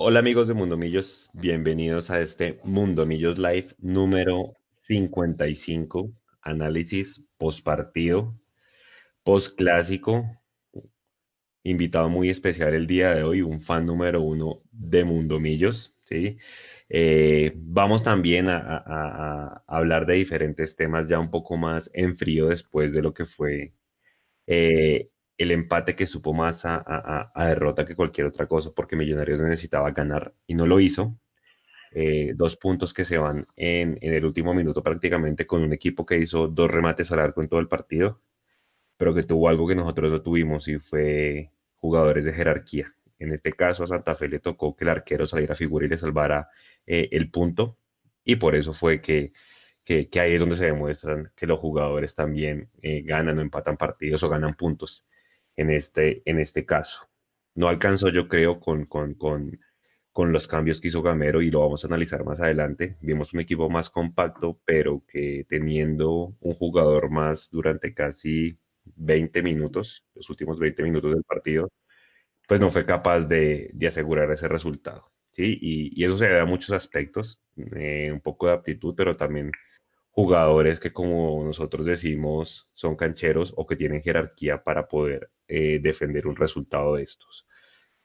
Hola amigos de Mundo Millos, bienvenidos a este Mundo Millos Live número 55, análisis post partido, post clásico, invitado muy especial el día de hoy, un fan número uno de Mundo Millos, ¿sí? Eh, vamos también a, hablar de diferentes temas ya un poco más en frío después de lo que fue eh, el empate que supo más a, derrota que cualquier otra cosa, porque Millonarios necesitaba ganar y no lo hizo. Eh, dos puntos que se van en, el último minuto prácticamente con un equipo que hizo dos remates al arco en todo el partido, pero que tuvo algo que nosotros no tuvimos y fue jugadores de jerarquía. En este caso a Santa Fe le tocó que el arquero saliera a figura y le salvara eh, el punto y por eso fue que, que, ahí es donde se demuestran que los jugadores también eh, ganan o empatan partidos o ganan puntos en este, en este caso. No alcanzó, yo creo, con, con, con, con los cambios que hizo Gamero y lo vamos a analizar más adelante. Vimos un equipo más compacto, pero que teniendo un jugador más durante casi 20 minutos, los últimos 20 minutos del partido, pues no fue capaz de, de asegurar ese resultado. ¿sí? Y, y, eso se debe a muchos aspectos, eh, un poco de aptitud, pero también jugadores que como nosotros decimos son cancheros o que tienen jerarquía para poder eh, defender un resultado de estos.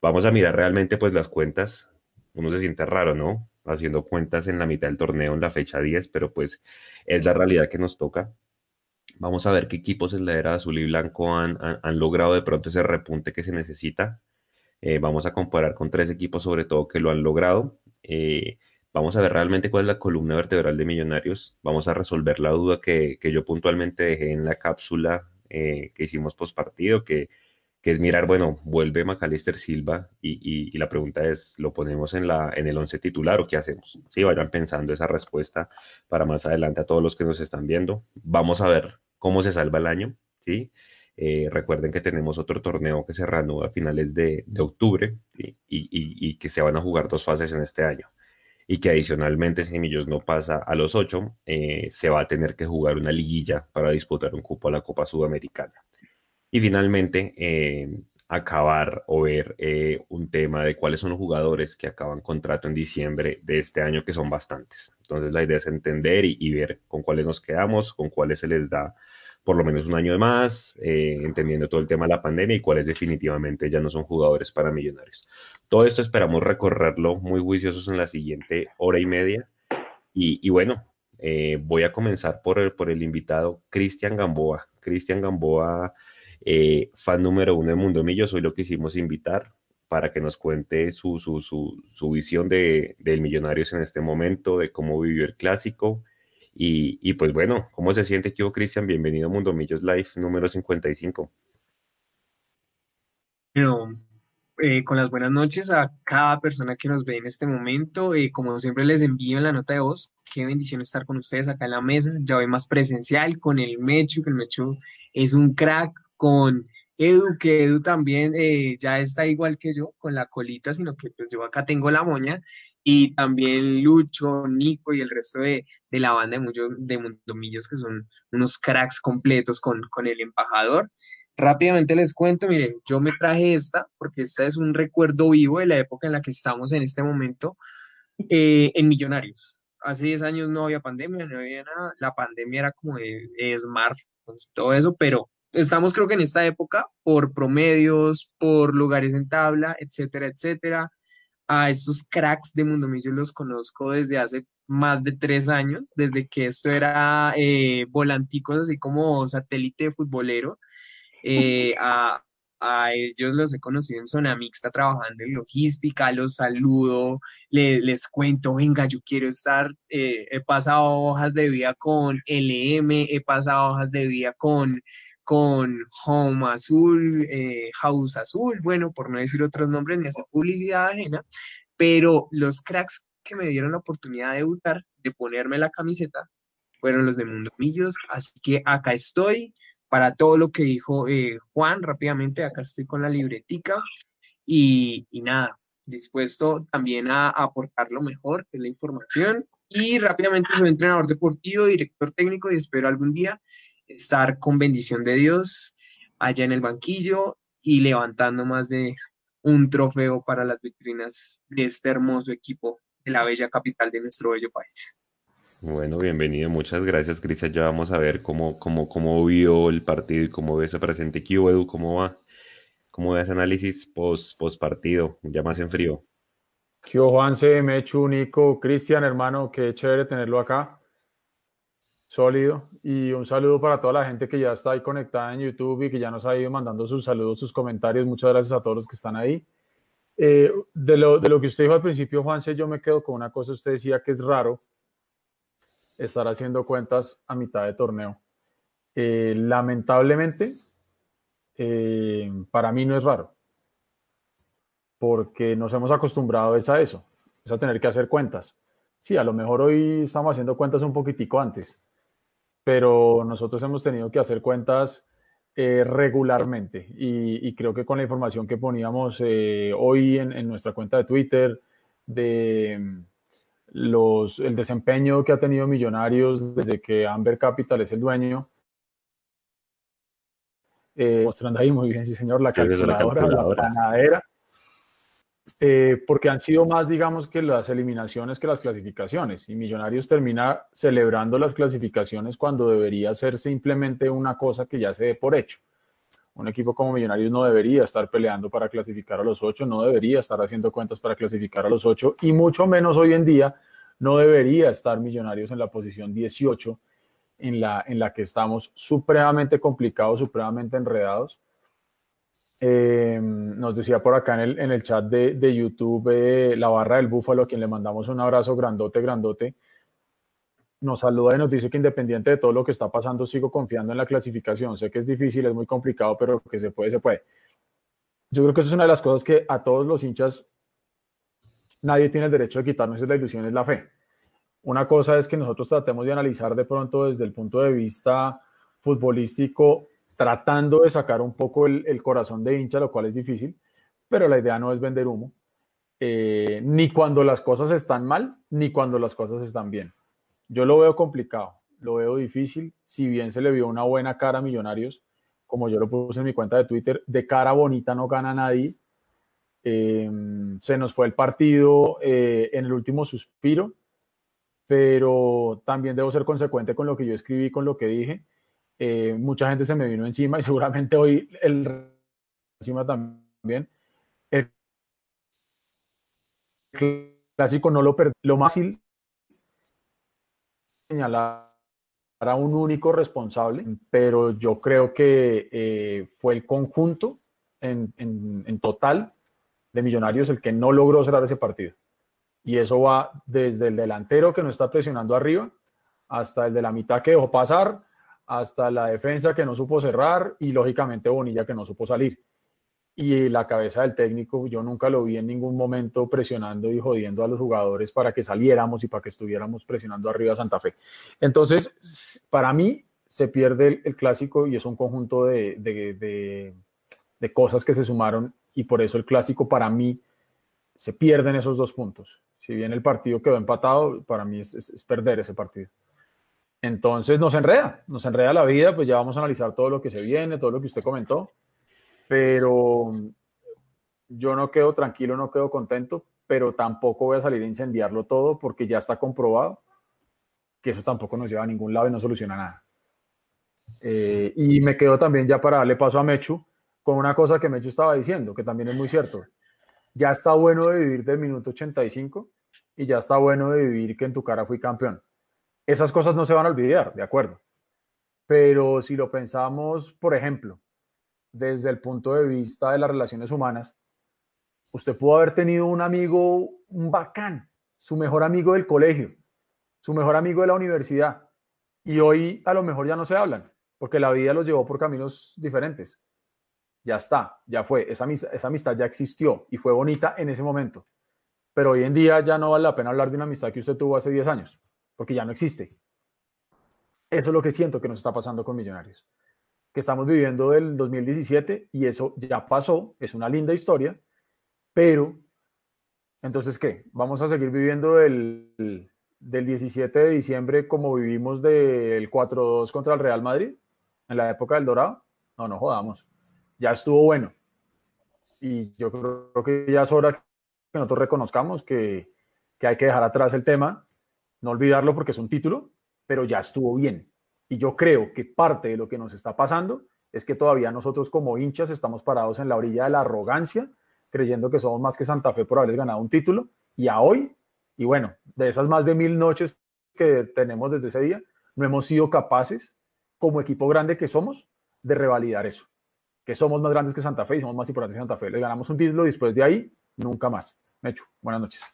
Vamos a mirar realmente pues las cuentas. Uno se siente raro, ¿no? Haciendo cuentas en la mitad del torneo en la fecha 10, pero pues es la realidad que nos toca. Vamos a ver qué equipos en la era azul y blanco han, han, logrado de pronto ese repunte que se necesita. Eh, vamos a comparar con tres equipos sobre todo que lo han logrado. Eh, Vamos a ver realmente cuál es la columna vertebral de Millonarios. Vamos a resolver la duda que, yo puntualmente dejé en la cápsula eh, que hicimos post partido, que, que, es mirar, bueno, vuelve Macalister Silva y, la pregunta es, ¿lo ponemos en, la, en el 11 titular o qué hacemos? Sí, vayan pensando esa respuesta para más adelante a todos los que nos están viendo. Vamos a ver cómo se salva el año, ¿sí? Eh, recuerden que tenemos otro torneo que se reanuda a finales de, octubre y, que se van a jugar dos fases en este año y que adicionalmente si Millos no pasa a los ocho, eh, se va a tener que jugar una liguilla para disputar un cupo a la Copa Sudamericana. Y finalmente, eh, acabar o ver eh, un tema de cuáles son los jugadores que acaban contrato en diciembre de este año, que son bastantes. Entonces la idea es entender y, ver con cuáles nos quedamos, con cuáles se les da por lo menos un año más, entendiendo todo el tema de la pandemia y cuáles definitivamente ya no son jugadores para millonarios. Todo esto esperamos recorrerlo muy juiciosos en la siguiente hora y media. Y, bueno, eh, voy a comenzar por el, por el invitado Cristian Gamboa. Cristian Gamboa, eh, fan número uno de Mundo Millos, hoy lo quisimos invitar para que nos cuente su, su, su, visión de, del Millonarios en este momento, de cómo vivió el clásico y, pues bueno, ¿cómo se siente, Kio Cristian? Bienvenido a Mundo Millos Live número 55. Bueno, eh, con las buenas noches a cada persona que nos ve en este momento. Eh, como siempre les envío en la nota de voz, qué bendición estar con ustedes acá en la mesa. Ya voy más presencial con el Mechu, que el Mechu es un crack, con Edu, que Edu también eh, ya está igual que yo, con la colita, sino que pues yo acá tengo la moña y también Lucho, Nico y el resto de, la banda de, Mundo, de Mundomillos, que son unos cracks completos con, con el embajador. Rápidamente les cuento, miren, yo me traje esta porque esta es un recuerdo vivo de la época en la que estamos en este momento eh, en Millonarios. Hace 10 años no había pandemia, no había nada, la pandemia era como de, de smartphones, todo eso, pero estamos creo que en esta época por promedios, por lugares en tabla, etcétera, etcétera a estos cracks de Mundo Millos los conozco desde hace más de tres años, desde que esto era eh, volanticos así como satélite futbolero. Eh, a, ellos los he conocido en zona mixta trabajando en logística, los saludo, les cuento, venga, yo quiero estar, eh, he pasado hojas de vida con LM, he pasado hojas de vida con con Home Azul, eh, House Azul, bueno, por no decir otros nombres ni hacer publicidad ajena, pero los cracks que me dieron la oportunidad de debutar, de ponerme la camiseta, fueron los de Mundo Millos, así que acá estoy para todo lo que dijo eh, Juan rápidamente, acá estoy con la libretica y, nada, dispuesto también a, aportar lo mejor, que la información, y rápidamente soy entrenador deportivo, director técnico y espero algún día estar con bendición de Dios allá en el banquillo y levantando más de un trofeo para las vitrinas de este hermoso equipo de la bella capital de nuestro bello país. Bueno, bienvenido, muchas gracias, Cristian. Ya vamos a ver cómo, cómo, cómo vio el partido y cómo ve ese presente. ¿Qué Edu? ¿Cómo va? ¿Cómo ve ese análisis post, post partido, ya más en frío? ¿Qué Juanse, Mechu, Nico, Cristian, hermano? Qué chévere tenerlo acá. Sólido. Y un saludo para toda la gente que ya está ahí conectada en YouTube y que ya nos ha ido mandando sus saludos, sus comentarios. Muchas gracias a todos los que están ahí. Eh, de, lo, de, lo, que usted dijo al principio, Juanse, yo me quedo con una cosa. Usted decía que es raro estar haciendo cuentas a mitad de torneo. Eh, lamentablemente, eh, para mí no es raro, porque nos hemos acostumbrado a eso, es a tener que hacer cuentas. Sí, a lo mejor hoy estamos haciendo cuentas un poquitico antes, pero nosotros hemos tenido que hacer cuentas eh, regularmente y, creo que con la información que poníamos hoy en, en, nuestra cuenta de Twitter, de los, el desempeño que ha tenido Millonarios desde que Amber Capital es el dueño. Eh, mostrando ahí muy bien, sí señor, la calculadora, la, panadera. Eh, porque han sido más, digamos, que las eliminaciones que las clasificaciones. Y Millonarios termina celebrando las clasificaciones cuando debería ser simplemente una cosa que ya se dé por hecho. Un equipo como Millonarios no debería estar peleando para clasificar a los ocho, no debería estar haciendo cuentas para clasificar a los ocho, y mucho menos hoy en día no debería estar Millonarios en la posición 18, en la, en la que estamos supremamente complicados, supremamente enredados. Eh, nos decía por acá en el, en el chat de, de YouTube eh, la barra del Búfalo, a quien le mandamos un abrazo grandote, grandote nos saluda y nos dice que independiente de todo lo que está pasando, sigo confiando en la clasificación. Sé que es difícil, es muy complicado, pero que se puede, se puede. Yo creo que eso es una de las cosas que a todos los hinchas nadie tiene el derecho de quitarnos la ilusión, es la fe. Una cosa es que nosotros tratemos de analizar de pronto desde el punto de vista futbolístico, tratando de sacar un poco el, corazón de hincha, lo cual es difícil, pero la idea no es vender humo, eh, ni cuando las cosas están mal, ni cuando las cosas están bien. Yo lo veo complicado, lo veo difícil. Si bien se le vio una buena cara a Millonarios, como yo lo puse en mi cuenta de Twitter, de cara bonita no gana nadie. Em, se nos fue el partido eh, en el último suspiro, pero también debo ser consecuente con lo que yo escribí, con lo que dije. Eh, mucha gente se me vino encima y seguramente hoy el encima también. El clásico no lo perdí. Lo más fácil señalar a un único responsable, pero yo creo que eh, fue el conjunto en, en, total de Millonarios el que no logró cerrar ese partido. Y eso va desde el delantero que no está presionando arriba, hasta el de la mitad que dejó pasar, hasta la defensa que no supo cerrar y lógicamente Bonilla que no supo salir y la cabeza del técnico, yo nunca lo vi en ningún momento presionando y jodiendo a los jugadores para que saliéramos y para que estuviéramos presionando arriba a Santa Fe. Entonces, para mí se pierde el, clásico y es un conjunto de, de, de, cosas que se sumaron y por eso el clásico para mí se pierden esos dos puntos. Si bien el partido quedó empatado, para mí es, es perder ese partido. Entonces nos enreda, nos enreda la vida, pues ya vamos a analizar todo lo que se viene, todo lo que usted comentó pero yo no quedo tranquilo, no quedo contento, pero tampoco voy a salir a incendiarlo todo porque ya está comprobado que eso tampoco nos lleva a ningún lado y no soluciona nada. Eh, y me quedo también ya para darle paso a Mechu con una cosa que Mechu estaba diciendo, que también es muy cierto. Ya está bueno de vivir del minuto 85 y ya está bueno de vivir que en tu cara fui campeón. Esas cosas no se van a olvidar, de acuerdo. Pero si lo pensamos, por ejemplo, desde el punto de vista de las relaciones humanas, usted pudo haber tenido un amigo, un bacán, su mejor amigo del colegio, su mejor amigo de la universidad, y hoy a lo mejor ya no se hablan, porque la vida los llevó por caminos diferentes. Ya está, ya fue, esa esa amistad ya existió y fue bonita en ese momento. Pero hoy en día ya no vale la pena hablar de una amistad que usted tuvo hace 10 años, porque ya no existe. Eso es lo que siento que nos está pasando con Millonarios que estamos viviendo del 2017 y eso ya pasó, es una linda historia, pero entonces, ¿qué? ¿Vamos a seguir viviendo del, del 17 de diciembre como vivimos del 4-2 contra el Real Madrid en la época del Dorado? No, no jodamos. Ya estuvo bueno. y yo creo que ya es hora que nosotros reconozcamos que, que hay que dejar atrás el tema, no olvidarlo porque es un título, pero ya estuvo bien. Y yo creo que parte de lo que nos está pasando es que todavía nosotros como hinchas estamos parados en la orilla de la arrogancia, creyendo que somos más que Santa Fe por haber ganado un título. Y a hoy, y bueno, de esas más de mil noches que tenemos desde ese día, no hemos sido capaces, como equipo grande que somos, de revalidar eso. Que somos más grandes que Santa Fe y somos más importantes que Santa Fe. Le ganamos un título y después de ahí, nunca más. Mecho, buenas noches.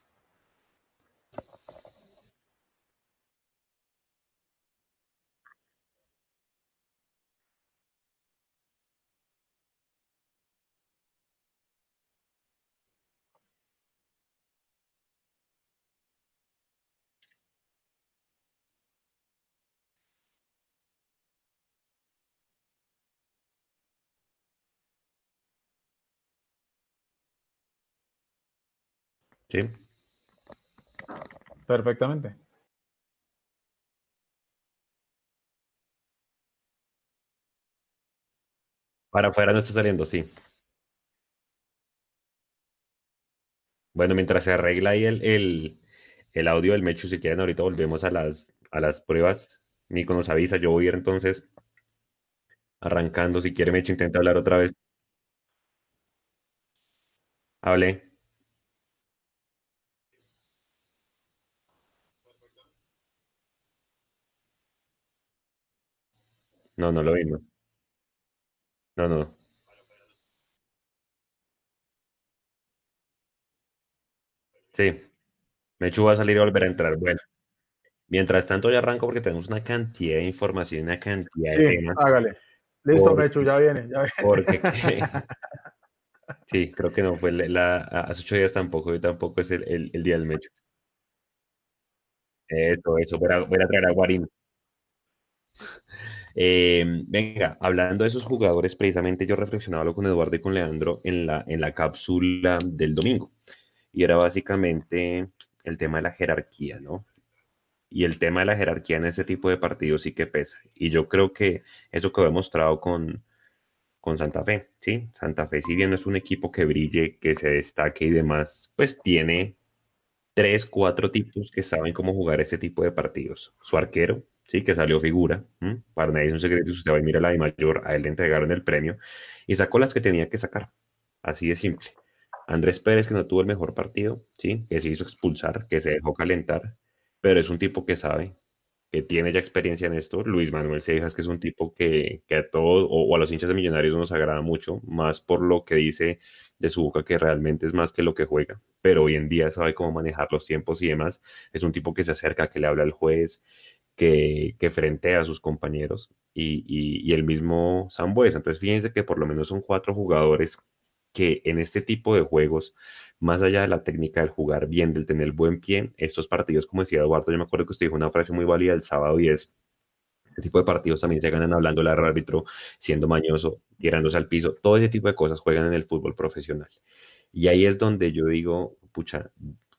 Sí. Perfectamente. Para afuera no está saliendo, sí. Bueno, mientras se arregla ahí el, el, el audio del Mechu, si quieren, ahorita volvemos a las, a las pruebas. Nico nos avisa, yo voy a ir entonces arrancando. Si quiere, Mechu, intenta hablar otra vez. Hable. No, no lo vimos. No, no. Sí, Mechu va a salir y volver a entrar. Bueno, mientras tanto ya arranco porque tenemos una cantidad de información, una cantidad de Sí, temas. hágale. Listo, Por- Mechu, ya viene. Ya viene. Porque sí, creo que no fue la, la- hace ocho días tampoco, hoy tampoco es el, el- el día del Mechu. Eso, eso, voy a, voy a traer a Guarín. Eh, venga, hablando de esos jugadores, precisamente yo reflexionaba con Eduardo y con Leandro en la, en la cápsula del domingo. Y era básicamente el tema de la jerarquía, ¿no? Y el tema de la jerarquía en ese tipo de partidos sí que pesa. Y yo creo que eso que he mostrado con, con Santa Fe, ¿sí? Santa Fe, si bien es un equipo que brille, que se destaque y demás, pues tiene tres, cuatro tipos que saben cómo jugar ese tipo de partidos. Su arquero, sí, que salió figura, para nadie es un secreto, usted va y mira la de mayor, a él le entregaron el premio y sacó las que tenía que sacar. Así de simple. Andrés Pérez, que no tuvo el mejor partido, sí, que se hizo expulsar, que se dejó calentar, pero es un tipo que sabe, que tiene ya experiencia en esto. Luis Manuel Cejas, que es un tipo que, que a todos o, o a los hinchas de Millonarios nos agrada mucho, más por lo que dice de su boca, que realmente es más que lo que juega, pero hoy en día sabe cómo manejar los tiempos y demás. Es un tipo que se acerca, que le habla al juez, que, frentea a sus compañeros y, y, y el mismo Sambuesa. Entonces, fíjense que por lo menos son cuatro jugadores que en este tipo de juegos, más allá de la técnica del jugar bien, del tener buen pie, estos partidos, como decía Eduardo, yo me acuerdo que usted dijo una frase muy válida el sábado y es, este tipo de partidos también se ganan hablando al árbitro, siendo mañoso, tirándose al piso, todo ese tipo de cosas juegan en el fútbol profesional. Y ahí es donde yo digo, pucha,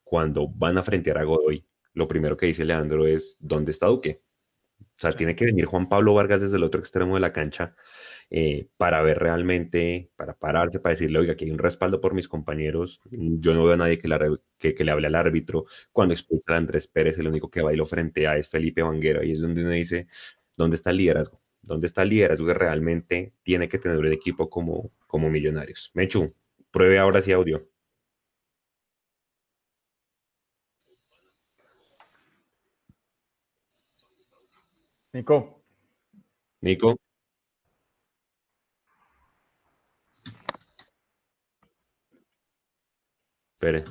cuando van a frentear a Godoy, lo primero que dice Leandro es, ¿dónde está Duque? O sea, tiene que venir Juan Pablo Vargas desde el otro extremo de la cancha eh, para ver realmente, para pararse, para decirle, oiga, aquí hay un respaldo por mis compañeros. Yo no veo a nadie que, la, que, que le hable al árbitro. Cuando expulsa a Andrés Pérez, el único que va y lo frentea es Felipe Vanguero. Y es donde uno dice, ¿dónde está el liderazgo? ¿Dónde está el liderazgo que realmente tiene que tener un equipo como, como Millonarios? Mechu, pruebe ahora sí audio. Nico. Nico. Espere.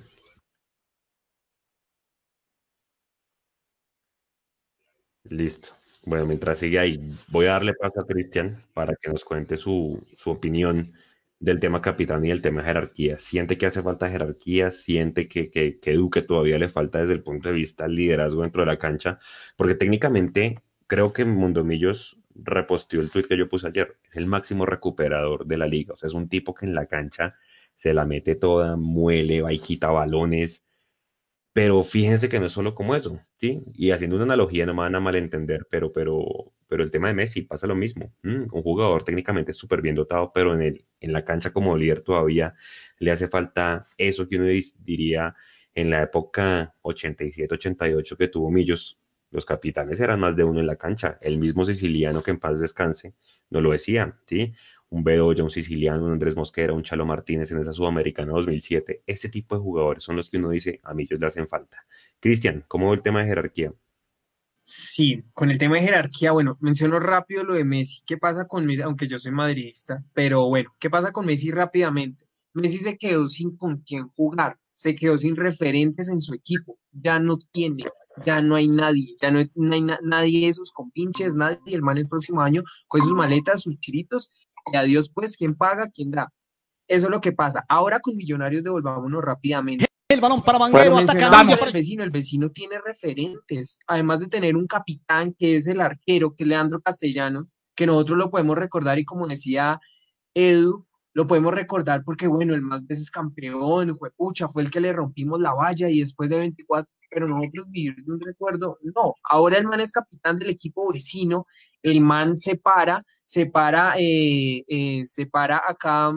Listo. Bueno, mientras sigue ahí, voy a darle paso a Cristian para que nos cuente su, su opinión del tema capitán y el tema jerarquía. ¿Siente que hace falta jerarquía? ¿Siente que, que, que Duque todavía le falta desde el punto de vista del liderazgo dentro de la cancha? Porque técnicamente creo que Mundomillos reposteó el tweet que yo puse ayer. Es el máximo recuperador de la liga. O sea, es un tipo que en la cancha se la mete toda, muele, va y quita balones. Pero fíjense que no es solo como eso, ¿sí? Y haciendo una analogía, no me van a malentender, pero, pero pero el tema de Messi pasa lo mismo. un jugador técnicamente súper bien dotado, pero en, el, en la cancha como líder todavía le hace falta eso que uno diría en la época 87-88 que tuvo Millos, los capitanes eran más de uno en la cancha. El mismo siciliano que en paz descanse no lo decía, ¿sí? Un Bedoya, un siciliano, un Andrés Mosquera, un Chalo Martínez en esa Sudamericana 2007. Ese tipo de jugadores son los que uno dice, a Millos le hacen falta. Cristian, ¿cómo va el tema de jerarquía? Sí, con el tema de jerarquía, bueno, menciono rápido lo de Messi. ¿Qué pasa con Messi? Aunque yo soy madridista, pero bueno, ¿qué pasa con Messi rápidamente? Messi se quedó sin con quién jugar se quedó sin referentes en su equipo, ya no tiene, ya no hay nadie, ya no hay, nadie de sus compinches, nadie, el man el próximo año con sus maletas, sus chiritos, y adiós pues, ¿quién paga? ¿Quién da? Eso es lo que pasa. Ahora con Millonarios devolvámonos rápidamente. El balón para Vanguero, el vecino, el vecino tiene referentes, además de tener un capitán que es el arquero, que es Leandro Castellano, que nosotros lo podemos recordar y como decía Edu, lo podemos recordar porque, bueno, el más veces campeón, fue pucha, fue el que le rompimos la valla y después de 24, pero nosotros vivir de un recuerdo, no, ahora el man es capitán del equipo vecino, el man se para, se para, eh, eh, se para acá,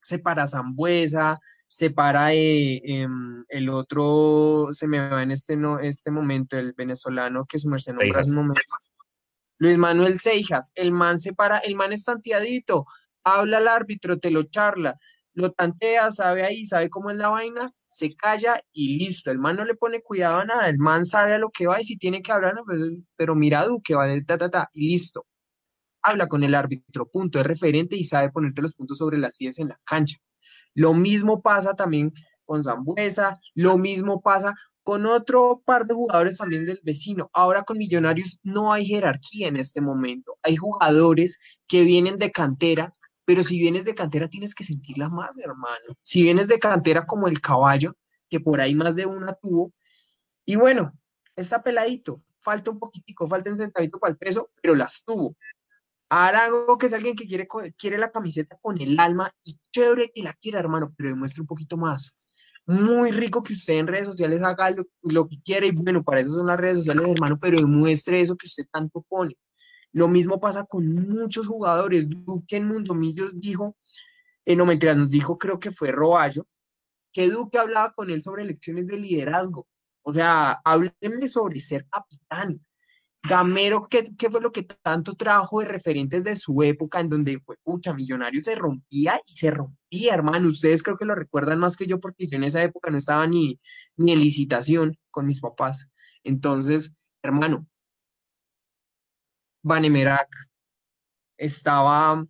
se para Zambuesa, se para eh, em, el otro, se me va en este, no, este momento, el venezolano que su merced nombra un momento. Luis Manuel Seijas, el man se para, el man es tanteadito, habla el árbitro, te lo charla, lo tantea, sabe ahí, sabe cómo es la vaina, se calla y listo. El man no le pone cuidado a nada, el man sabe a lo que va y si tiene que hablar, pues, pero mira que va de ta, ta, ta, y listo. Habla con el árbitro, punto, es referente y sabe ponerte los puntos sobre las sillas en la cancha. Lo mismo pasa también con Zambuesa, lo mismo pasa con otro par de jugadores también del vecino. Ahora con Millonarios no hay jerarquía en este momento. Hay jugadores que vienen de cantera, pero si vienes de cantera tienes que sentirla más, hermano. Si vienes de cantera como el caballo, que por ahí más de una tuvo, y bueno, está peladito, falta un poquitico, falta un centavito para el peso, pero las tuvo. Arango, que es alguien que quiere, quiere la camiseta con el alma y chévere que la quiera, hermano, pero demuestre un poquito más. Muy rico que usted en redes sociales haga lo, lo que quiera y bueno, para eso son las redes sociales, hermano, pero demuestre eso que usted tanto pone. Lo mismo pasa con muchos jugadores. Duque en Mundomillos dijo, eh, no mentira, nos dijo, creo que fue Roballo, que Duque hablaba con él sobre elecciones de liderazgo. O sea, hábleme sobre ser capitán. Gamero, ¿qué, ¿qué, fue lo que tanto trajo de referentes de su época en donde fue, pucha, Millonario se rompía y se rompía, hermano? Ustedes creo que lo recuerdan más que yo porque yo en esa época no estaba ni, ni en licitación con mis papás. Entonces, hermano, Vanemerac, estaba,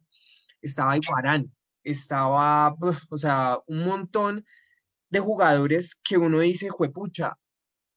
estaba Iguarán, estaba, o sea, un montón de jugadores que uno dice, juepucha,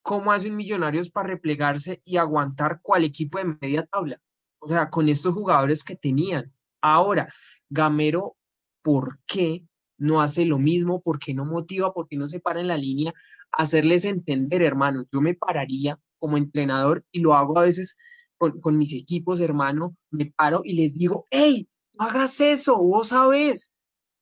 ¿cómo hacen Millonarios para replegarse y aguantar cual equipo de media tabla? O sea, con estos jugadores que tenían. Ahora, Gamero, ¿por qué no hace lo mismo? ¿Por qué no motiva? ¿Por qué no se para en la línea? Hacerles entender, hermano, yo me pararía como entrenador y lo hago a veces con, mis equipos, hermano, me paro y les digo, hey, hagas eso, vos sabes.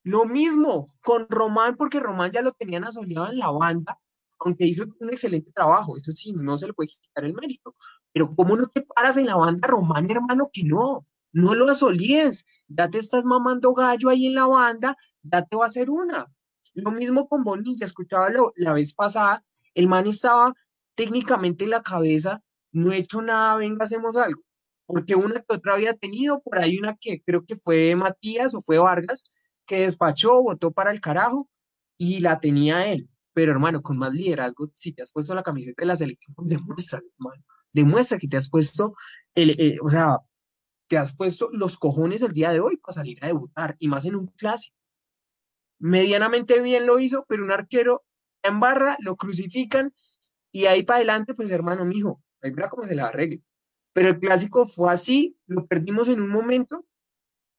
Lo mismo con Román, porque Román ya lo tenían asoleado en la banda, aunque hizo un excelente trabajo, eso sí, no se le puede quitar el mérito. Pero ¿cómo no te paras en la banda, Román, hermano, que no? No lo asolíes, ya te estás mamando gallo ahí en la banda, ya te va a hacer una. Lo mismo con Bonilla, escuchaba la vez pasada, el man estaba técnicamente en la cabeza no he hecho nada, venga, hacemos algo. Porque una que otra había tenido, por ahí una que creo que fue Matías o fue Vargas, que despachó, votó para el carajo y la tenía él. Pero hermano, con más liderazgo, si te has puesto la camiseta de la selección, pues demuestra, hermano. Demuestra que te has puesto, el, eh, o sea, te has puesto los cojones el día de hoy para salir a debutar, y más en un clásico. Medianamente bien lo hizo, pero un arquero en barra, lo crucifican, y ahí para adelante, pues hermano, mijo, ahí verá cómo se la arregle. Pero el clásico fue así, lo perdimos en un momento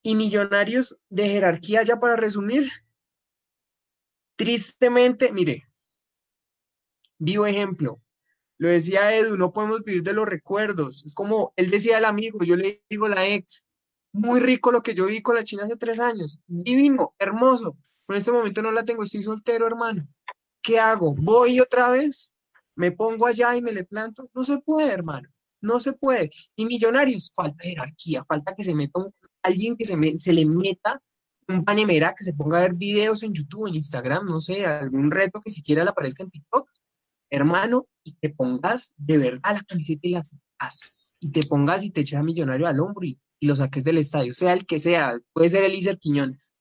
y Millonarios de jerarquía ya para resumir. Tristemente, mire, vivo ejemplo. Lo decía Edu, no podemos vivir de los recuerdos. Es como él decía el amigo, yo le digo la ex, muy rico lo que yo vi con la China hace tres años. Divino, hermoso. Pero en este momento no la tengo, estoy soltero, hermano. ¿Qué hago? ¿Voy otra vez? Me pongo allá y me le planto. No se puede, hermano. No se puede. Y Millonarios, falta jerarquía, falta que se meta alguien que se, se le meta un panemera, que se ponga a ver videos en YouTube, en Instagram, no sé, algún reto que siquiera le aparezca en TikTok, hermano, y te pongas de verdad la camiseta y la y te pongas y te eches a Millonario al hombro y, lo saques del estadio, sea el que sea, puede ser Elíser Quiñones.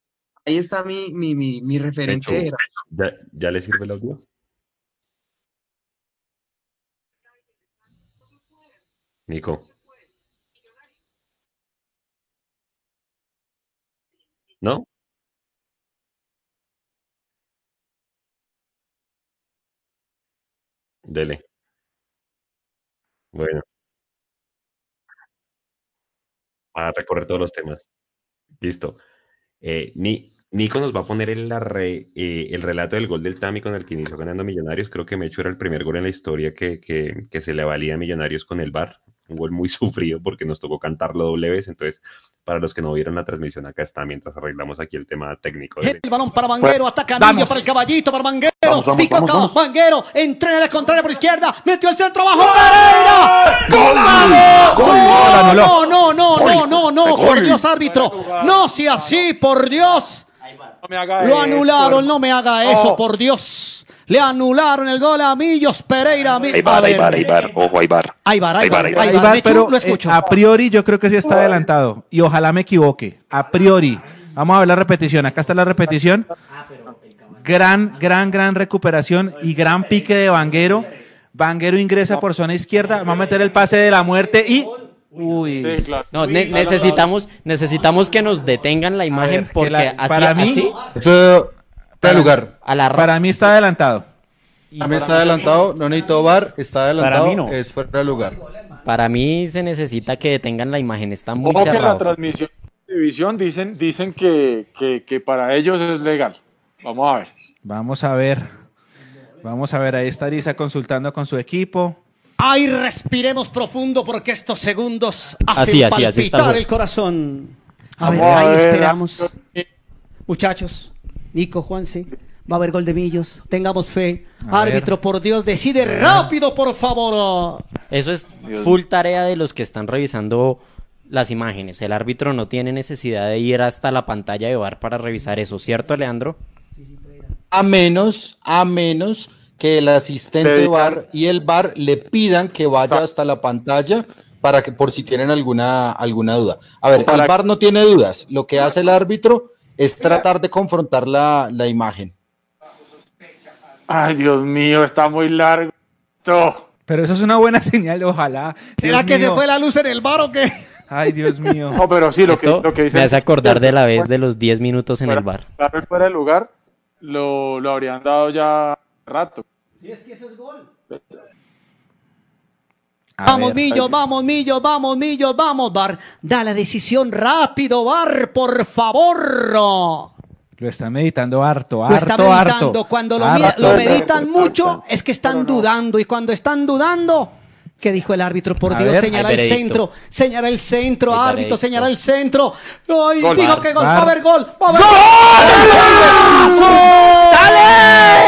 Ahí está mi, mi, mi, referente. ¿Ya, ¿Ya le sirve el audio? Nico. ¿No? Dele. Bueno. A recorrer todos los temas. Listo. Eh, ni, Nico nos va a poner el, eh, el relato del gol del Tami con el que inició ganando Millonarios. Creo que Mecho era el primer gol en la historia que se le valía a Millonarios con el VAR un gol muy sufrido porque nos tocó cantarlo doble vez. Entonces, para los que no vieron la transmisión, acá está mientras arreglamos aquí el tema técnico. El balón para Manguero, ataca Millo para el caballito, para Manguero, pica acá, Manguero, entrena el contrario por izquierda, metió el centro abajo, Pereira. ¡Gol! No, no, no, no, no, no, por Dios, árbitro. No sea así, por Dios. Lo anularon, no me haga eso, por Dios. Le anularon el gol a Millos Pereira. Aybar, Aybar, Aybar. Ojo, Aybar. Aybar, Aybar, Aybar. pero eh, a priori yo creo que sí está adelantado. Y ojalá me equivoque. A priori. Vamos a ver la repetición. Acá está la repetición. Gran, gran, gran recuperación y gran pique de Vanguero. Vanguero ingresa por zona izquierda. Va a meter el pase de la muerte y Uy. No, necesitamos, necesitamos que nos detengan la imagen porque así, para mí, para, lugar. para mí está adelantado. Para mí está adelantado, no necesito bar, está adelantado, es fuera de lugar. Para mí se necesita que detengan la imagen, está muy Ojo que la transmisión de televisión dicen, dicen que, que, para ellos es legal. Vamos a ver. Vamos a ver. Vamos a ver, ahí está Arisa consultando con su equipo. Ay, respiremos profundo porque estos segundos hacen así, palpitar el corazón. A ver, ahí esperamos. Muchachos, Nico, Juanse, va a haber gol de Millos. Tengamos fe. Árbitro, por Dios, decide rápido, por favor. Eso es full tarea de los que están revisando las imágenes. El árbitro no tiene necesidad de ir hasta la pantalla de VAR para revisar eso, ¿cierto, Leandro? A menos, a menos que el asistente VAR y el VAR le pidan que vaya hasta la pantalla para que por si tienen alguna alguna duda. A ver, el VAR no tiene dudas. Lo que hace el árbitro es tratar de confrontar la, imagen. Ay, Dios mío, está muy largo. Pero eso es una buena señal, ojalá. ¿Será que se fue la luz en el bar o qué? Ay, Dios mío. No, pero sí, lo, que, lo que dice. Me hace acordar de la vez de los 10 minutos en el bar. Fuera del lugar, lo, lo habrían dado ya rato. Es que eso es gol vamos, Millo, vamos, Millo, vamos, Millo, vamos, Bar. Da la decisión rápido, Bar, por favor. Lo está meditando harto, harto, Lo está meditando. Cuando lo, meditan mucho, es que están dudando. Y cuando están dudando, ¿qué dijo el árbitro? Por Dios, señala el centro. Señala el centro, árbitro, señala el centro. Ay, dijo que gol, va a haber gol. Va a haber gol. ¡Dale!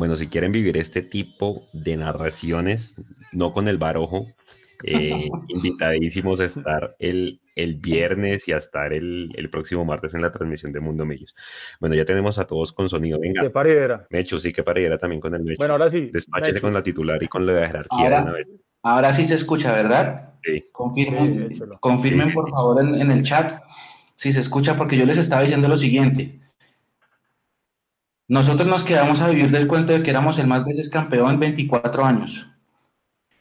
Bueno, si quieren vivir este tipo de narraciones, no con el barojo, eh, invitadísimos a estar el, el, viernes y a estar el, el, próximo martes en la transmisión de Mundo Millos. Bueno, ya tenemos a todos con sonido. Venga. Qué paridera. Mecho, sí, qué paridera también con el Mecho. Bueno, ahora sí. Despáchele con la titular y con la jerarquía ahora, una vez. Ahora sí se escucha, ¿verdad? Sí. Confirmen, confirmen por favor en, en el chat si se escucha, porque yo les estaba diciendo lo siguiente. Nosotros nos quedamos a vivir del cuento de que éramos el más veces campeón en 24 años.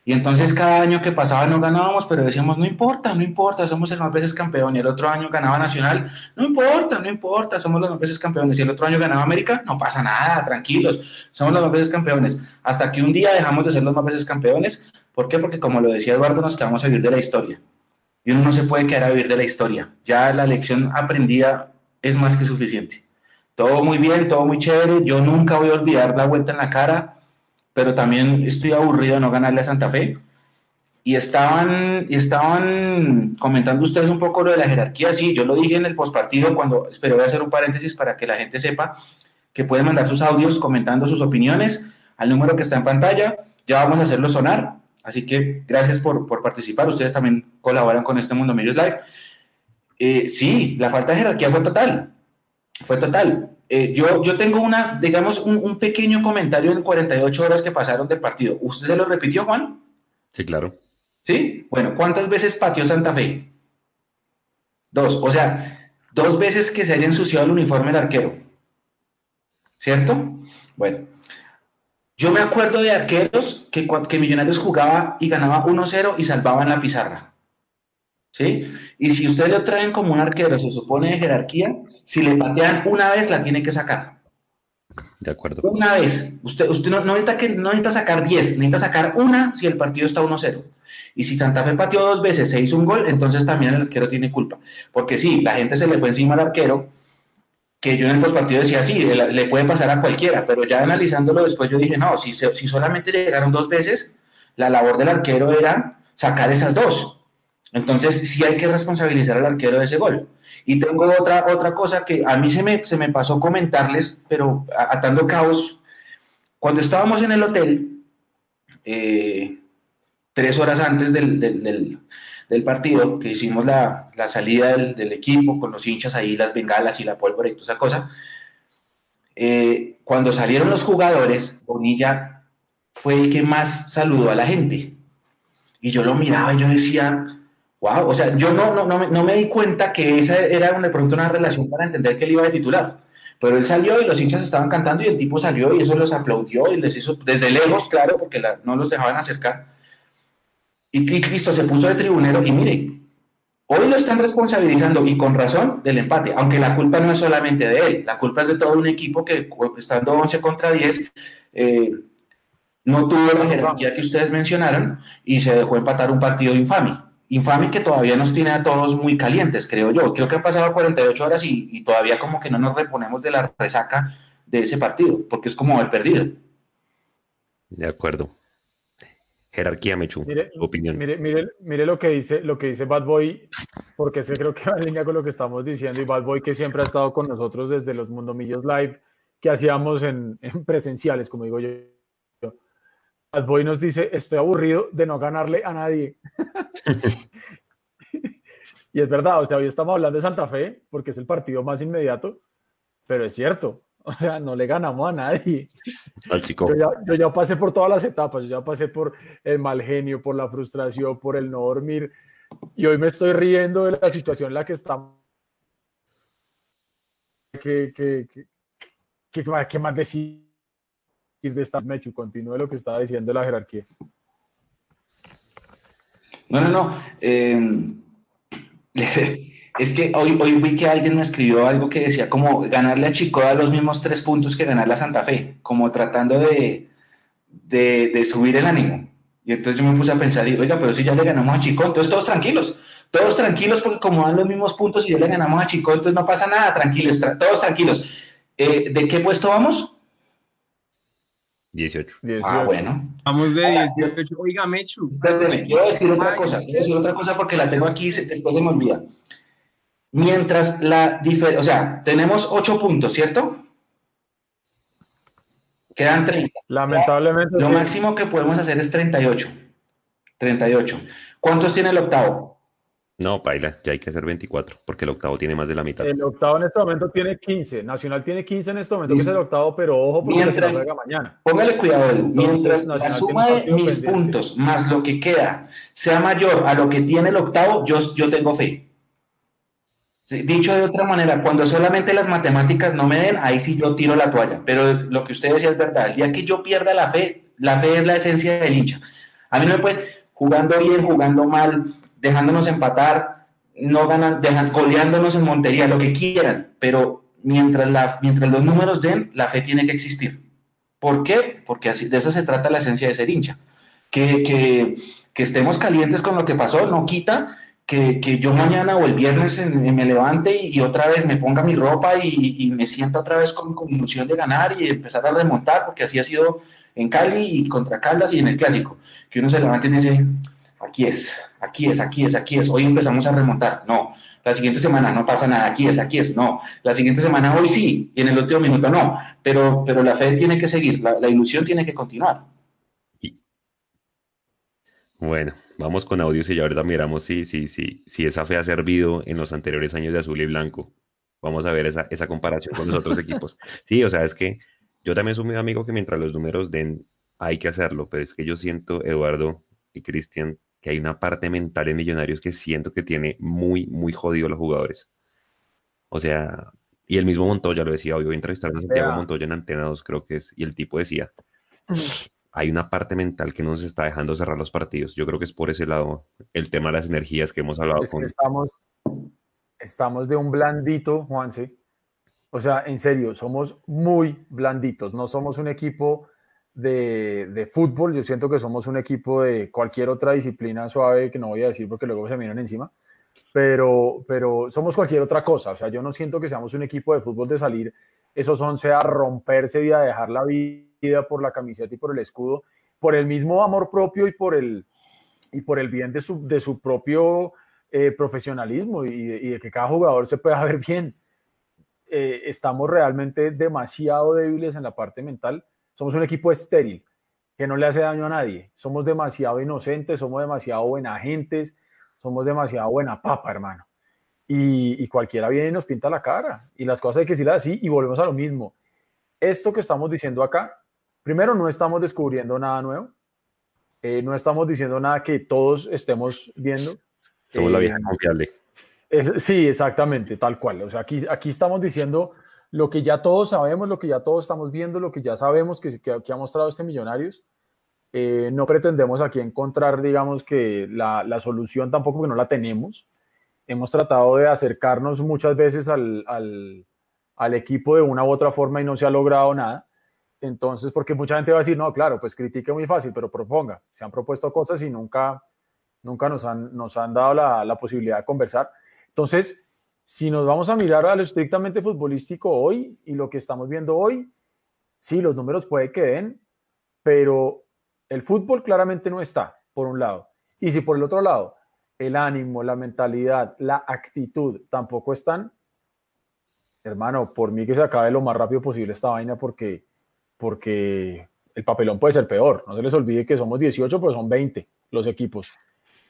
Y entonces cada año que pasaba no ganábamos, pero decíamos, no importa, no importa, somos el más veces campeón. Y el otro año ganaba Nacional, no importa, no importa, somos los más veces campeones. Y el otro año ganaba América, no pasa nada, tranquilos, somos los más veces campeones. Hasta que un día dejamos de ser los más veces campeones. ¿Por qué? Porque como lo decía Eduardo, nos quedamos a vivir de la historia. Y uno no se puede quedar a vivir de la historia. Ya la lección aprendida es más que suficiente. Todo muy bien, todo muy chévere. Yo nunca voy a olvidar la vuelta en la cara pero también estoy aburrido de no ganarle a Santa Fe. Y estaban, estaban comentando ustedes un poco lo de la jerarquía. Sí, yo lo dije en el postpartido cuando, espero voy a hacer un paréntesis para que la gente sepa que pueden mandar sus audios comentando sus opiniones al número que está en pantalla. Ya vamos a hacerlo sonar. Así que gracias por, por participar. Ustedes también colaboran con este Mundo Medios Live. Eh, sí, la falta de jerarquía fue total. Fue total. Eh, yo, yo tengo una, digamos, un, pequeño comentario en 48 horas que pasaron del partido. ¿Usted se lo repitió, Juan? Sí, claro. ¿Sí? Bueno, ¿cuántas veces pateó Santa Fe? Dos. O sea, dos veces que se haya ensuciado el uniforme del arquero. ¿Cierto? Bueno. Yo me acuerdo de arqueros que, que Millonarios jugaba y ganaba 1-0 y salvaban la pizarra. ¿Sí? Y si usted lo traen como un arquero, se supone de jerarquía, si le patean una vez, la tiene que sacar. De acuerdo. Una vez. Usted, usted no, necesita que, no necesita sacar 10, necesita sacar una si el partido está 1-0. Y si Santa Fe pateó dos veces, se hizo un gol, entonces también el arquero tiene culpa. Porque sí, la gente se le fue encima al arquero, que yo en el postpartido decía, sí, le, puede pasar a cualquiera, pero ya analizándolo después yo dije, no, si, si solamente llegaron dos veces, la labor del arquero era sacar esas dos. Entonces sí hay que responsabilizar al arquero de ese gol. Y tengo otra, otra cosa que a mí se me, se me pasó comentarles, pero atando caos. Cuando estábamos en el hotel, eh, tres horas antes del, del, del, partido, que hicimos la, la salida del, equipo con los hinchas ahí, las bengalas y la pólvora y toda esa cosa, eh, cuando salieron los jugadores, Bonilla fue el que más saludó a la gente. Y yo lo miraba y yo decía, Wow, o sea, yo no, no, no, me, no me di cuenta que esa era de pronto una relación para entender que él iba de titular. Pero él salió y los hinchas estaban cantando y el tipo salió y eso los aplaudió y les hizo, desde lejos, claro, porque no los dejaban acercar. Y, y Cristo se puso de tribunero y mire, hoy lo están responsabilizando y con razón del empate, aunque la culpa no es solamente de él, la culpa es de todo un equipo que estando 11 contra 10 eh, no tuvo la jerarquía que ustedes mencionaron y se dejó empatar un partido infame infame que todavía nos tiene a todos muy calientes, creo yo. Creo que han pasado 48 horas y, todavía como que no nos reponemos de la resaca de ese partido, porque es como haber perdido. De acuerdo. Jerarquía, Mechu, mire, opinión. Mire, mire, mire, lo que dice, lo que dice Bad Boy, porque ese creo que va en línea con lo que estamos diciendo, y Bad Boy que siempre ha estado con nosotros desde los Mundomillos Live que hacíamos en, en presenciales, como digo yo Boy nos dice, estoy aburrido de no ganarle a nadie. y es verdad, o sea, hoy estamos hablando de Santa Fe porque es el partido más inmediato, pero es cierto, o sea, no le ganamos a nadie. Yo, ya, yo ya pasé por todas las etapas, yo ya pasé por el mal genio, por la frustración, por el no dormir, y hoy me estoy riendo de la situación en la que estamos. ¿Qué, qué, qué, qué más decir? De esta Mechu, continúe lo que estaba diciendo la jerarquía. No, no, no. Em, es que hoy, hoy vi que alguien me escribió algo que decía como ganarle a Chico a los mismos tres puntos que ganarle a Santa Fe, como tratando de, de, subir el ánimo. Y entonces yo me puse a pensar, y, oiga, pero si ya le ganamos a Chico, entonces todos tranquilos, todos tranquilos porque como dan los mismos puntos y ya le ganamos a Chico, entonces no pasa nada, tranquilos, todos tranquilos. Eh, ¿De qué puesto vamos? 18. Ah, bueno. Vamos de 18. Oiga, Mechu. Espérame, quiero decir otra cosa. Quiero decir otra cosa porque la tengo aquí y después se me olvida. Mientras la diferencia, o sea, tenemos 8 puntos, ¿cierto? Quedan 30. Lamentablemente. Lo máximo que podemos hacer es 38. 38. ¿Cuántos tiene el octavo? No, paila, ya hay que hacer 24, porque el octavo tiene más de la mitad. El octavo en este momento tiene 15. Nacional tiene 15 en este momento, que es el octavo, pero ojo, porque mientras, se mañana. Póngale cuidado, mientras la suma de mis puntos más lo que queda sea mayor a lo que tiene el octavo, yo, yo tengo fe. Dicho de otra manera, cuando solamente las matemáticas no me den, ahí sí yo tiro la toalla. Pero lo que usted decía es verdad. El día que yo pierda la fe, la fe es la esencia del hincha. A mí no me pueden, jugando bien, jugando mal, dejándonos empatar, no ganan, dejan, goleándonos en Montería, lo que quieran, pero mientras, la, mientras los números den, la fe tiene que existir. ¿Por qué? Porque así, de eso se trata la esencia de ser hincha. Que, que, estemos calientes con lo que pasó no quita que, que yo mañana o el viernes me levante y, otra vez me ponga mi ropa y, me sienta otra vez con, con, ilusión de ganar y empezar a remontar, porque así ha sido en Cali y contra Caldas y en el Clásico. Que uno se levante y dice, aquí es, aquí es, aquí es, aquí es, hoy empezamos a remontar. No, la siguiente semana no pasa nada, aquí es, aquí es, no. La siguiente semana hoy sí, y en el último minuto no. Pero, pero la fe tiene que seguir, la, la ilusión tiene que continuar. Bueno, vamos con audios y ya ahorita miramos si, si, si, si esa fe ha servido en los anteriores años de azul y blanco. Vamos a ver esa, esa comparación con los otros equipos. Sí, o sea, es que yo también soy muy amigo que mientras los números den, hay que hacerlo, pero es que yo siento, Eduardo y Cristian, que hay una parte mental en Millonarios que siento que tiene muy, muy jodido a los jugadores. O sea, y el mismo Montoya lo decía, hoy voy a entrevistar a Santiago Montoya en Antena 2, creo que es, y el tipo decía, hay una parte mental que no nos está dejando cerrar los partidos. Yo creo que es por ese lado el tema de las energías que hemos hablado Es con... que estamos, estamos de un blandito, Juanse. O sea, en serio, somos muy blanditos. No somos un equipo de, de fútbol. Yo siento que somos un equipo de cualquier otra disciplina suave que no voy a decir porque luego se miran encima. Pero, pero somos cualquier otra cosa. O sea, yo no siento que seamos un equipo de fútbol de salir esos 11 a romperse y a dejar la vida por la camiseta y por el escudo, por el mismo amor propio y por el, y por el bien de su, de su propio eh, profesionalismo y de, y de, que cada jugador se pueda ver bien. Eh, estamos realmente demasiado débiles en la parte mental. Somos un equipo estéril que no le hace daño a nadie. Somos demasiado inocentes, somos demasiado buena agentes, somos demasiado buena papa, hermano. Y, y, cualquiera viene y nos pinta la cara. Y las cosas hay que decirlas así y volvemos a lo mismo. Esto que estamos diciendo acá, primero no estamos descubriendo nada nuevo, eh, no estamos diciendo nada que todos estemos viendo. Somos eh, la vieja confiable. Es, sí, exactamente, tal cual. O sea, aquí, aquí estamos diciendo lo que ya todos sabemos, lo que ya todos estamos viendo, lo que ya sabemos que, que, que ha mostrado este Millonarios. Eh, no pretendemos aquí encontrar, digamos, que la, la solución tampoco que no la tenemos hemos tratado de acercarnos muchas veces al, al, al, equipo de una u otra forma y no se ha logrado nada. Entonces, porque mucha gente va a decir, no, claro, pues critique muy fácil, pero proponga. Se han propuesto cosas y nunca, nunca nos, han, nos han dado la, la posibilidad de conversar. Entonces, si nos vamos a mirar a lo estrictamente futbolístico hoy y lo que estamos viendo hoy, sí, los números puede que den, pero el fútbol claramente no está, por un lado. Y si por el otro lado el ánimo, la mentalidad, la actitud tampoco están, hermano, por mí que se acabe lo más rápido posible esta vaina porque, porque el papelón puede ser peor. No se les olvide que somos 18, pues son 20 los equipos.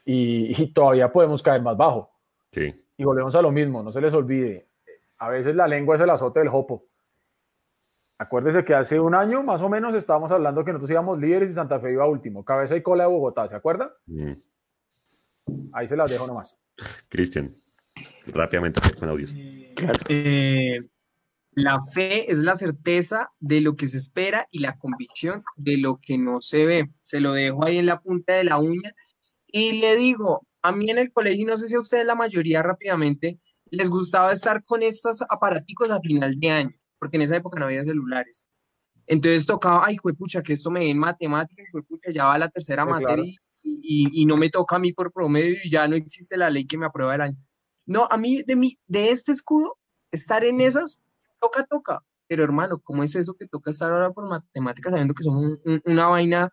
Y, y todavía podemos caer más bajo. Sí. Y volvemos a lo mismo, no se les olvide. A veces la lengua es el azote del jopo. Acuérdese que hace un año más o menos estábamos hablando que nosotros íbamos líderes y Santa Fe iba último. Cabeza y cola de Bogotá, ¿se acuerda? Mm. Ahí se las dejo nomás. Cristian, rápidamente con audios. Claro. Eh, la fe es la certeza de lo que se espera y la convicción de lo que no se ve. Se lo dejo ahí en la punta de la uña. Y le digo, a mí en el colegio, no sé si a ustedes la mayoría rápidamente, les gustaba estar con estos aparaticos a final de año, porque en esa época no había celulares. Entonces tocaba, ay, pucha, que esto me den matemáticas, pucha, ya va la tercera sí, materia claro y, y, no me toca a mí por promedio y ya no existe la ley que me aprueba el año. No, a mí de, mi, de este escudo, estar en esas, toca, toca. Pero hermano, ¿cómo es eso que toca estar ahora por matemáticas sabiendo que somos un, un, una vaina,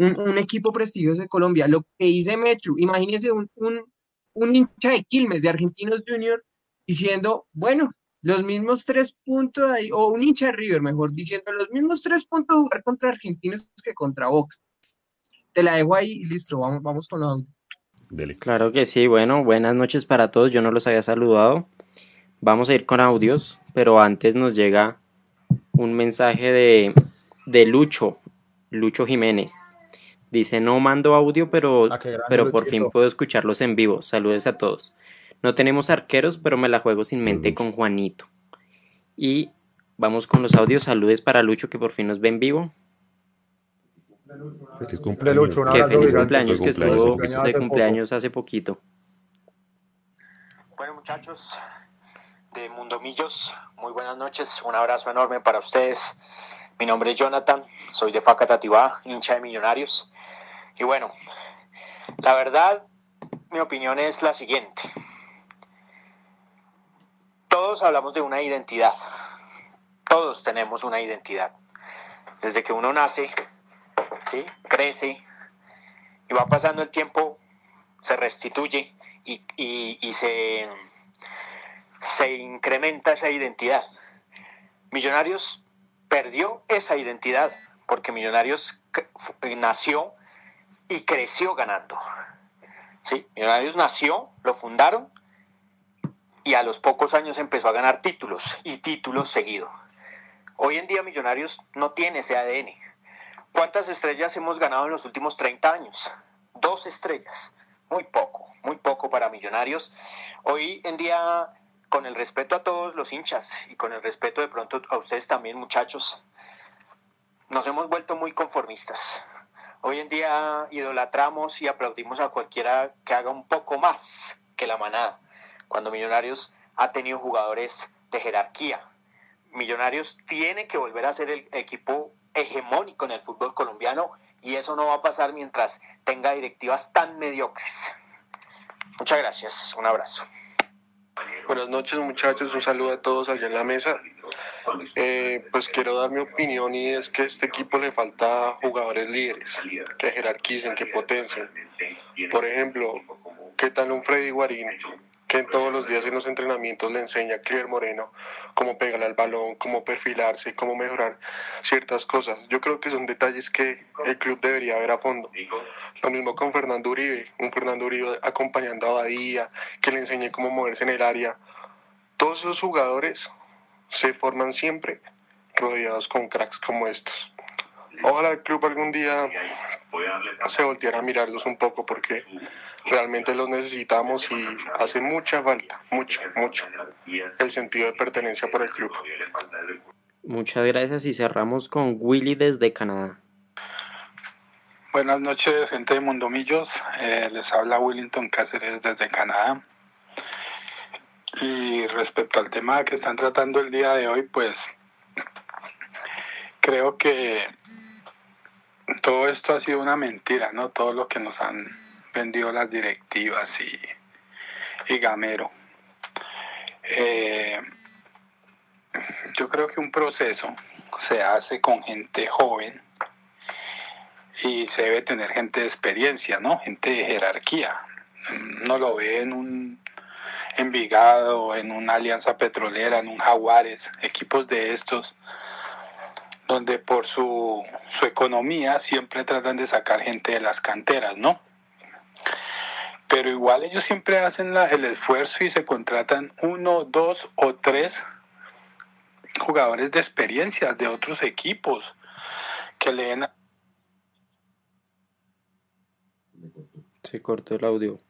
un, un, equipo prestigioso de Colombia? Lo que dice Mechu, imagínese un, un hincha de Quilmes, de Argentinos Junior, diciendo, bueno, los mismos tres puntos ahí, o un hincha de River, mejor diciendo, los mismos tres puntos jugar contra Argentinos que contra Boca te la dejo ahí y listo, vamos, vamos con los Dele. Claro que sí, bueno, buenas noches para todos, yo no los había saludado. Vamos a ir con audios, pero antes nos llega un mensaje de, de Lucho, Lucho Jiménez. Dice, no mando audio, pero, ah, pero por fin puedo escucharlos en vivo. Saludos a todos. No tenemos arqueros, pero me la juego sin mente con Juanito. Y vamos con los audios. Saludes para Lucho, que por fin nos ve en vivo. Feliz De cumpleaños. Lucho, un Que abrazo feliz cumpleaños que estuvo de cumpleaños hace poquito. Bueno muchachos de Mundomillos, muy buenas noches, un abrazo enorme para ustedes. Mi nombre es Jonathan, soy de Facatativá, hincha de Millonarios. Y bueno, la verdad, mi opinión es la siguiente. Todos hablamos de una identidad, todos tenemos una identidad. Desde que uno nace, ¿sí? crece y va pasando el tiempo, se restituye y, y- se, se incrementa esa identidad. Millonarios perdió esa identidad porque Millonarios nació y creció ganando. ¿Sí? Millonarios nació, lo fundaron y a los pocos años empezó a ganar títulos y títulos seguidos. Hoy en día Millonarios no tiene ese ADN. ¿Cuántas estrellas hemos ganado en los últimos 30 años? Dos estrellas. Muy poco, muy poco para Millonarios. Hoy en día, con el respeto a todos los hinchas y con el respeto de pronto a ustedes también, muchachos, nos hemos vuelto muy conformistas. Hoy en día idolatramos y aplaudimos a cualquiera que haga un poco más que la manada, cuando Millonarios ha tenido jugadores de jerarquía. Millonarios tiene que volver a ser el equipo hegemónico en el fútbol colombiano y eso no va a pasar mientras tenga directivas tan mediocres. Muchas gracias, un abrazo. Buenas noches muchachos, un saludo a todos allá en la mesa. Eh, pues quiero dar mi opinión y es que a este equipo le falta jugadores líderes, que jerarquicen, que potencien. Por ejemplo, ¿qué tal un Freddy Guarín que en todos los días en los entrenamientos le enseña a Cliver Moreno cómo pegarle al balón, cómo perfilarse, cómo mejorar ciertas cosas? Yo creo que son detalles que el club debería ver a fondo. Lo mismo con Fernando Uribe, un Fernando Uribe acompañando a Badía, que le enseñe cómo moverse en el área. Todos esos jugadores se forman siempre rodeados con cracks como estos. Ojalá el club algún día se volteara a mirarlos un poco porque realmente los necesitamos y hace mucha falta, mucha, mucho, el sentido de pertenencia por el club. Muchas gracias y cerramos con Willy desde Canadá. Buenas noches, gente de Mundomillos. Eh, les habla Willington Cáceres desde Canadá. Y respecto al tema que están tratando el día de hoy, pues creo que todo esto ha sido una mentira, ¿no? Todo lo que nos han vendido las directivas y, y Gamero. Eh, yo creo que un proceso se hace con gente joven y se debe tener gente de experiencia, ¿no? Gente de jerarquía. No lo ve en un Envigado, en una alianza petrolera, en un Jaguares, equipos de estos, donde por su, su economía siempre tratan de sacar gente de las canteras, ¿no? Pero igual ellos siempre hacen la- el esfuerzo y se contratan uno, dos o tres jugadores de experiencia de otros equipos que le den Se cortó el audio.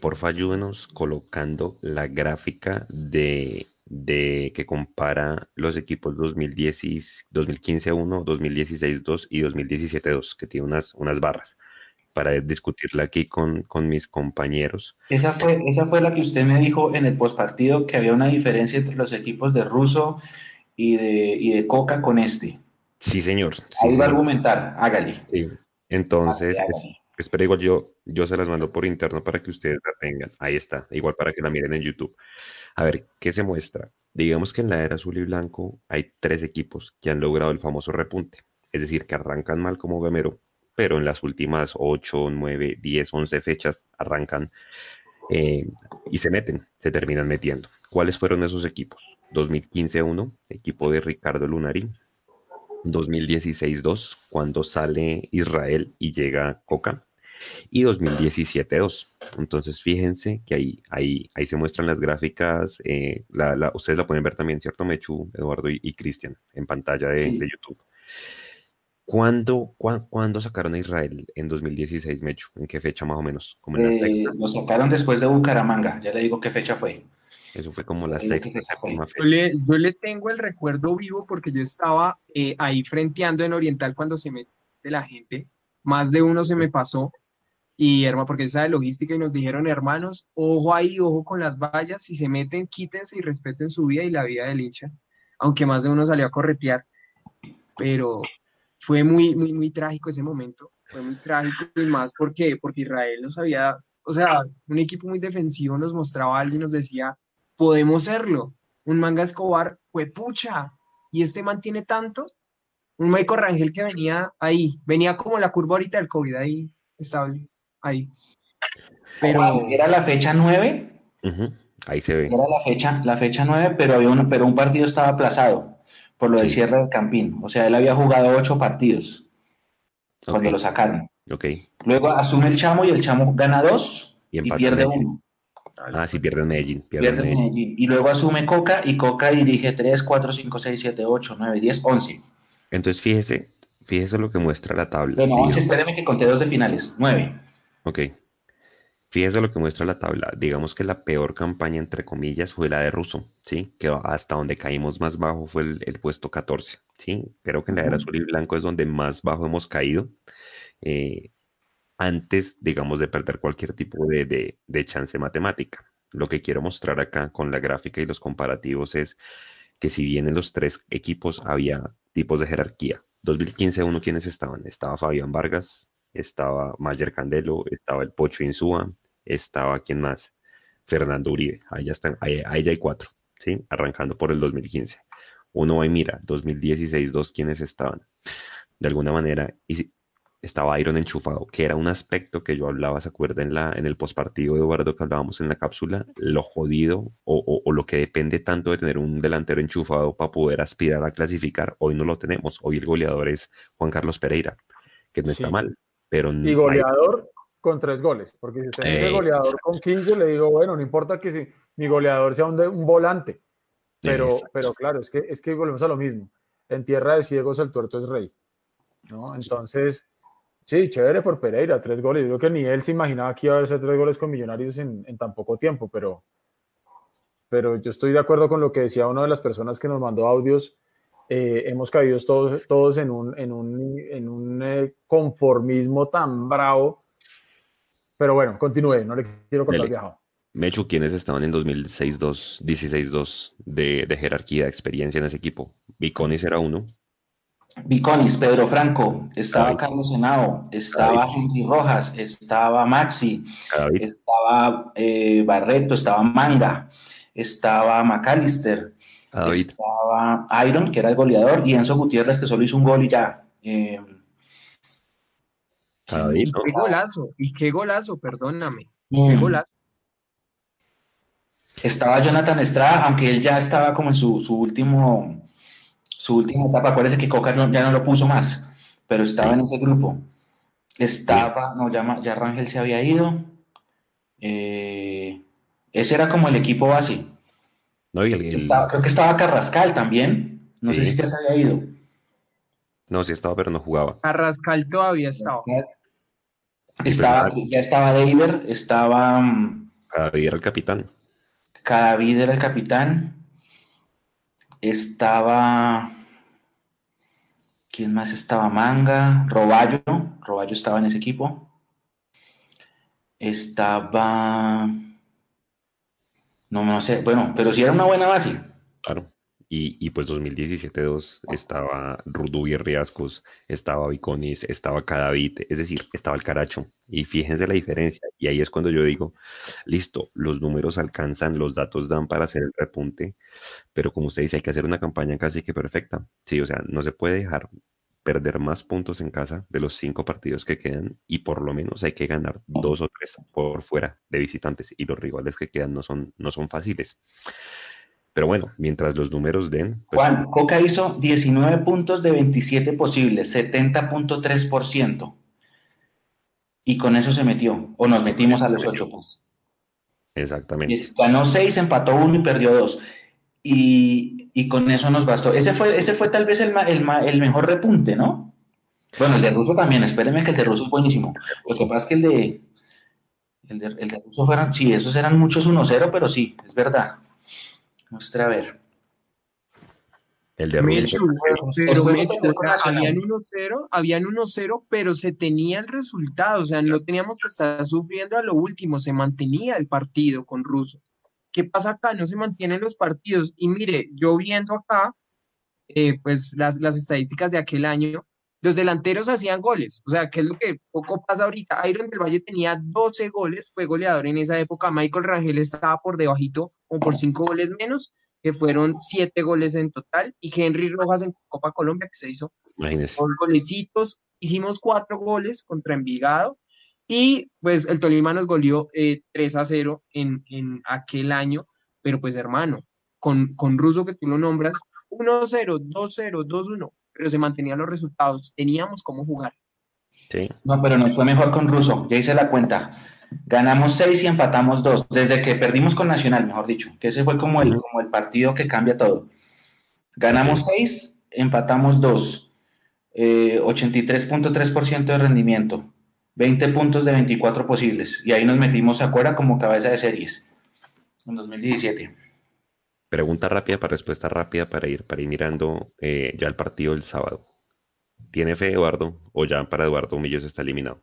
Porfa, ayúdenos colocando la gráfica de, de que compara los equipos 2010 y- 2015-1, 2016-2 y 2017-2, que tiene unas, unas barras, para discutirla aquí con, con mis compañeros. Esa fue, esa fue la que usted me dijo en el postpartido, que había una diferencia entre los equipos de Russo y de, y de Coca con este. Sí, señor. sí, Ahí va a argumentar, hágale. Sí. Entonces, Hágale, es- hágale. Espera, igual yo, yo se las mando por interno para que ustedes la tengan. Ahí está, igual para que la miren en YouTube. A ver, ¿qué se muestra? Digamos que en la era azul y blanco hay tres equipos que han logrado el famoso repunte. Es decir, que arrancan mal como Gamero, pero en las últimas 8, 9, 10, 11 fechas arrancan eh, y se meten, se terminan metiendo. ¿Cuáles fueron esos equipos? 2015-1, equipo de Ricardo Lunari. 2016-2, cuando sale Israel y llega Coca. Y 2017-2. Entonces, fíjense que ahí, ahí, ahí se muestran las gráficas. eh, la- la- ustedes la pueden ver también, ¿cierto, Mechu, Eduardo y, y Cristian, en pantalla de, Sí. de YouTube. ¿Cuándo, cuá- cuándo sacaron a Israel en 2016, Mechu? ¿En qué fecha más o menos? ¿Como en Eh, lo sacaron después de Bucaramanga, ya le digo qué fecha fue. Eso fue como la sexta, séptima Yo le, yo le tengo el recuerdo vivo porque yo estaba eh, ahí frenteando en Oriental cuando se mete la gente. Más de uno se me pasó. Y hermano, porque esa de logística y nos dijeron, hermanos, ojo ahí, ojo con las vallas, si se meten, quítense y respeten su vida y la vida del hincha. Aunque más de uno salió a corretear. Pero fue muy, muy, muy trágico ese momento. Fue muy trágico y más porque, porque Israel nos había, o sea, un equipo muy defensivo nos mostraba algo y nos decía, podemos serlo. Un manga Escobar fue pucha. Y este mantiene tanto. Un Michael Rangel que venía ahí, venía como la curva ahorita del COVID, ahí estable, ahí. Pero era la fecha 9. Ahí se ve. Era la fecha, la fecha 9, pero, había un, pero un partido estaba aplazado por lo del cierre del Campín. O sea, él había jugado ocho partidos cuando lo sacaron. Okay. Luego asume el Chamo y el Chamo gana dos y, pierde uno. Ah, sí, pierde Medellín. Pierde, Medellín. Y luego asume Coca y Coca dirige 3, 4, 5, 6, 7, 8, 9, 10, 11. Entonces, fíjese, fíjese lo que muestra la tabla. Bueno, 11, espéreme que conté dos de finales. 9. Ok. Fíjese lo que muestra la tabla. Digamos que la peor campaña, entre comillas, fue la de Russo, ¿sí? Que hasta donde caímos más bajo fue el, puesto 14, ¿sí? Creo que en la era azul y blanco es donde más bajo hemos caído. Eh, antes, digamos, de perder cualquier tipo de, chance matemática. Lo que quiero mostrar acá con la gráfica y los comparativos es que si bien en los tres equipos había tipos de jerarquía, 2015 uno quienes estaban, estaba Fabián Vargas, estaba Mayer Candelo, estaba el Pocho Insúa, estaba quién más, Fernando Uribe, ahí ya están, ahí, ya hay cuatro, ¿sí? Arrancando por el 2015. Uno va y mira, 2016, dos quienes estaban. De alguna manera, y estaba Iron enchufado, que era un aspecto que yo hablaba, ¿se acuerda? En, la, en el postpartido de Eduardo que hablábamos en la cápsula, lo jodido o, o, lo que depende tanto de tener un delantero enchufado para poder aspirar a clasificar. Hoy no lo tenemos, hoy el goleador es Juan Carlos Pereira, que no está mal, pero... Y goleador con tres goles, porque si tenés el goleador con 15, le digo, bueno, no importa que si mi goleador sea un, un volante, pero, pero claro, es que, es que volvemos a lo mismo. En tierra de ciegos el tuerto es rey. ¿no? Entonces, Sí, chévere por Pereira, tres goles. Yo creo que ni él se imaginaba que iba a haber tres goles con Millonarios en, tan poco tiempo, pero, pero yo estoy de acuerdo con lo que decía una de las personas que nos mandó audios. Eh, hemos caído todos, todos en un, en un, en un eh, conformismo tan bravo. Pero bueno, continúe, no le quiero contar viajado. Mechu, ¿quiénes estaban en 2006-2, 16-2 de, de jerarquía, de experiencia en ese equipo? Viconis era uno, Viconis, Pedro Franco, estaba Carlos Senao, estaba Henry Rojas, estaba Maxi, estaba eh, Barreto, estaba Manga, estaba McAllister, estaba Iron, que era el goleador, y Enzo Gutiérrez, que solo hizo un gol y ya. Eh, y qué golazo, y qué golazo, perdóname, qué mm. golazo. Estaba Jonathan Estrada, aunque él ya estaba como en su, su último su última etapa, acuérdese que Coca ya no lo puso más, pero estaba en ese grupo. Estaba, no, ya, ya Rangel se había ido. Eh, ese era como el equipo base. No, y el, creo que estaba Carrascal también. No sé si ya se había ido. No, sí estaba, pero no jugaba. Carrascal todavía estaba. Estaba, ya estaba David, estaba. Mm, Cadavid era el capitán. Cadavid era el capitán estaba. ¿Quién más estaba? Manga, Roballo, Roballo estaba en ese equipo. Estaba. No, no sé, bueno, pero sí era una buena base. Claro. Y, y pues 2017-2 estaba Rudubi Riascos, estaba Viconis, estaba Cadavid, es decir, estaba el Caracho. Y fíjense la diferencia. Y ahí es cuando yo digo, listo, los números alcanzan, los datos dan para hacer el repunte, pero como usted dice, hay que hacer una campaña casi que perfecta. Sí, o sea, no se puede dejar perder más puntos en casa de los cinco partidos que quedan y por lo menos hay que ganar dos o tres por fuera de visitantes y los rivales que quedan no son, no son fáciles. Pero bueno, mientras los números den. Pues Juan, Coca hizo 19 puntos de 27 posibles, 70.3%. Y con eso se metió, o nos metimos a los 8, pues. Exactamente. Ganó 6, empató 1 y perdió 2. Y, y, con eso nos bastó. Ese fue, ese fue tal vez el, el, el, mejor repunte, ¿no? Bueno, el de Ruso también, espérenme que el de Ruso es buenísimo. Lo que pasa es que el de, El de, el de Russo fueron, sí, esos eran muchos 1-0, pero sí, es verdad. Muestra a ver. El de Mechu, Russo. pero habían 1-0, habían 1-0, pero se tenía el resultado, o sea, no teníamos que estar sufriendo a lo último, se mantenía el partido con Russo. ¿Qué pasa acá? No se mantienen los partidos. Y mire, yo viendo acá, eh, pues las, las estadísticas de aquel año, los delanteros hacían goles, o sea, ¿qué es lo que poco pasa ahorita? Iron del Valle tenía 12 goles, fue goleador en esa época, Michael Rangel estaba por debajito, como por 5 goles menos, que fueron 7 goles en total, y Henry Rojas en Copa Colombia, que se hizo Imagínese. dos golecitos, hicimos 4 goles contra Envigado, y pues el Tolima nos goleó eh, 3 a 0 en, en aquel año, pero pues hermano, con, con Russo que tú lo nombras, 1-0, 2-0, 2-1, pero se mantenían los resultados, teníamos cómo jugar. Sí. No, pero nos fue mejor con Russo, ya hice la cuenta. Ganamos 6 y empatamos 2, desde que perdimos con Nacional, mejor dicho, que ese fue como el, como el partido que cambia todo. Ganamos 6, empatamos 2, eh, 83.3% de rendimiento, 20 puntos de 24 posibles, y ahí nos metimos afuera como cabeza de series en 2017. Pregunta rápida para respuesta rápida para ir, para ir mirando eh, ya el partido del sábado. ¿Tiene fe Eduardo o ya para Eduardo Millos está eliminado?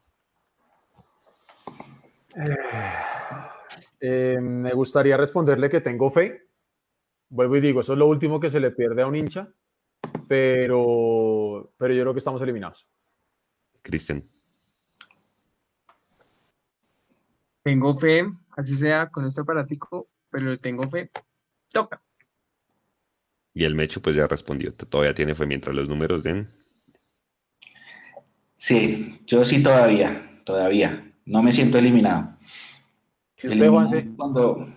Eh, me gustaría responderle que tengo fe. Vuelvo y digo, eso es lo último que se le pierde a un hincha, pero, pero yo creo que estamos eliminados. Cristian. Tengo fe, así sea con este aparatico, pero tengo fe. Toca. Y el Mecho pues ya respondió. Todavía tiene fe mientras los números den. Sí, yo sí todavía, todavía. No me siento eliminado. ¿Y usted, Juanse? Cuando...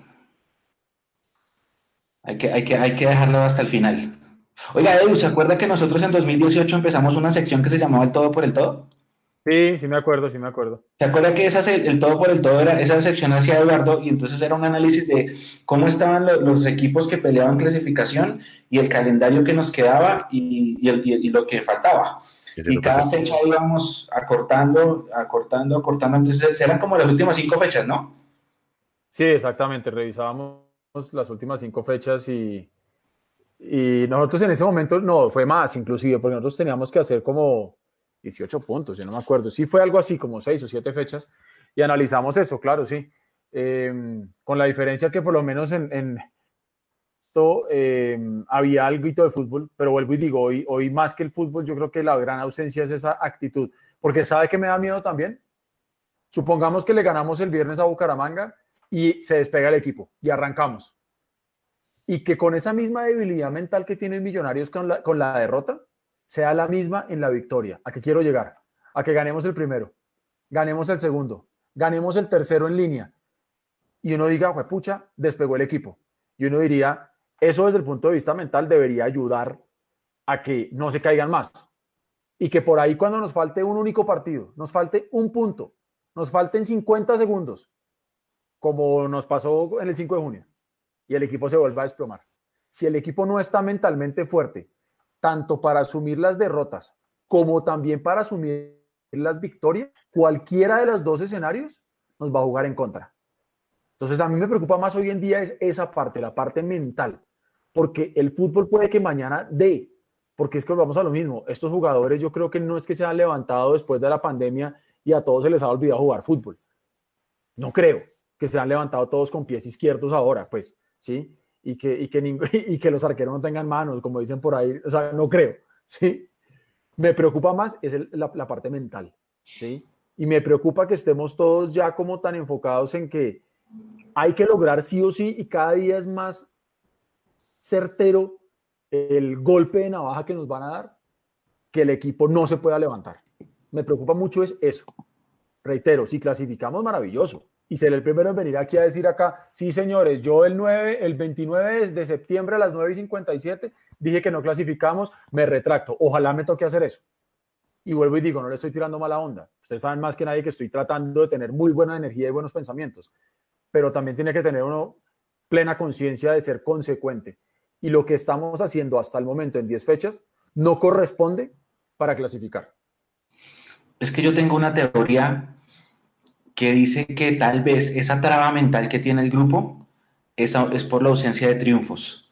Hay que, hay, que, hay que dejarlo hasta el final. Oiga, Edu, ¿se acuerda que nosotros en 2018 empezamos una sección que se llamaba El Todo por el Todo? Sí, sí me acuerdo, sí me acuerdo. ¿Se acuerda que esa, el todo por el todo era esa sección hacia Eduardo y entonces era un análisis de cómo estaban lo- los equipos que peleaban clasificación y el calendario que nos quedaba y, y el- y- y lo que faltaba? Y cada fecha íbamos acortando, acortando, acortando. Entonces eran como las últimas cinco fechas, ¿no? Sí, exactamente. Revisábamos las últimas cinco fechas y, y nosotros en ese momento, no, fue más inclusive, porque nosotros teníamos que hacer como 18 puntos, yo no me acuerdo. Sí fue algo así, como seis o siete fechas, y analizamos eso, claro, sí. Eh, con la diferencia que por lo menos en, en esto eh, había algo de fútbol, pero vuelvo y digo, hoy, hoy más que el fútbol, yo creo que la gran ausencia es esa actitud, porque ¿sabe que me da miedo también? Supongamos que le ganamos el viernes a Bucaramanga y se despega el equipo y arrancamos. Y que con esa misma debilidad mental que tienen Millonarios con la, con la derrota, sea la misma en la victoria. ¿A qué quiero llegar? A que ganemos el primero, ganemos el segundo, ganemos el tercero en línea. Y uno diga, pucha, despegó el equipo. Y uno diría, eso desde el punto de vista mental debería ayudar a que no se caigan más. Y que por ahí cuando nos falte un único partido, nos falte un punto, nos falten 50 segundos, como nos pasó en el 5 de junio, y el equipo se vuelva a desplomar. Si el equipo no está mentalmente fuerte, tanto para asumir las derrotas como también para asumir las victorias, cualquiera de los dos escenarios nos va a jugar en contra. Entonces a mí me preocupa más hoy en día es esa parte, la parte mental, porque el fútbol puede que mañana dé, porque es que vamos a lo mismo, estos jugadores yo creo que no es que se han levantado después de la pandemia y a todos se les ha olvidado jugar fútbol. No creo que se han levantado todos con pies izquierdos ahora, pues, ¿sí? Y que, y que, los arqueros no tengan manos, como dicen por ahí, o sea, no creo, ¿sí? Me preocupa más es el- la, la parte mental, ¿sí? Y me preocupa que estemos todos ya como tan enfocados en que hay que lograr sí o sí y cada día es más certero el golpe de navaja que nos van a dar que el equipo no se pueda levantar. Me preocupa mucho es eso. Reitero, si clasificamos, maravilloso. Y seré el primero en venir aquí a decir acá, sí señores, yo el 9, el 29 de septiembre a las 9 y 57 dije que no clasificamos, me retracto. Ojalá me toque hacer eso. Y vuelvo y digo, no le estoy tirando mala onda. Ustedes saben más que nadie que estoy tratando de tener muy buena energía y buenos pensamientos, pero también tiene que tener uno plena conciencia de ser consecuente. Y lo que estamos haciendo hasta el momento en 10 fechas no corresponde para clasificar. Es que yo tengo una teoría que dice que tal vez esa traba mental que tiene el grupo es, es por la ausencia de triunfos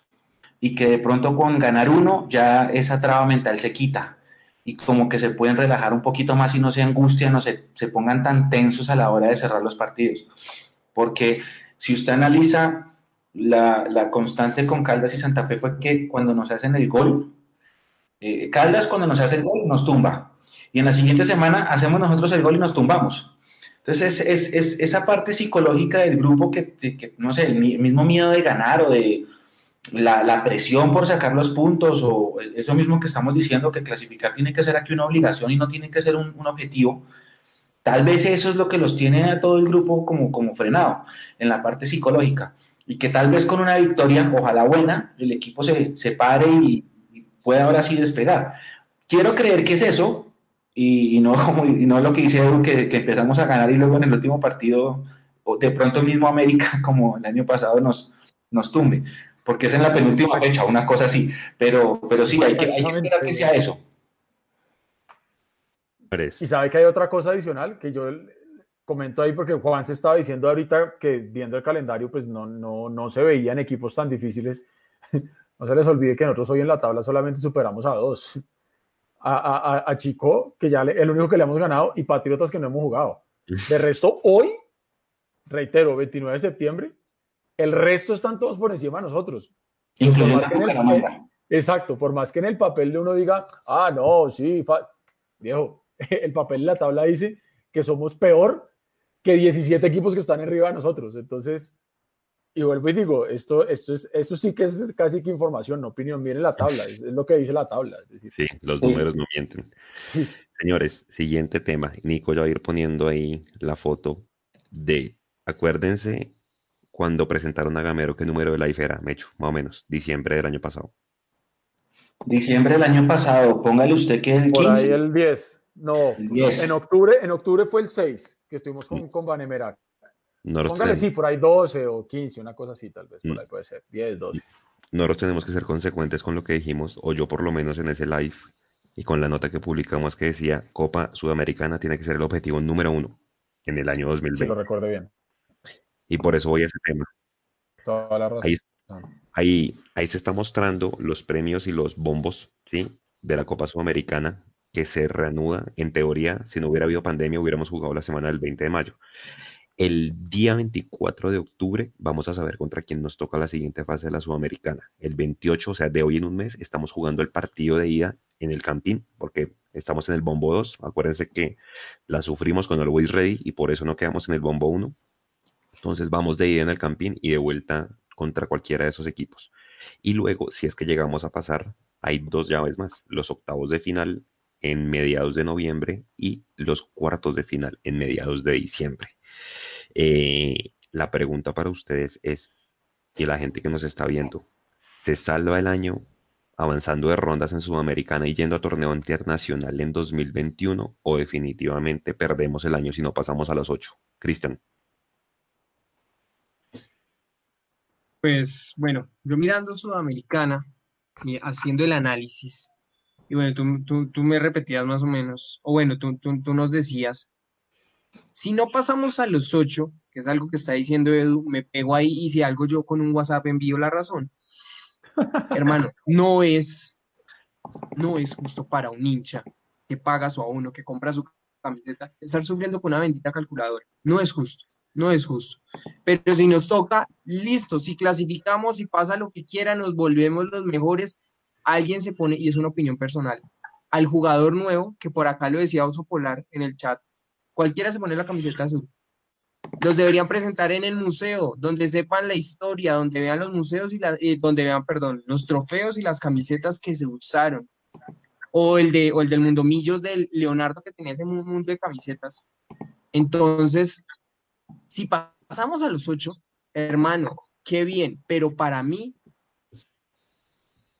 y que de pronto con ganar uno ya esa traba mental se quita y como que se pueden relajar un poquito más y no se angustian, no se, se pongan tan tensos a la hora de cerrar los partidos. Porque si usted analiza la, la constante con Caldas y Santa Fe fue que cuando nos hacen el gol, eh, Caldas cuando nos hace el gol nos tumba. Y en la siguiente semana hacemos nosotros el gol y nos tumbamos. Entonces es, es, esa parte psicológica del grupo que, no sé, el mismo miedo de ganar o de, la, presión por sacar los puntos o eso mismo que estamos diciendo, que clasificar tiene que ser aquí una obligación y no tiene que ser un, objetivo, tal vez eso es lo que los tiene a todo el grupo como, como frenado en la parte psicológica y que tal vez con una victoria, ojalá buena, el equipo se, se pare y, pueda ahora sí despegar. Quiero creer que es eso y, y no, como, y no lo que dice Edu, que, que empezamos a ganar y luego en el último partido, de pronto mismo América, como el año pasado, nos, nos tumbe porque es en la penúltima fecha, una cosa así. Pero, pero sí, hay que, hay que esperar que sea eso. Y sabe que hay otra cosa adicional que yo comento ahí porque Juan se estaba diciendo ahorita que viendo el calendario pues no, no, no se veían equipos tan difíciles. No se les olvide que nosotros hoy en la tabla solamente superamos a dos. A, a, a Chico, que ya le, el único que le hemos ganado, y Patriotas que no hemos jugado. De resto, hoy, reitero, 29 de septiembre, el resto están todos por encima de nosotros. Incluyendo exacto, por más que en el papel de uno diga, ah, no, sí, viejo, el papel de la tabla dice que somos peor que 17 equipos que están arriba de nosotros. Entonces, y vuelvo y digo, esto, esto, es, esto sí que es casi que información, no opinión. Miren la tabla, es, es lo que dice la tabla. Es decir, sí, los números sí. no mienten. Sí. Señores, siguiente tema. Nico ya va a ir poniendo ahí la foto de, acuérdense, cuando presentaron a Gamero, ¿qué número de la IFE era, Mecho? Más o menos, diciembre del año pasado. Diciembre del año pasado, póngale usted que el 15. Por ahí el 10. No, el 10. En, octubre, en octubre fue el 6, que estuvimos con, con Banemerac. Nosotros Póngale tenemos... sí, por ahí 12 o 15, una cosa así tal vez, por ahí puede ser, 10, 12. Nosotros tenemos que ser consecuentes con lo que dijimos, o yo por lo menos en ese live, y con la nota que publicamos que decía, Copa Sudamericana tiene que ser el objetivo número uno en el año 2020. Si lo recuerde bien. Y por eso voy a ese tema. Toda la razón. Ahí, ahí, ahí, se está mostrando los premios y los bombos ¿sí? de la Copa Sudamericana que se reanuda. En teoría, si no hubiera habido pandemia, hubiéramos jugado la semana del 20 de mayo. El día 24 de octubre vamos a saber contra quién nos toca la siguiente fase de la Sudamericana. El 28, o sea, de hoy en un mes, estamos jugando el partido de ida en el Campín, porque estamos en el Bombo 2. Acuérdense que la sufrimos con el Always Ready y por eso no quedamos en el Bombo 1. Entonces vamos de ida en el Campín y de vuelta contra cualquiera de esos equipos. Y luego, si es que llegamos a pasar, hay dos llaves más, los octavos de final en mediados de noviembre y los cuartos de final en mediados de diciembre. Eh, la pregunta para ustedes es, y la gente que nos está viendo, ¿se salva el año avanzando de rondas en Sudamericana y yendo a torneo internacional en 2021 o definitivamente perdemos el año si no pasamos a los ocho? Cristian. Pues bueno, yo mirando Sudamericana, haciendo el análisis, y bueno, tú, tú, tú me repetías más o menos, o bueno, tú, tú, nos decías, si no pasamos a los ocho, que es algo que está diciendo Edu, me pego ahí y si algo yo con un WhatsApp envío la razón. Hermano, no es, no es justo para un hincha que paga su a uno, que compra su camiseta, estar sufriendo con una bendita calculadora. No es justo no es justo. Pero si nos toca, listo, si clasificamos y pasa lo que quiera, nos volvemos los mejores, alguien se pone, y es una opinión personal, al jugador nuevo, que por acá lo decía Oso Polar en el chat, cualquiera se pone la camiseta azul. Los deberían presentar en el museo, donde sepan la historia, donde vean los museos y eh, donde vean, perdón, los trofeos y las camisetas que se usaron. O el, de, o el del Mundo Millos del Leonardo que tenía ese mundo de camisetas. Entonces, si pasamos a los ocho, hermano, qué bien, pero para mí,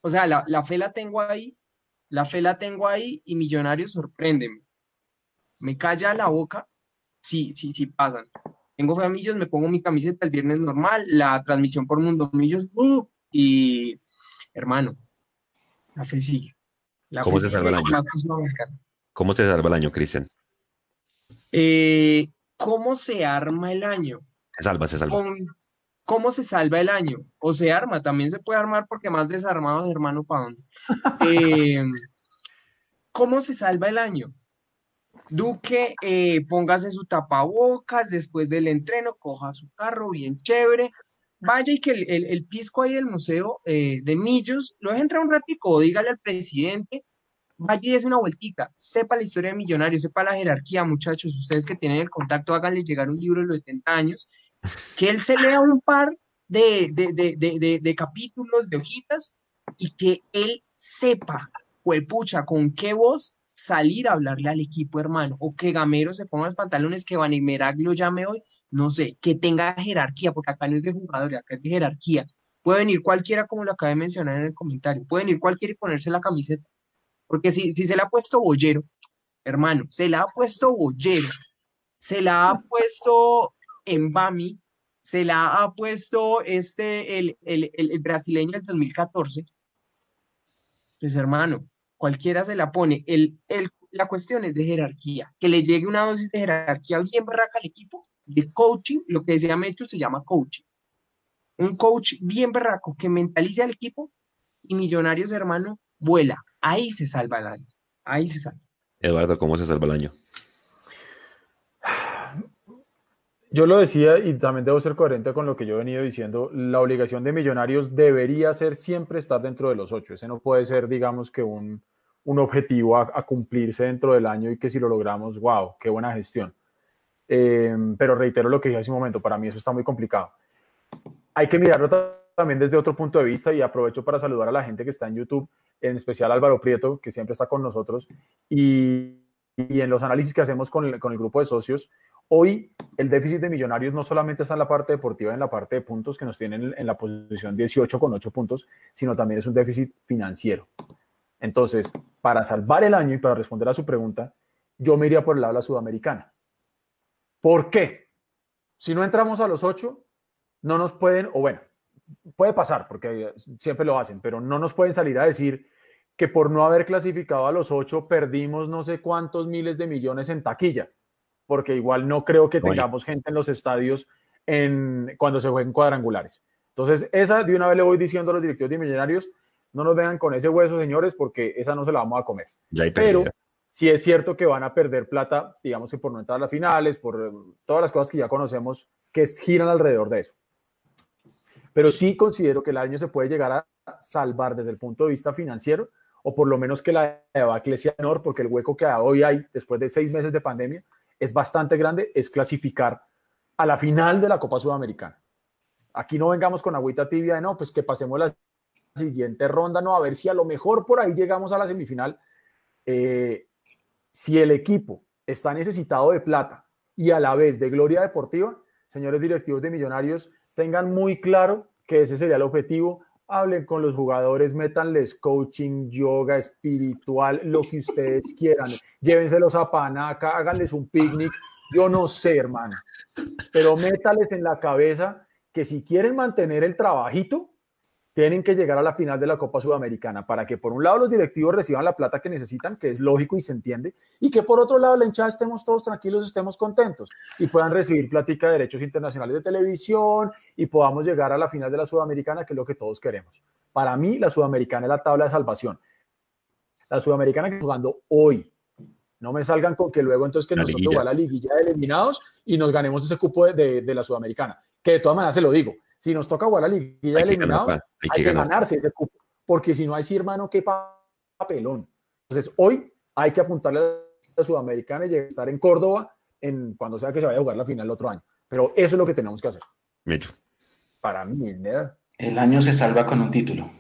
o sea, la, la, fe la tengo ahí, la fe la tengo ahí y Millonarios sorpréndeme. Me calla la boca si, sí, sí, pasan. Tengo fe a Millos, me pongo mi camiseta el viernes normal, la transmisión por Mundo Millos, uh, y hermano, la fe sigue. La ¿Cómo, fe se sigue, salva el año? ¿Cómo se salva el año, Cristian? Eh, ¿cómo se arma el año? Se salva, se salva. ¿Cómo se salva el año? O se arma, también se puede armar porque más desarmados, hermano, ¿para dónde? Eh, ¿cómo se salva el año? Duque, eh, póngase su tapabocas después del entreno, coja su carro bien chévere, vaya y que el, el- el pisco ahí del museo eh, de Millos lo deje entrar un ratico, o dígale al presidente, vaya y dése una vueltica, sepa la historia de Millonarios, sepa la jerarquía, muchachos, ustedes que tienen el contacto, háganle llegar un libro de los 70 años, que él se lea un par de, de, de, de, capítulos, de hojitas, y que él sepa, pucha, con qué voz salir a hablarle al equipo, hermano, o que Gamero se ponga los pantalones, que Van lo llame hoy, no sé, que tenga jerarquía, porque acá no es de jugadores, acá es de jerarquía. Puede venir cualquiera, como lo acabé de mencionar en el comentario, puede venir cualquiera y ponerse la camiseta, porque si, si se le ha puesto bollero, hermano, se le ha puesto bollero, se la ha puesto en Bami, se la ha puesto este, el, el, el, el brasileño del 2014. Pues hermano, cualquiera se la pone. El, el, la cuestión es de jerarquía, que le llegue una dosis de jerarquía bien berraca al equipo, de coaching, lo que decía Mecho se llama coaching. Un coach bien berraco que mentalice al equipo y Millonarios, hermano, vuela. Ahí se salva el año. Ahí se salva. Eduardo, ¿cómo se salva el año? Yo lo decía y también debo ser coherente con lo que yo he venido diciendo. La obligación de Millonarios debería ser siempre estar dentro de los ocho. Ese no puede ser, digamos, que un, un objetivo a, a cumplirse dentro del año y que si lo logramos, wow, qué buena gestión. Eh, pero reitero lo que dije hace un momento, para mí eso está muy complicado. Hay que mirarlo ta- también desde otro punto de vista y aprovecho para saludar a la gente que está en YouTube, en especial Álvaro Prieto, que siempre está con nosotros, y, y en los análisis que hacemos con el, con el grupo de socios. Hoy el déficit de Millonarios no solamente está en la parte deportiva, en la parte de puntos que nos tienen en la posición 18 con 8 puntos, sino también es un déficit financiero. Entonces, para salvar el año y para responder a su pregunta, yo me iría por el lado la sudamericana. ¿Por qué? Si no entramos a los 8, no nos pueden, o bueno, puede pasar, porque siempre lo hacen, pero no nos pueden salir a decir que por no haber clasificado a los 8 perdimos no sé cuántos miles de millones en taquilla porque igual no creo que Oye. tengamos gente en los estadios en, cuando se jueguen cuadrangulares. Entonces, esa de una vez le voy diciendo a los directivos de Millonarios, no nos vengan con ese hueso, señores, porque esa no se la vamos a comer. Pero pérdida. sí es cierto que van a perder plata, digamos que por no entrar a las finales, por eh, todas las cosas que ya conocemos que giran alrededor de eso. Pero sí considero que el año se puede llegar a salvar desde el punto de vista financiero, o por lo menos que la debacle sea menor, porque el hueco que hoy hay después de seis meses de pandemia es bastante grande, es clasificar a la final de la Copa Sudamericana. Aquí no vengamos con agüita tibia de no, pues que pasemos la siguiente ronda, no, a ver si a lo mejor por ahí llegamos a la semifinal. Eh, si el equipo está necesitado de plata y a la vez de gloria deportiva, señores directivos de Millonarios, tengan muy claro que ese sería el objetivo. Hablen con los jugadores, métanles coaching, yoga, espiritual, lo que ustedes quieran. Llévenselos a Panaca, háganles un picnic. Yo no sé, hermano, pero métales en la cabeza que si quieren mantener el trabajito, tienen que llegar a la final de la Copa Sudamericana para que por un lado los directivos reciban la plata que necesitan, que es lógico y se entiende, y que por otro lado la hinchada estemos todos tranquilos, estemos contentos y puedan recibir plática de derechos internacionales de televisión y podamos llegar a la final de la Sudamericana, que es lo que todos queremos. Para mí, la Sudamericana es la tabla de salvación. La Sudamericana que jugando hoy. No me salgan con que luego entonces que La nosotros a la liguilla de eliminados y nos ganemos ese cupo de, de- de la Sudamericana. Que de todas maneras se lo digo, si nos toca jugar la liguilla de Hay que eliminados, ganar, hay hay que que ganar. ganarse ese cupo, porque si no hay sí, hermano, qué pa- papelón. Entonces, hoy hay que apuntarle a la Sudamericana y llegar a estar en Córdoba en, cuando sea que se vaya a jugar la final el otro año. Pero eso es lo que tenemos que hacer. Para mí, ¿verdad? El año se salva con un título.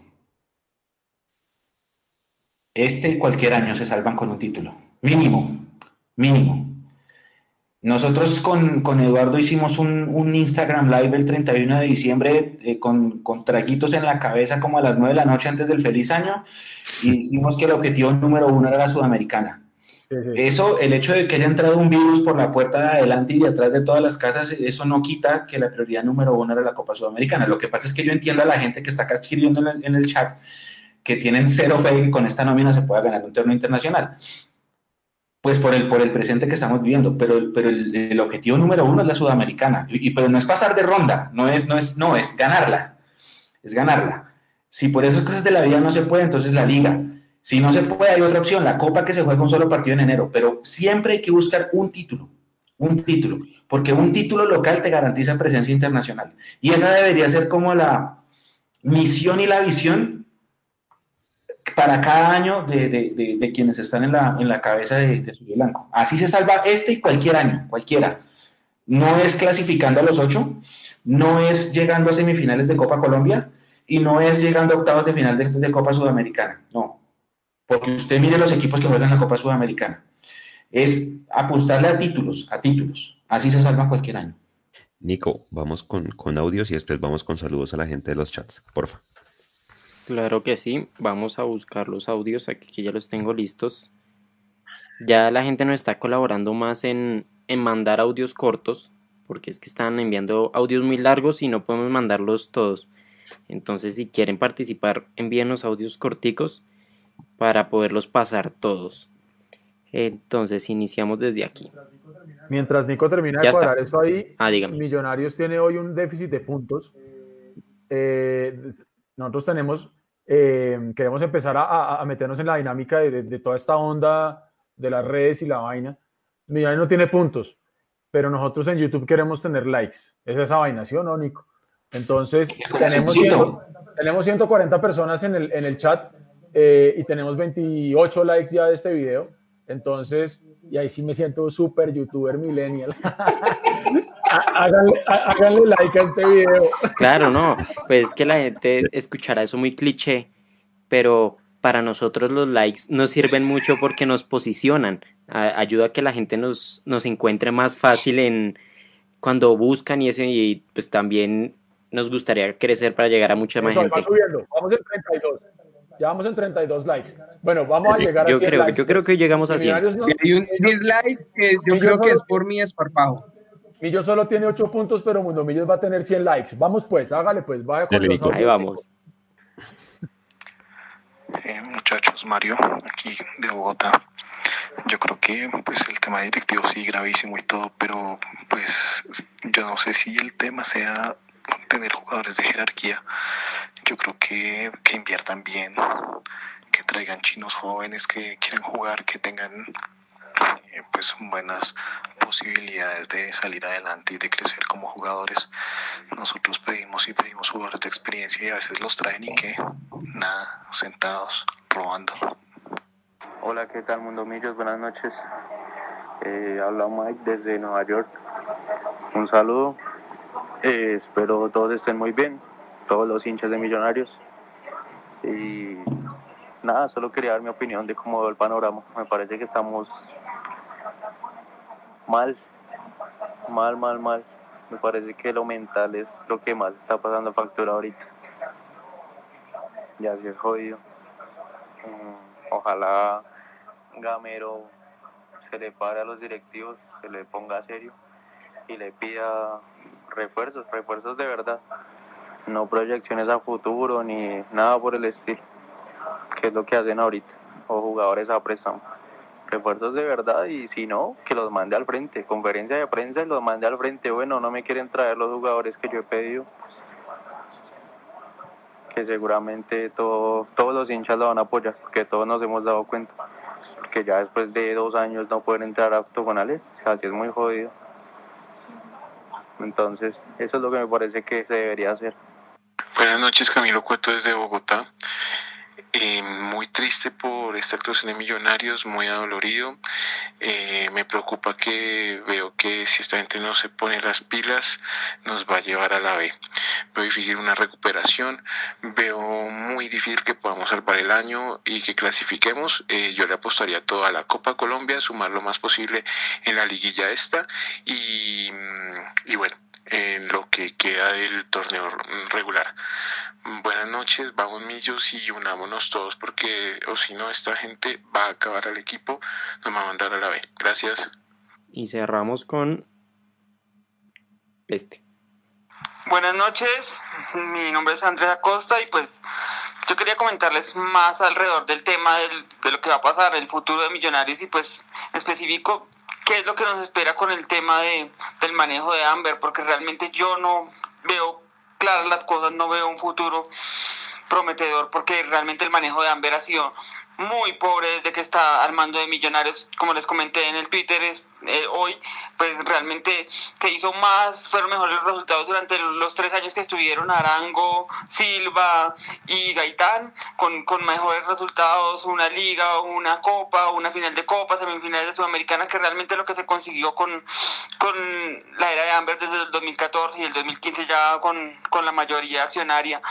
Este y cualquier año se salvan con un título. Mínimo, mínimo. Nosotros con, con Eduardo hicimos un, un Instagram Live el 31 de diciembre eh, con, con traguitos en la cabeza como a las 9 de la noche antes del feliz año y dijimos que el objetivo número uno era la sudamericana. Sí, sí. Eso, el hecho de que haya entrado un virus por la puerta de adelante y de atrás de todas las casas, eso no quita que la prioridad número uno era la Copa Sudamericana. Lo que pasa es que yo entiendo a la gente que está acá escribiendo en el, en el chat que tienen cero fe de que con esta nómina se pueda ganar un torneo internacional. Pues por el, por el presente que estamos viviendo, pero, pero el, objetivo número uno es la sudamericana, y, pero no es pasar de ronda, no es, no es, no, es ganarla, es ganarla. Si por esas cosas de la vida no se puede, entonces la liga. Si no se puede, hay otra opción, la copa que se juega un solo partido en enero, pero siempre hay que buscar un título, un título, porque un título local te garantiza presencia internacional. Y esa debería ser como la misión y la visión para cada año de, quienes están en la, en la cabeza de, de Blanco. Así se salva este y cualquier año, cualquiera. No es clasificando a los ocho, no es llegando a semifinales de Copa Colombia y no es llegando a octavos de final de, Copa Sudamericana. No. Porque usted mire los equipos que juegan la Copa Sudamericana. Es apostarle a títulos, a títulos. Así se salva cualquier año. Nico, vamos con, con audios y después vamos con saludos a la gente de los chats, porfa. Claro que sí, vamos a buscar los audios, aquí que ya los tengo listos. Ya la gente nos está colaborando más en, mandar audios cortos, porque es que están enviando audios muy largos y no podemos mandarlos todos. Entonces, si quieren participar, envíen los audios corticos para poderlos pasar todos. Entonces, iniciamos desde aquí. Mientras Nico termina de cuadrar eso ahí, ah, Millonarios tiene hoy un déficit de puntos. Eh, nosotros tenemos eh, queremos empezar a, meternos en la dinámica de, toda esta onda de las redes y la vaina. Millonarios no tiene puntos, pero nosotros en YouTube queremos tener likes. Es esa vaina, ¿sí o no, Nico? Entonces, tenemos, tenemos 140 personas en el, en el chat eh, y tenemos 28 likes ya de este video. Entonces, y ahí sí me siento súper youtuber millennial. háganle, like a este video. Claro, no, pues es que la gente escuchará eso muy cliché, pero para nosotros los likes nos sirven mucho porque nos posicionan, ayuda a que la gente nos, nos encuentre más fácil en cuando buscan y eso, y pues también nos gustaría crecer para llegar a mucha más gente. Va subiendo, vamos en 32. Ya vamos en 32 likes. Bueno, vamos a llegar yo a 100 creo, likes. Yo creo que llegamos a 100. si hay un dislike, que yo creo que es por mi esparpajo. Millo solo tiene 8 puntos, pero Mundo Millos va a tener 100 likes. Vamos pues, hágale pues, vaya con los Ahí vamos. Eh, muchachos, Mario, aquí de Bogotá. Yo creo que pues el tema directivo sí gravísimo y todo, pero pues yo no sé si el tema sea tener jugadores de jerarquía. Yo creo que, que inviertan bien, que traigan chinos jóvenes que quieran jugar, que tengan eh, pues buenas posibilidades de salir adelante y de crecer como jugadores. Nosotros pedimos y pedimos jugadores de experiencia y a veces los traen y que nada, sentados, robando. Hola, ¿qué tal Mundo Millos? Buenas noches. Eh, habla Mike desde Nueva York. Un saludo. Eh, espero todos estén muy bien, todos los hinchas de Millonarios. Y nada, solo quería dar mi opinión de cómo veo el panorama. Me parece que estamos mal, mal, mal, mal. Me parece que lo mental es lo que más está pasando factura ahorita. Ya sí es jodido. Mm, ojalá Gamero se le pare a los directivos, se le ponga serio y le pida refuerzos, refuerzos de verdad. No proyecciones a futuro ni nada por el estilo, que es lo que hacen ahorita, o jugadores a préstamo refuerzos de verdad y si no, que los mande al frente, conferencia de prensa y los mande al frente. Bueno, no me quieren traer los jugadores que yo he pedido, que seguramente todo, todos los hinchas lo van a apoyar, porque todos nos hemos dado cuenta, que ya después de dos años no pueden entrar a octogonales, así es muy jodido. Entonces, eso es lo que me parece que se debería hacer. Buenas noches, Camilo Cueto desde Bogotá. Eh, muy triste por esta actuación de Millonarios, muy adolorido. Eh, me preocupa que veo que si esta gente no se pone las pilas, nos va a llevar a la B. Veo difícil una recuperación, veo muy difícil que podamos salvar el año y que clasifiquemos. Eh, yo le apostaría todo a la Copa Colombia, sumar lo más posible en la liguilla esta y, y bueno en lo que queda del torneo regular. Buenas noches, vamos millos y unámonos todos porque o si no esta gente va a acabar al equipo, nos va a mandar a la B. Gracias. Y cerramos con este. Buenas noches, mi nombre es Andrea Acosta y pues yo quería comentarles más alrededor del tema del, de lo que va a pasar, el futuro de Millonarios y pues específico qué es lo que nos espera con el tema de, del manejo de Amber, porque realmente yo no veo claras las cosas, no veo un futuro prometedor porque realmente el manejo de Amber ha sido muy pobre desde que está al mando de Millonarios, como les comenté en el Twitter es, eh, hoy, pues realmente se hizo más, fueron mejores los resultados durante los tres años que estuvieron Arango, Silva y Gaitán, con, con mejores resultados, una liga, una copa, una final de copa, semifinales de Sudamericana, que realmente lo que se consiguió con, con la era de Amber desde el 2014 y el 2015 ya con, con la mayoría accionaria,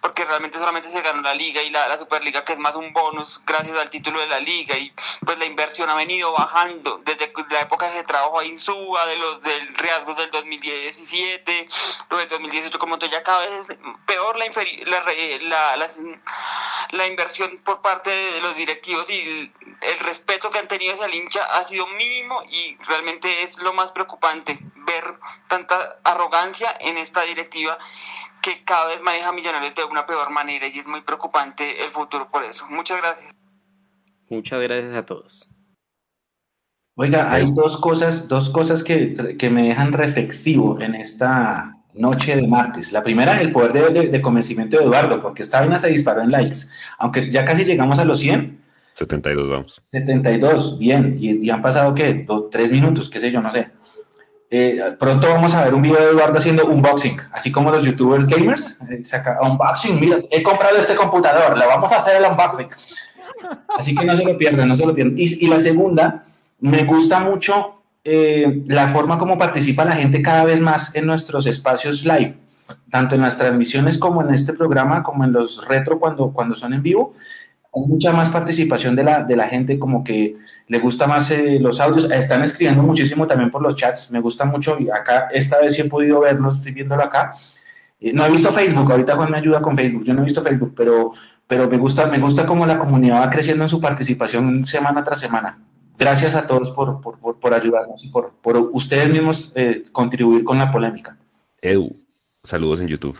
porque realmente solamente se ganó la liga y la, la Superliga, que es más un bonus gracias al título de la liga y pues la inversión ha venido bajando desde la época que se trabajó ahí en Suba, de los del riesgos del 2017, lo del 2018 como todo ya cada vez es peor la, la, la, la, inversión por parte de los directivos y el, respeto que han tenido hacia el hincha ha sido mínimo y realmente es lo más preocupante ver tanta arrogancia en esta directiva que cada vez maneja Millonarios de una peor manera y es muy preocupante el futuro por eso. Muchas gracias. Muchas gracias a todos. Oiga, hay dos cosas, dos cosas que, que, me dejan reflexivo en esta noche de martes. La primera, el poder de, de, convencimiento de Eduardo, porque esta vaina se disparó en likes. Aunque ya casi llegamos a los 100. 72, vamos. 72, bien. Y, han pasado, ¿qué? Dos, tres minutos, qué sé yo, no sé. Eh, pronto vamos a ver un video de Eduardo haciendo unboxing, así como los youtubers gamers. Eh, saca, unboxing, mira, he comprado este computador, le vamos a hacer el unboxing. Así que no se lo pierdan, no se lo pierdan. Y, la segunda, me gusta mucho eh, la forma como participa la gente cada vez más en nuestros espacios live, tanto en las transmisiones como en este programa, como en los retro cuando, cuando son en vivo. Hay mucha más participación de la, de la gente, como que le gusta más eh, los audios. Están escribiendo muchísimo también por los chats, me gusta mucho. Y acá, esta vez sí he podido verlo, estoy viéndolo acá. Eh, no he visto Facebook, ahorita Juan me ayuda con Facebook, yo no he visto Facebook, pero pero me gusta, me gusta cómo la comunidad va creciendo en su participación semana tras semana. Gracias a todos por, por, por, ayudarnos y por, por ustedes mismos eh, contribuir con la polémica. Edu, saludos en YouTube.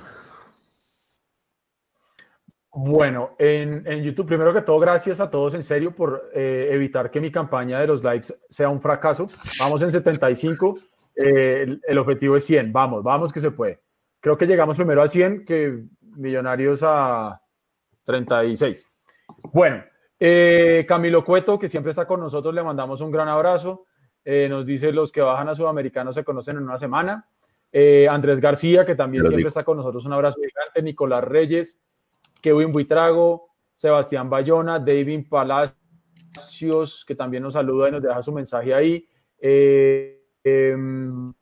Bueno, en, en, YouTube, primero que todo, gracias a todos en serio por eh, evitar que mi campaña de los likes sea un fracaso. Vamos en 75, eh, el, el, objetivo es 100. Vamos, vamos que se puede. Creo que llegamos primero a 100 que Millonarios a, 36. Bueno, eh, Camilo Cueto, que siempre está con nosotros, le mandamos un gran abrazo. Eh, nos dice los que bajan a Sudamericano se conocen en una semana. Eh, Andrés García, que también siempre está con nosotros, un abrazo gigante. Nicolás Reyes, Kevin Buitrago, Sebastián Bayona, David Palacios, que también nos saluda y nos deja su mensaje ahí. Em,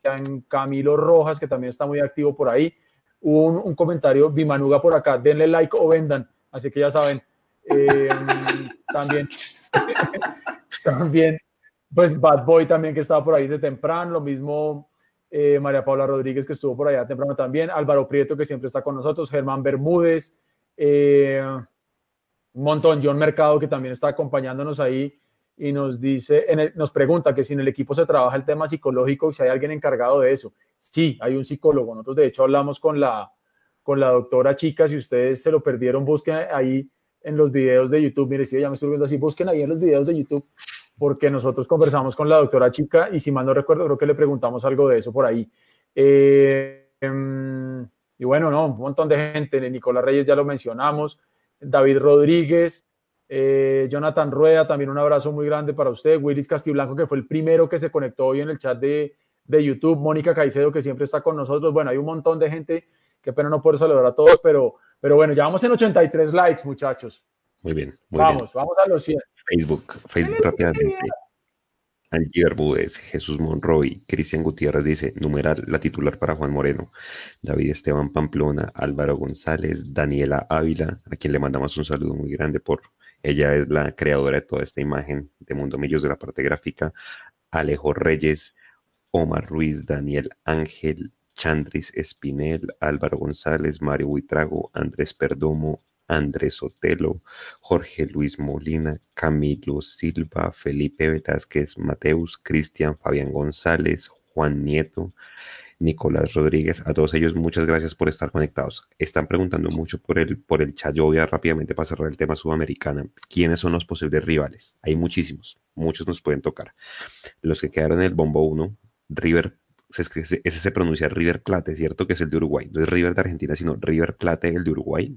Camilo Rojas, que también está muy activo por ahí. Un, un comentario, Bimanuga por acá, denle like o vendan así que ya saben. Eh, también, también, pues Bad Boy también que estaba por ahí de temprano, lo mismo eh, María Paula Rodríguez que estuvo por allá temprano también, Álvaro Prieto que siempre está con nosotros, Germán Bermúdez, eh, un montón, John Mercado que también está acompañándonos ahí y nos dice, nos pregunta que si en el equipo se trabaja el tema psicológico y si hay alguien encargado de eso. Sí, hay un psicólogo. Nosotros de hecho hablamos con la, con la doctora Chica. Si ustedes se lo perdieron, busquen ahí en los videos de YouTube. Mire, si ya me estoy viendo así, busquen ahí en los videos de YouTube, porque nosotros conversamos con la doctora Chica y si mal no recuerdo, creo que le preguntamos algo de eso por ahí. Eh, em, y bueno, no, un montón de gente. Nicolás Reyes ya lo mencionamos. David Rodríguez, eh, Jonathan Rueda, también un abrazo muy grande para usted. Willis Castiblanco, que fue el primero que se conectó hoy en el chat de, de YouTube. Mónica Caicedo, que siempre está con nosotros. Bueno, hay un montón de gente Qué pena no poder saludar a todos, pero, pero bueno, ya vamos en 83 likes, muchachos. Muy bien. vamos, vamos a los 100. Facebook, Facebook rápidamente. Angie Bermúdez, Jesús Monroy, Cristian Gutiérrez dice, numeral la titular para Juan Moreno, David Esteban Pamplona, Álvaro González, Daniela Ávila, a quien le mandamos un saludo muy grande por, ella es la creadora de toda esta imagen de Mundo Millos de la parte gráfica, Alejo Reyes, Omar Ruiz, Daniel Ángel, Chandris Espinel, Álvaro González, Mario Buitrago, Andrés Perdomo, Andrés Otelo, Jorge Luis Molina, Camilo Silva, Felipe Velázquez, Mateus, Cristian, Fabián González, Juan Nieto, Nicolás Rodríguez, a todos ellos muchas gracias por estar conectados. Están preguntando mucho por el, por el chat. Yo voy a rápidamente para cerrar el tema sudamericana. ¿Quiénes son los posibles rivales? Hay muchísimos, muchos nos pueden tocar. Los que quedaron en el bombo 1, River, ese se pronuncia River Plate, ¿cierto? Que es el de Uruguay. No es River de Argentina, sino River Plate, el de Uruguay.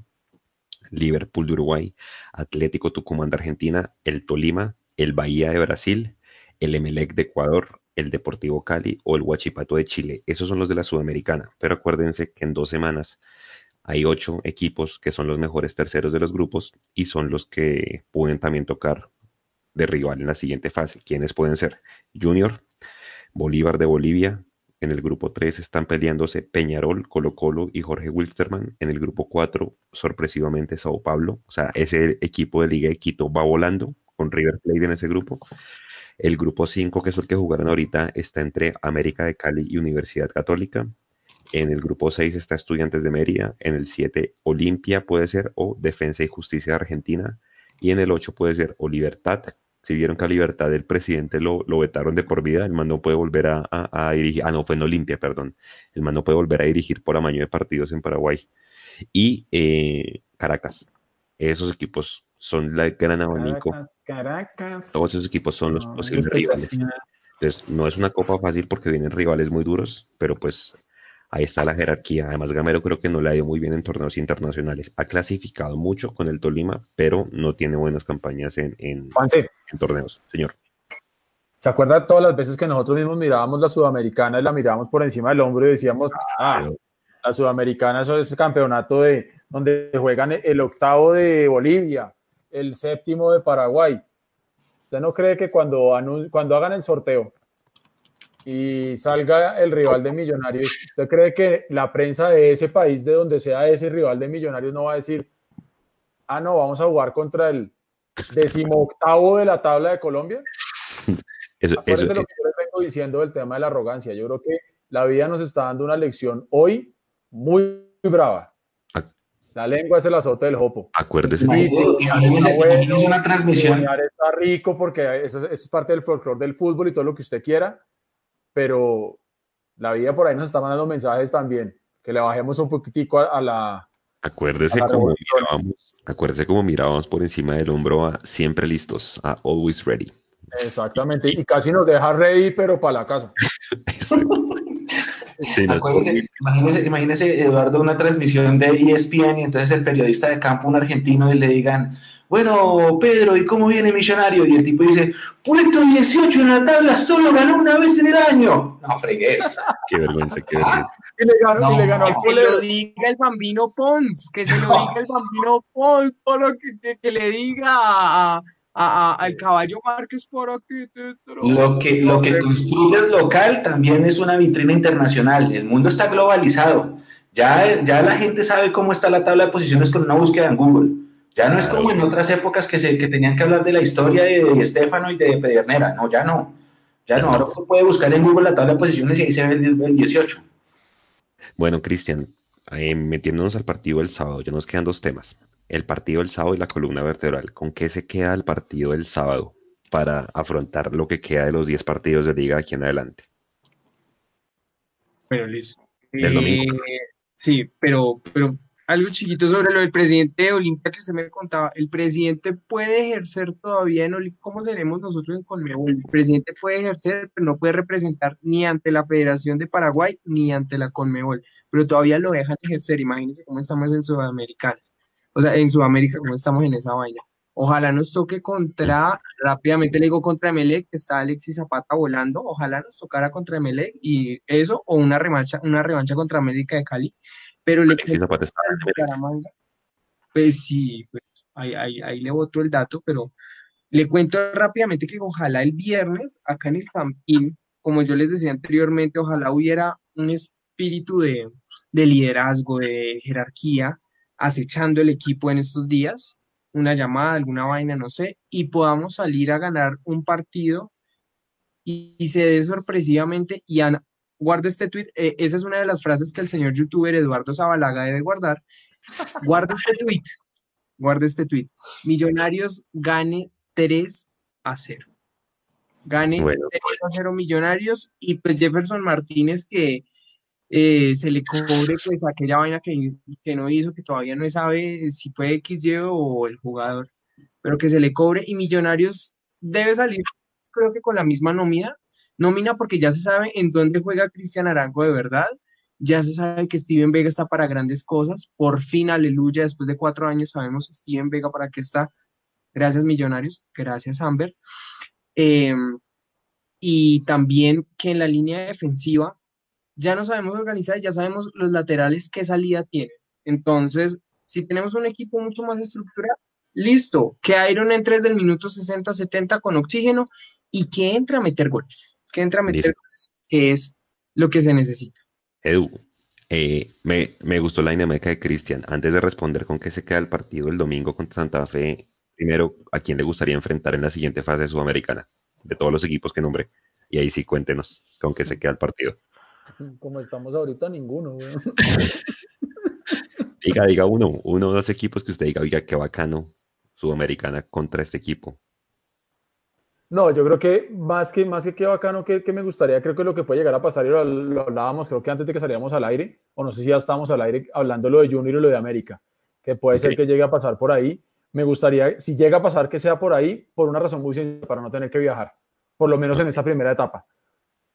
Liverpool de Uruguay, Atlético Tucumán de Argentina, el Tolima, el Bahía de Brasil, el Emelec de Ecuador, el Deportivo Cali o el Huachipato de Chile. Esos son los de la Sudamericana. Pero acuérdense que en dos semanas hay ocho equipos que son los mejores terceros de los grupos y son los que pueden también tocar de rival en la siguiente fase. ¿Quiénes pueden ser? Junior, Bolívar de Bolivia. En el grupo 3 están peleándose Peñarol, Colo Colo y Jorge Wilstermann. En el grupo 4, sorpresivamente, Sao Paulo. O sea, ese equipo de Liga de Quito va volando con River Plate en ese grupo. El grupo 5, que es el que jugaron ahorita, está entre América de Cali y Universidad Católica. En el grupo 6 está Estudiantes de Mérida. En el 7, Olimpia puede ser, o Defensa y Justicia de Argentina. Y en el 8 puede ser o Libertad. Si vieron que a Libertad el presidente lo, lo vetaron de por vida, el man no puede volver a, dirigir. Ah, no, fue en Olimpia, perdón. El man no puede volver a dirigir por amaño de partidos en Paraguay. Y eh, Caracas. Esos equipos son la gran abanico. Caracas, Todos esos equipos son los posibles rivales. Entonces, no es una copa fácil porque vienen rivales muy duros, pero pues ahí está la jerarquía. Además, Gamero creo que no le ha ido muy bien en torneos internacionales. Ha clasificado mucho con el Tolima, pero no tiene buenas campañas en, en, en torneos. Señor. ¿Se acuerda todas las veces que nosotros mismos mirábamos la Sudamericana y la mirábamos por encima del hombro y decíamos, ah, la Sudamericana eso es campeonato de donde juegan el octavo de Bolivia, el séptimo de Paraguay. ¿Usted no cree que cuando, cuando hagan el sorteo y salga el rival de Millonarios, ¿usted cree que la prensa de ese país, de donde sea ese rival de Millonarios, no va a decir, ah, no, vamos a jugar contra el decimoctavo de la tabla de Colombia? Eso, es lo que yo les vengo diciendo del tema de la arrogancia. Yo creo que la vida nos está dando una lección hoy muy brava. La lengua es el azote del jopo. Acuérdese. Sí, es una transmisión. Está rico porque eso, es parte del folclore del fútbol y todo lo que usted quiera, pero la vida por ahí nos está mandando mensajes también, que le bajemos un poquitico a, la... Acuérdese cómo mirábamos, acuérdese cómo mirábamos por encima del hombro a siempre listos, a always ready. Exactamente, y casi nos deja ready, pero para la casa. imagínese, Eduardo, una transmisión de ESPN y entonces el periodista de campo, un argentino, y le digan, bueno, Pedro, ¿y cómo viene Millonario? Y el tipo dice, puesto 18 en la tabla, solo ganó una vez en el año. No, fregues. Qué vergüenza, qué vergüenza. Y le ganó, y le ganó que se lo diga el bambino Pons, que se lo diga el bambino Pons, por lo que, que le diga a, al caballo Márquez por aquí. Lo que, lo que construyes local también es una vitrina internacional. El mundo está globalizado. Ya, ya la gente sabe cómo está la tabla de posiciones con una búsqueda en Google. Ya no es como en otras épocas que, se, que tenían que hablar de la historia de, Estefano y de Pedernera. No, ya no. Ya no. Ahora usted puede buscar en Google la tabla de posiciones y ahí se ve el, 18. Bueno, Cristian, eh, metiéndonos al partido del sábado, ya nos quedan dos temas el partido del sábado y la columna vertebral. ¿Con qué se queda el partido del sábado para afrontar lo que queda de los 10 partidos de liga aquí en adelante? Bueno, listo. Eh, sí, pero, pero algo chiquito sobre lo del presidente de Olimpia que se me contaba. El presidente puede ejercer todavía en Olimpia, ¿cómo tenemos nosotros en Conmebol? El presidente puede ejercer, pero no puede representar ni ante la Federación de Paraguay ni ante la Conmebol, pero todavía lo dejan ejercer. Imagínense cómo estamos en Sudamericana o sea, en Sudamérica, como estamos en esa vaina. Ojalá nos toque contra, rápidamente le digo contra Emelec, que está Alexis Zapata volando, ojalá nos tocara contra Emelec y eso, o una revancha, una revancha contra América de Cali, pero le pues sí, pues ahí, ahí, ahí le voto el dato, pero le cuento rápidamente que ojalá el viernes, acá en el Campín, como yo les decía anteriormente, ojalá hubiera un espíritu de, de liderazgo, de jerarquía, acechando el equipo en estos días, una llamada, alguna vaina, no sé, y podamos salir a ganar un partido y, se dé sorpresivamente y Ana, guarda este tweet, eh, esa es una de las frases que el señor youtuber Eduardo Zabalaga debe guardar, guarda este tweet, guarda este tweet, Millonarios gane 3 a 0. Gane 3 a 0 Millonarios y pues Jefferson Martínez que eh, se le cobre pues aquella vaina que, que no hizo, que todavía no sabe si fue XY o el jugador, pero que se le cobre. Y Millonarios debe salir, creo que con la misma nómina, nómina porque ya se sabe en dónde juega Cristian Arango de verdad, ya se sabe que Steven Vega está para grandes cosas, por fin, aleluya, después de cuatro años sabemos Steven Vega para qué está, gracias Millonarios, gracias Amber. Em, y también que en la línea defensiva ya no sabemos organizar, ya sabemos los laterales qué salida tienen. Entonces, si tenemos un equipo mucho más estructurado, listo, que Iron entre desde el minuto 60, 70 con oxígeno y que entre a meter goles, que entre a meter goles, que es lo que se necesita. Edu, eh, me, me, gustó la dinámica de Cristian. Antes de responder con qué se queda el partido el domingo contra Santa Fe, primero, ¿a quién le gustaría enfrentar en la siguiente fase sudamericana? De todos los equipos que nombré. Y ahí sí cuéntenos con qué se queda el partido. Como estamos ahorita, ninguno. diga, diga uno, uno o dos equipos que usted diga, oiga, qué bacano, Sudamericana contra este equipo. No, yo creo que más que, más que qué bacano que, me gustaría, creo que lo que puede llegar a pasar, y lo, hablábamos, creo que antes de que saliéramos al aire, o no sé si ya estábamos al aire hablando lo de Junior y lo de América, que puede ser que llegue a pasar por ahí. Me gustaría, si llega a pasar, que sea por ahí, por una razón muy sencilla, para no tener que viajar, por lo menos en esta primera etapa,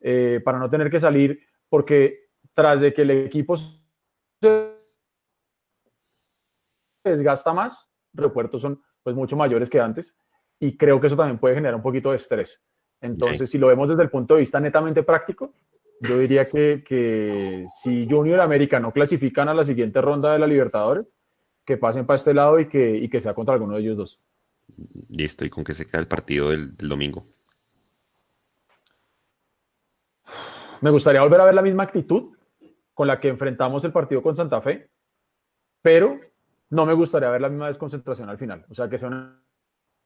eh, para no tener que salir porque tras de que el equipo se desgasta más, repuertos son pues mucho mayores que antes y creo que eso también puede generar un poquito de estrés. Entonces, si lo vemos desde el punto de vista netamente práctico, yo diría que, que si Junior América no clasifican a la siguiente ronda de la Libertadores, que pasen para este lado y que, y que sea contra alguno de ellos dos. Listo, y con que se queda el partido del domingo. Me gustaría volver a ver la misma actitud con la que enfrentamos el partido con Santa Fe, pero no me gustaría ver la misma desconcentración al final. O sea, que sea una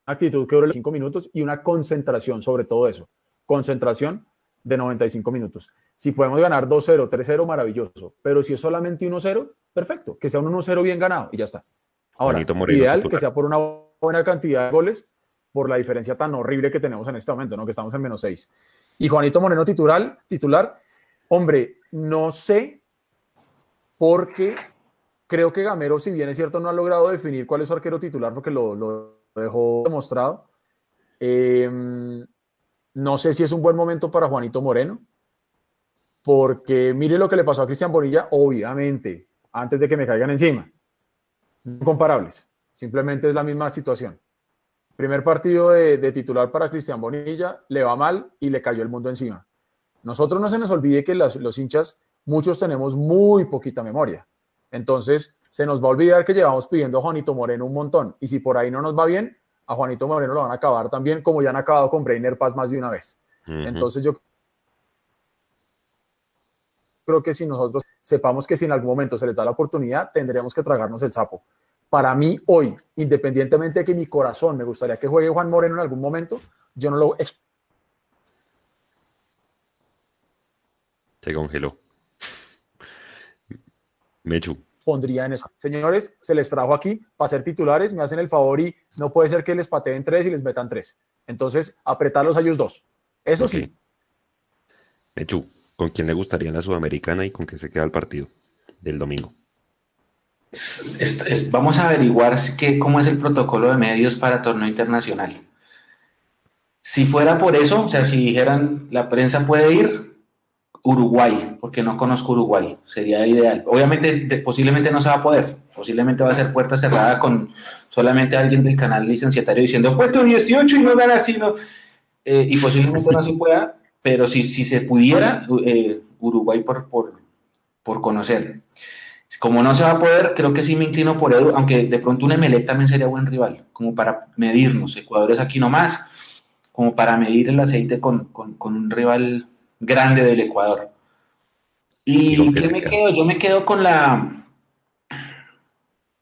actitud que dure cinco minutos y una concentración sobre todo eso. Concentración de 95 minutos. Si podemos ganar 2-0, 3-0, maravilloso. Pero si es solamente 1-0, perfecto. Que sea un 1-0 bien ganado y ya está. Ahora, ideal que sea por una buena cantidad de goles, por la diferencia tan horrible que tenemos en este momento, ¿no? que estamos en menos 6. Y Juanito Moreno titular, titular, hombre, no sé porque creo que Gamero, si bien es cierto, no ha logrado definir cuál es su arquero titular porque lo, dejó demostrado. Em, no sé si es un buen momento para Juanito Moreno, porque mire lo que le pasó a Cristian Bonilla, obviamente, antes de que me caigan encima. No comparables, simplemente es la misma situación. Primer partido de, titular para Cristian Bonilla, le va mal y le cayó el mundo encima. Nosotros no se nos olvide que los hinchas, muchos tenemos muy poquita memoria. Entonces, se nos va a olvidar que llevamos pidiendo a Juanito Moreno un montón. Y si por ahí no nos va bien, a Juanito Moreno lo van a acabar también, como ya han acabado con Brainer Paz más de una vez. Entonces, yo creo que si nosotros sepamos que si en algún momento se les da la oportunidad, tendríamos que tragarnos el sapo para mí hoy, independientemente de que mi corazón me gustaría que juegue Juan Moreno en algún momento, yo no lo... Se congeló. Mechu. Pondría en eso. Señores, se les trajo aquí para ser titulares, me hacen el favor y no puede ser que les pateen tres y les metan tres. Entonces, apretarlos a ellos dos. Eso sí. Mechu, ¿con quién le gustaría la Sudamericana y con qué se queda el partido del domingo? vamos a averiguar qué, cómo es el protocolo de medios para torneo internacional. Si fuera por eso, o sea, si dijeran la prensa puede ir, Uruguay, porque no conozco Uruguay, sería ideal. Obviamente, posiblemente no se va a poder, posiblemente va a ser puerta cerrada con solamente alguien del canal licenciatario diciendo puesto 18 y no gana. Eh, y posiblemente no se pueda, pero si, si se pudiera, eh, Uruguay por, por, por conocer. Como no se va a poder, creo que sí me inclino por Edu, aunque de pronto un Emelec también sería buen rival, como para medirnos. Ecuador es aquí nomás, como para medir el aceite con, un rival grande del Ecuador. ¿Y qué me quedo? Yo me quedo con la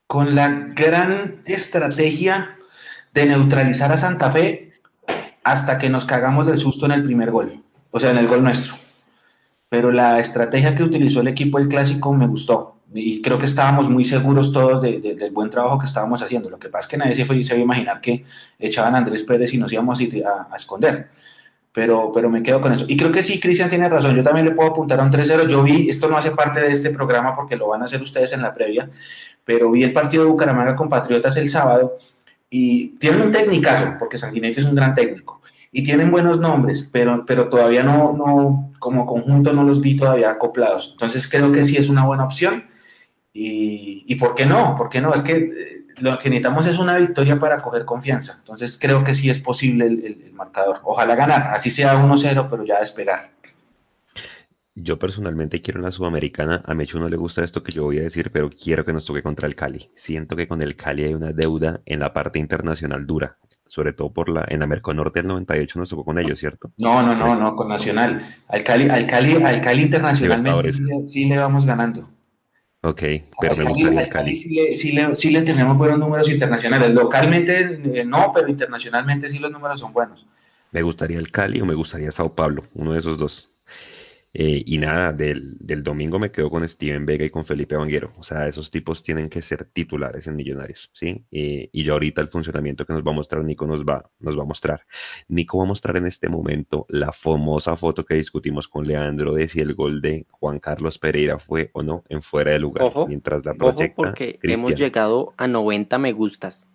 con la gran estrategia de neutralizar a Santa Fe hasta que nos cagamos del susto en el primer gol, o sea, en el gol nuestro. Pero la estrategia que utilizó el equipo del clásico me gustó y creo que estábamos muy seguros todos del buen trabajo que estábamos haciendo. Lo que pasa es que nadie se, fue, se iba a imaginar que echaban a Andrés Pérez y nos íbamos a, a, esconder. Pero, pero me quedo con eso. Y creo que sí, Cristian tiene razón, yo también le puedo apuntar a un 3-0. Yo vi, esto no hace parte de este programa porque lo van a hacer ustedes en la previa, pero vi el partido de Bucaramanga con Patriotas el sábado y tienen un técnicazo, porque Sanguinetti es un gran técnico, y tienen buenos nombres, pero, pero todavía no, no, como conjunto no los vi todavía acoplados. Entonces creo que sí es una buena opción. Y, y ¿por qué no? ¿Por qué no? Es que eh, lo que necesitamos es una victoria para coger confianza. Entonces creo que sí es posible el, el- el marcador. Ojalá ganar, así sea 1-0, pero ya esperar. Yo personalmente quiero una Sudamericana. A Mecho no le gusta esto que yo voy a decir, pero quiero que nos toque contra el Cali. Siento que con el Cali hay una deuda en la parte internacional dura, sobre todo por la en la Merconorte del 98 nos tocó con ellos, ¿cierto? No, no, no, no, con Nacional. Al Cali, al Cali, al Cali internacionalmente sí le vamos ganando. Ok, pero me gustaría Cali Cali. sí le, sí le- sí le tenemos buenos números internacionales. Localmente eh, no, pero internacionalmente sí los números son buenos. Me gustaría el Cali o me gustaría Sao Paulo, uno de esos dos. Eh, y nada, del, del domingo me quedo con Steven Vega y con Felipe Vanguero. O sea, esos tipos tienen que ser titulares en Millonarios, ¿sí? Eh, y ya ahorita el funcionamiento que nos va a mostrar Nico nos va, nos va a mostrar. Nico va a mostrar en este momento la famosa foto que discutimos con Leandro de si el gol de Juan Carlos Pereira fue o no en fuera de lugar. Ojo, mientras la Ojo proyecta porque Cristian. hemos llegado a 90 me gustas.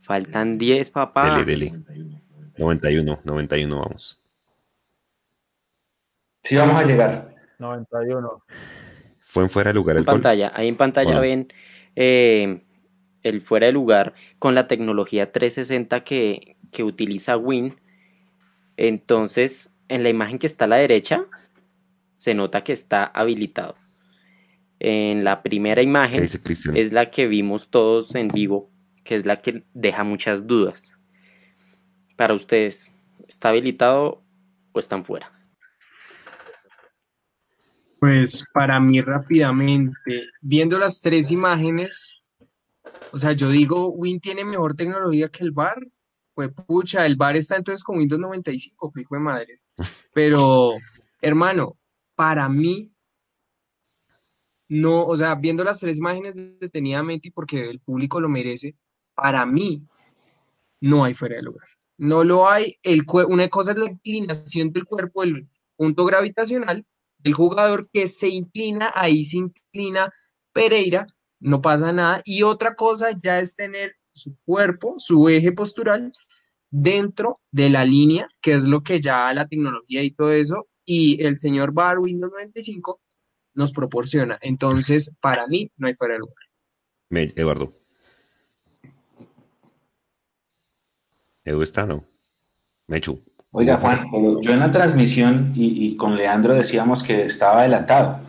Faltan 10, papá. Dele, dele. 91, 91 vamos. Sí vamos a llegar. 91. ¿Fue en fuera de lugar el En gol? pantalla, ahí en pantalla Bueno. ven eh, el fuera de lugar con la tecnología 360 que, que utiliza Win. Entonces, en la imagen que está a la derecha, se nota que está habilitado. En la primera ¿Qué imagen es la que vimos todos en vivo, que es la que deja muchas dudas. Para ustedes, ¿está habilitado o están fuera? Pues para mí rápidamente, viendo las tres imágenes, o sea, yo digo, Win tiene mejor tecnología que el VAR. Pues pucha, el VAR está entonces con Windows 95, que hijo de madres. Pero, hermano, para mí, no, o sea, viendo las tres imágenes detenidamente y porque el público lo merece, para mí no hay fuera de lugar. No lo hay. El, una cosa es la inclinación del cuerpo, el punto gravitacional, el jugador que se inclina, ahí se inclina Pereira, no pasa nada. Y otra cosa ya es tener su cuerpo, su eje postural dentro de la línea, que es lo que ya la tecnología y todo eso, y el señor Bar Windows 95 nos proporciona. Entonces, para mí, no hay fuera de lugar. Eduardo. Edu está, ¿no? Mechu. Oiga, Juan, yo en la transmisión y, y con Leandro decíamos que estaba adelantado.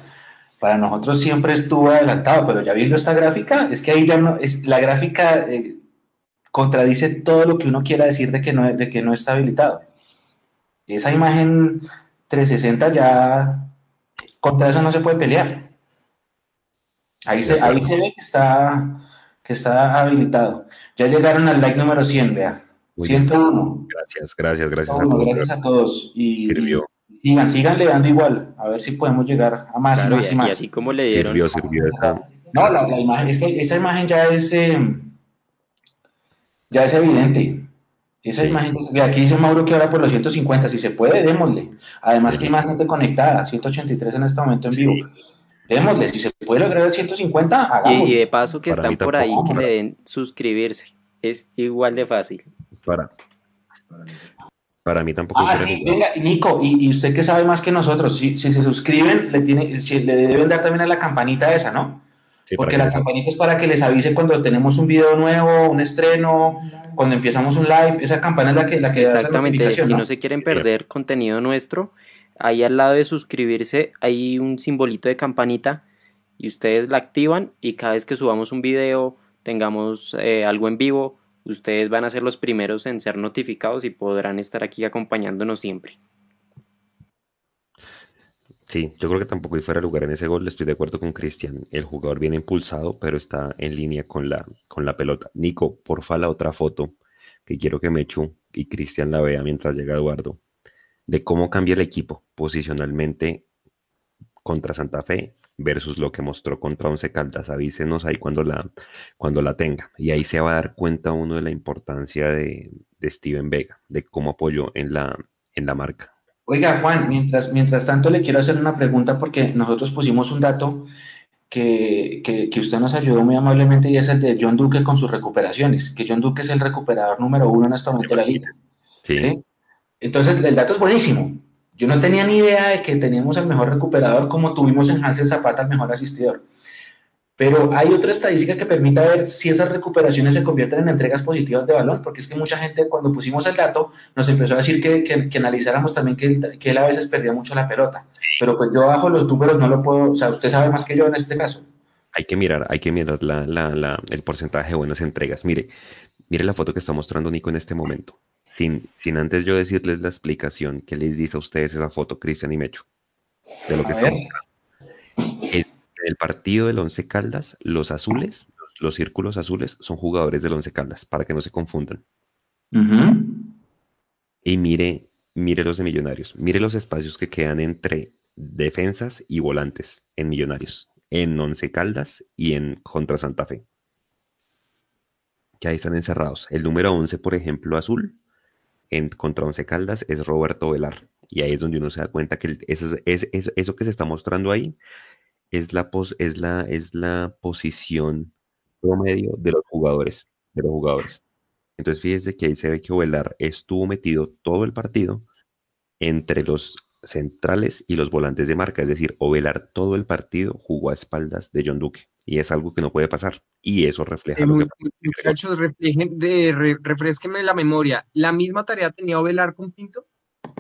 Para nosotros siempre estuvo adelantado, pero ya viendo esta gráfica, es que ahí ya no, es, la gráfica eh, contradice todo lo que uno quiera decir de que no, de que no está habilitado. Esa imagen 360 ya, contra eso no se puede pelear. Ahí se, ahí se ve que está, que está habilitado. Ya llegaron al like número 100, vea. Muy bien. 101. Gracias, gracias, gracias a todos. gracias a todos. Y, Sirvió. y sigan, sigan le dando igual, a ver si podemos llegar a más Claro, y más y, y y más. así como le dieron, Sirvió, sirvió. esa- No, la, la imagen, esa, esa imagen ya es, eh, ya es evidente. Esa Sí. imagen, vea, aquí dice Mauro que ahora por los 150, si se puede, démosle. Además que hay más gente conectada, 183 en este momento en vivo. Démosle, si se puede lograr el 150, y, hagámoslo. y de paso que Para están por ahí, que le den suscribirse. Es igual de fácil. Para, para mí tampoco Ah, sí, venga, Nico, y, y usted que sabe más que nosotros, si, si se suscriben, le, tiene, si, le deben dar también a la campanita esa, ¿no? Sí, Porque que la campanita es para que les avise cuando tenemos un video nuevo, un estreno, cuando empezamos un live, esa campana es la que, la que da esa Exactamente, notificación, si ¿no? no se quieren perder contenido nuestro, ahí al lado de suscribirse hay un simbolito de campanita y ustedes la activan y cada vez que subamos un video, tengamos eh, algo en vivo, ustedes van a ser los primeros en ser notificados y podrán estar aquí acompañándonos siempre. Sí, yo creo que tampoco hay fuera de lugar en ese gol. Estoy de acuerdo con Cristian. El jugador viene impulsado, pero está en línea con la, con la pelota. Nico, porfa, la otra foto que quiero que Mechu y Cristian la vea mientras llega Eduardo, de cómo cambia el equipo posicionalmente contra Santa Fe versus lo que mostró contra Once Caldas. Avísenos ahí cuando la, cuando la tenga. Y ahí se va a dar cuenta uno de la importancia de, de Steven Vega, de cómo apoyó en la, en la marca. Oiga, Juan, mientras, mientras tanto le quiero hacer una pregunta porque nosotros pusimos un dato que, que, que usted nos ayudó muy amablemente y es el de John Duque con sus recuperaciones, que John Duque es el recuperador número uno en este momento de la liga. Sí. ¿sí? Entonces, el dato es buenísimo. Yo no tenía ni idea de que teníamos el mejor recuperador como tuvimos en Hansel Zapata el mejor asistidor. Pero hay otra estadística que permite ver si esas recuperaciones se convierten en entregas positivas de balón, porque es que mucha gente cuando pusimos el dato nos empezó a decir que, que, que analizáramos también que él, que él, a veces perdía mucho la pelota. Pero pues yo bajo los números no lo puedo, o sea, usted sabe más que yo en este caso. Hay que mirar, hay que mirar la, la, la, el porcentaje de buenas entregas. Mire, mire la foto que está mostrando Nico en este momento. Sin, sin antes yo decirles la explicación que les dice a ustedes esa foto, Cristian y Mecho, de lo que está En el partido del Once Caldas, los azules, los, los, círculos azules, son jugadores del Once Caldas, para que no se confundan. Uh -huh. Y mire, mire los de Millonarios, mire los espacios que quedan entre defensas y volantes en Millonarios, en Once Caldas y en contra Santa Fe. Que ahí están encerrados. El número 11, por ejemplo, azul, en contra Once Caldas es Roberto Velar. Y ahí es donde uno se da cuenta que eso, es, es, eso que se está mostrando ahí es la, pos, es la, es la posición promedio de los jugadores. De los jugadores. Entonces fíjese que ahí se ve que Velar estuvo metido todo el partido entre los centrales y los volantes de marca. Es decir, Ovelar todo el partido jugó a espaldas de John Duque. Y es algo que no puede pasar. Y eso refleja Eh, lo muy- que muchachos, reflejen- de- re- refresquenme la memoria. ¿La misma tarea tenía Ovelar con Pinto?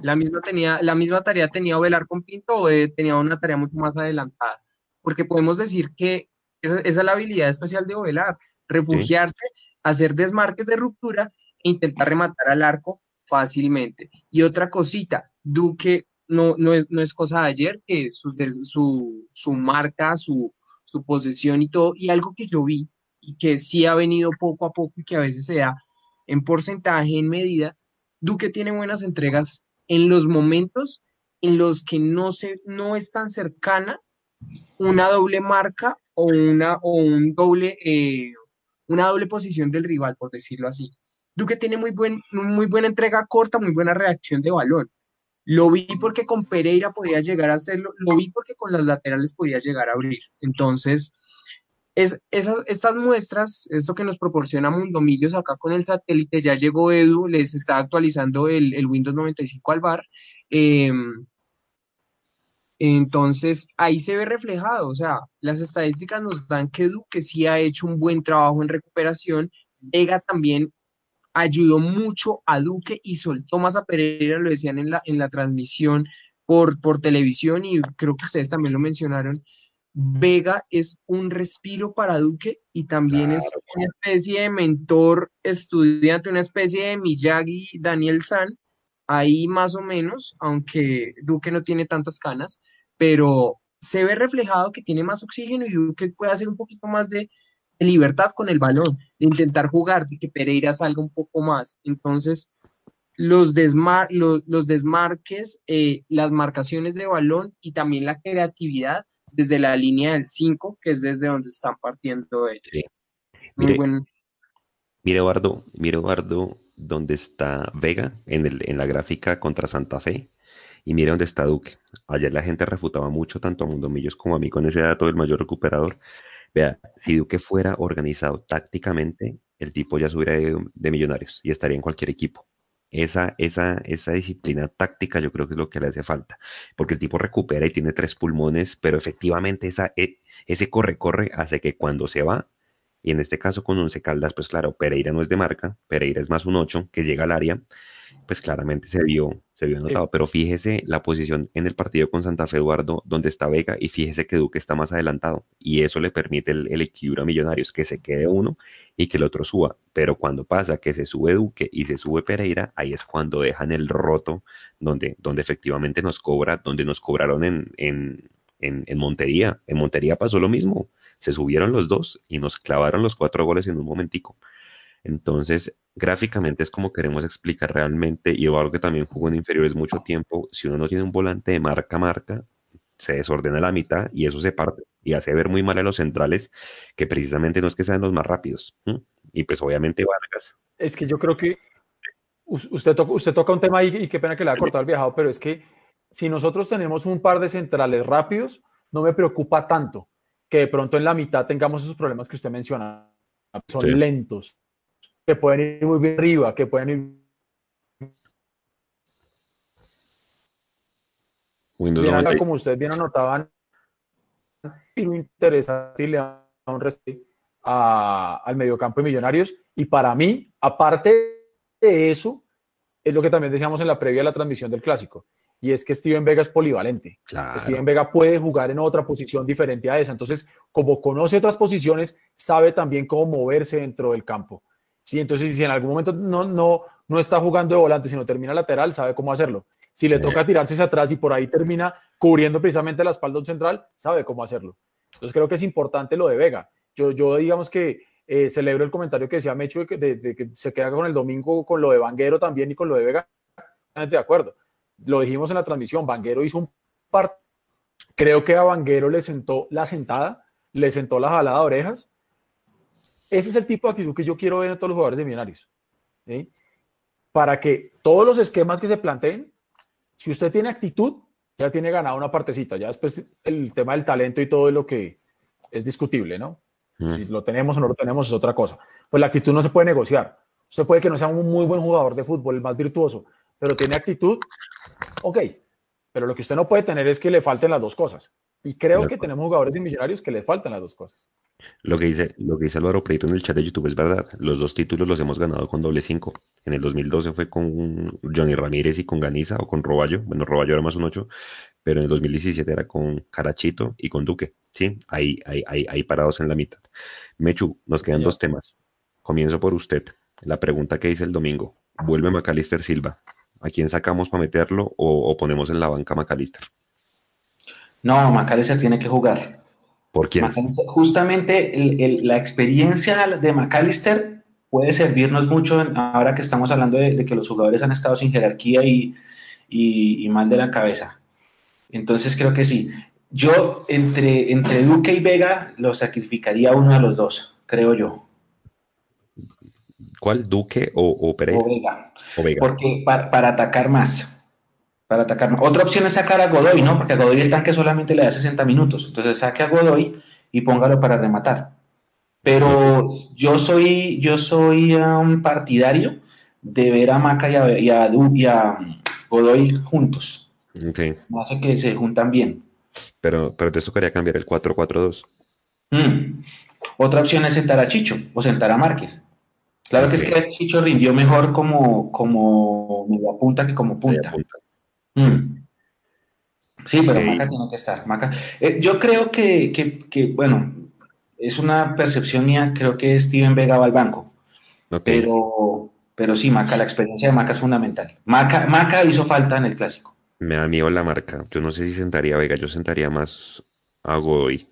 ¿La misma, tenía, ¿La misma tarea tenía Ovelar con Pinto o eh, tenía una tarea mucho más adelantada? Porque podemos decir que esa, esa es la habilidad especial de Ovelar, refugiarse, hacer desmarques de ruptura e intentar rematar al arco fácilmente. Y otra cosita, Duque no, no, es, no es cosa de ayer, que su, su, su marca, su, su posesión y todo, y algo que yo vi y que sí ha venido poco a poco y que a veces se da en porcentaje, en medida, Duque tiene buenas entregas en los momentos en los que no, se, no es tan cercana una doble marca o, una, o un doble, eh, una doble posición del rival, por decirlo así. Duque tiene muy, buen, muy buena entrega corta, muy buena reacción de balón. Lo vi porque con Pereira podía llegar a hacerlo, lo vi porque con las laterales podía llegar a abrir. Entonces, es, esas, estas muestras, esto que nos proporciona Mundomillos acá con el satélite, ya llegó Edu, les está actualizando el, el Windows 95 al bar. Eh, entonces, ahí se ve reflejado, o sea, las estadísticas nos dan que Duque sí ha hecho un buen trabajo en recuperación. Vega también ayudó mucho a Duque y soltó más a Pereira, lo decían en la, en la transmisión por, por televisión y creo que ustedes también lo mencionaron. Vega es un respiro para Duque y también claro. es una especie de mentor estudiante, una especie de Miyagi Daniel San, ahí más o menos, aunque Duque no tiene tantas canas, pero se ve reflejado que tiene más oxígeno y Duque puede hacer un poquito más de, de libertad con el balón, de intentar jugar, de que Pereira salga un poco más. Entonces, los, desmar los, los desmarques, eh, las marcaciones de balón y también la creatividad desde la línea del 5, que es desde donde están partiendo ellos. Sí. Mire, buen. mire, Eduardo, mire, Eduardo, dónde está Vega en, el, en la gráfica contra Santa Fe y mire dónde está Duque. Ayer la gente refutaba mucho tanto a Mundo Millos como a mí con ese dato del mayor recuperador. Vea, si Duque fuera organizado tácticamente, el tipo ya subiera de, de millonarios y estaría en cualquier equipo. Esa, esa, esa disciplina táctica yo creo que es lo que le hace falta, porque el tipo recupera y tiene tres pulmones, pero efectivamente esa, e, ese corre-corre hace que cuando se va, y en este caso con Once Caldas, pues claro, Pereira no es de marca, Pereira es más un 8 que llega al área, pues claramente se vio, se vio anotado, sí. pero fíjese la posición en el partido con Santa Fe Eduardo, donde está Vega, y fíjese que Duque está más adelantado, y eso le permite el, el equilibrio a Millonarios, que se quede uno y que el otro suba, pero cuando pasa que se sube Duque y se sube Pereira, ahí es cuando dejan el roto, donde, donde efectivamente nos cobra, donde nos cobraron en, en, en, en Montería, en Montería pasó lo mismo, se subieron los dos y nos clavaron los cuatro goles en un momentico. Entonces, gráficamente es como queremos explicar realmente, y Eduardo que también jugó en inferiores mucho tiempo, si uno no tiene un volante de marca a marca, se desordena la mitad y eso se parte y hace ver muy mal a los centrales, que precisamente no es que sean los más rápidos. Y pues obviamente Vargas. Es que yo creo que usted toca, usted toca un tema ahí y qué pena que le haya cortado el viajado, pero es que si nosotros tenemos un par de centrales rápidos, no me preocupa tanto que de pronto en la mitad tengamos esos problemas que usted menciona. Son Sí. lentos, que pueden ir muy bien arriba, que pueden ir Windows bien acá, 90. como ustedes bien anotaban, y lo interesante y le da un respeto al mediocampo de Millonarios. Y para mí, aparte de eso, es lo que también decíamos en la previa de la transmisión del clásico, y es que Steven Vega es polivalente. Claro. Steven Vega puede jugar en otra posición diferente a esa. Entonces, como conoce otras posiciones, sabe también cómo moverse dentro del campo. Sí, entonces, si en algún momento no, no, no está jugando de volante, sino termina lateral, sabe cómo hacerlo. Si le Sí. toca tirarse hacia atrás y por ahí termina cubriendo precisamente la espalda de un central, sabe cómo hacerlo. Entonces, creo que es importante lo de Vega. Yo, yo digamos que eh, celebro el comentario que decía Mecho de de- de que se queda con el domingo con lo de Vanguero también y con lo de Vega. De acuerdo. Lo dijimos en la transmisión. Vanguero hizo un par. Creo que a Vanguero le sentó la sentada, le sentó la jalada de orejas. Ese es el tipo de actitud que yo quiero ver en todos los jugadores de Millonarios. ¿sí? Para que todos los esquemas que se planteen, si usted tiene actitud, ya tiene ganado una partecita. Ya después el tema del talento y todo es lo que es discutible, ¿no? Si lo tenemos o no lo tenemos es otra cosa. Pues la actitud no se puede negociar. Usted puede que no sea un muy buen jugador de fútbol, el más virtuoso, pero tiene actitud, ok. Pero lo que usted no puede tener es que le falten las dos cosas. Y creo que tenemos jugadores de millonarios que les faltan las dos cosas. Lo que dice, lo que dice Álvaro Prieto en el chat de YouTube es verdad. Los dos títulos los hemos ganado con doble cinco. En el 2012 fue con Johnny Ramírez y con Ganiza o con Roballo. Bueno, Roballo era más un 8, pero en el 2017 era con Carachito y con Duque. Sí, ahí, ahí, ahí, ahí parados en la mitad. Mechu, nos quedan dos temas. Comienzo por usted. La pregunta que hice el domingo. ¿Vuelve Macalister Silva? ¿A quién sacamos para meterlo o, o ponemos en la banca Macalister? No, McAllister tiene que jugar. ¿Por quién? Justamente el- el- la experiencia de McAllister puede servirnos mucho en- ahora que estamos hablando de, de que los jugadores han estado sin jerarquía y, y- y mal de la cabeza. Entonces creo que sí. Yo entre, entre Duque y Vega lo sacrificaría uno de los dos, creo yo. ¿Cuál? ¿Duque o, o Pereira? O Vega. O Vega. Porque para, para atacar más. Para atacar más. Otra opción es sacar a Godoy, ¿no? Porque a Godoy el tanque solamente le da 60 minutos. Entonces saque a Godoy y póngalo para rematar. Pero yo soy, yo soy un partidario de ver a Maca y a, y a y a Godoy juntos. Ok. Me hace que se juntan bien. Pero, pero te tocaría cambiar el 4-4-2. Mm. Otra opción es sentar a Chicho o sentar a Márquez. Claro que es que Chicho rindió mejor como, como media punta que como punta. Mm. Sí, pero. Maca tiene que estar. Maca. Eh, yo creo que, que- que, bueno, es una percepción mía, creo que Steven Vega va al banco. Pero, pero sí, Maca, la experiencia de Maca es fundamental. Maca, Maca hizo falta en el clásico. Me da miedo la marca. Yo no sé si sentaría a Vega, yo sentaría más a Godoy.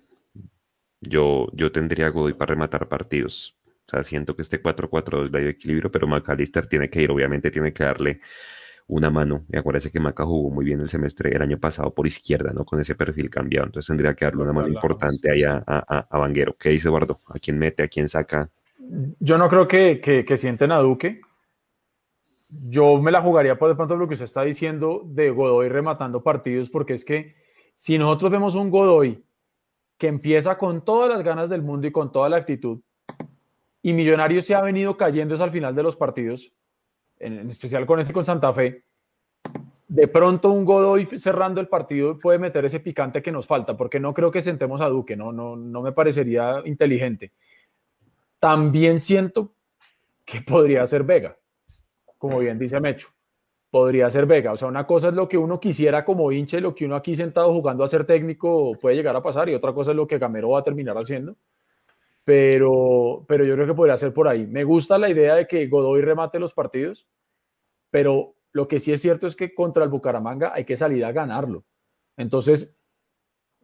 Yo, yo tendría a Godoy para rematar partidos. Sea, siento que este 4-4-2 da equilibrio, pero McAllister tiene que ir, obviamente tiene que darle una mano. Y acuérdese que Maca jugó muy bien el semestre el año pasado por izquierda, ¿no? Con ese perfil cambiado. Entonces tendría que darle una mano importante ahí a, a, a- a Vanguero. ¿Qué dice Eduardo? ¿A quién mete? ¿A quién saca? Yo no creo que, que, que sienten a Duque. Yo me la jugaría por de pronto lo que usted está diciendo de Godoy rematando partidos, porque es que si nosotros vemos un Godoy que empieza con todas las ganas del mundo y con toda la actitud, y Millonarios se ha venido cayendo es al final de los partidos, en, en especial con este con Santa Fe, de pronto un Godoy cerrando el partido puede meter ese picante que nos falta, porque no creo que sentemos a Duque, no, no, no me parecería inteligente. También siento que podría ser Vega, como bien dice Mecho. Podría ser Vega. O sea, una cosa es lo que uno quisiera como hincha y lo que uno aquí sentado jugando a ser técnico puede llegar a pasar, y otra cosa es lo que Gamero va a terminar haciendo. Pero, pero yo creo que podría ser por ahí. Me gusta la idea de que Godoy remate los partidos, pero lo que sí es cierto es que contra el Bucaramanga hay que salir a ganarlo. Entonces,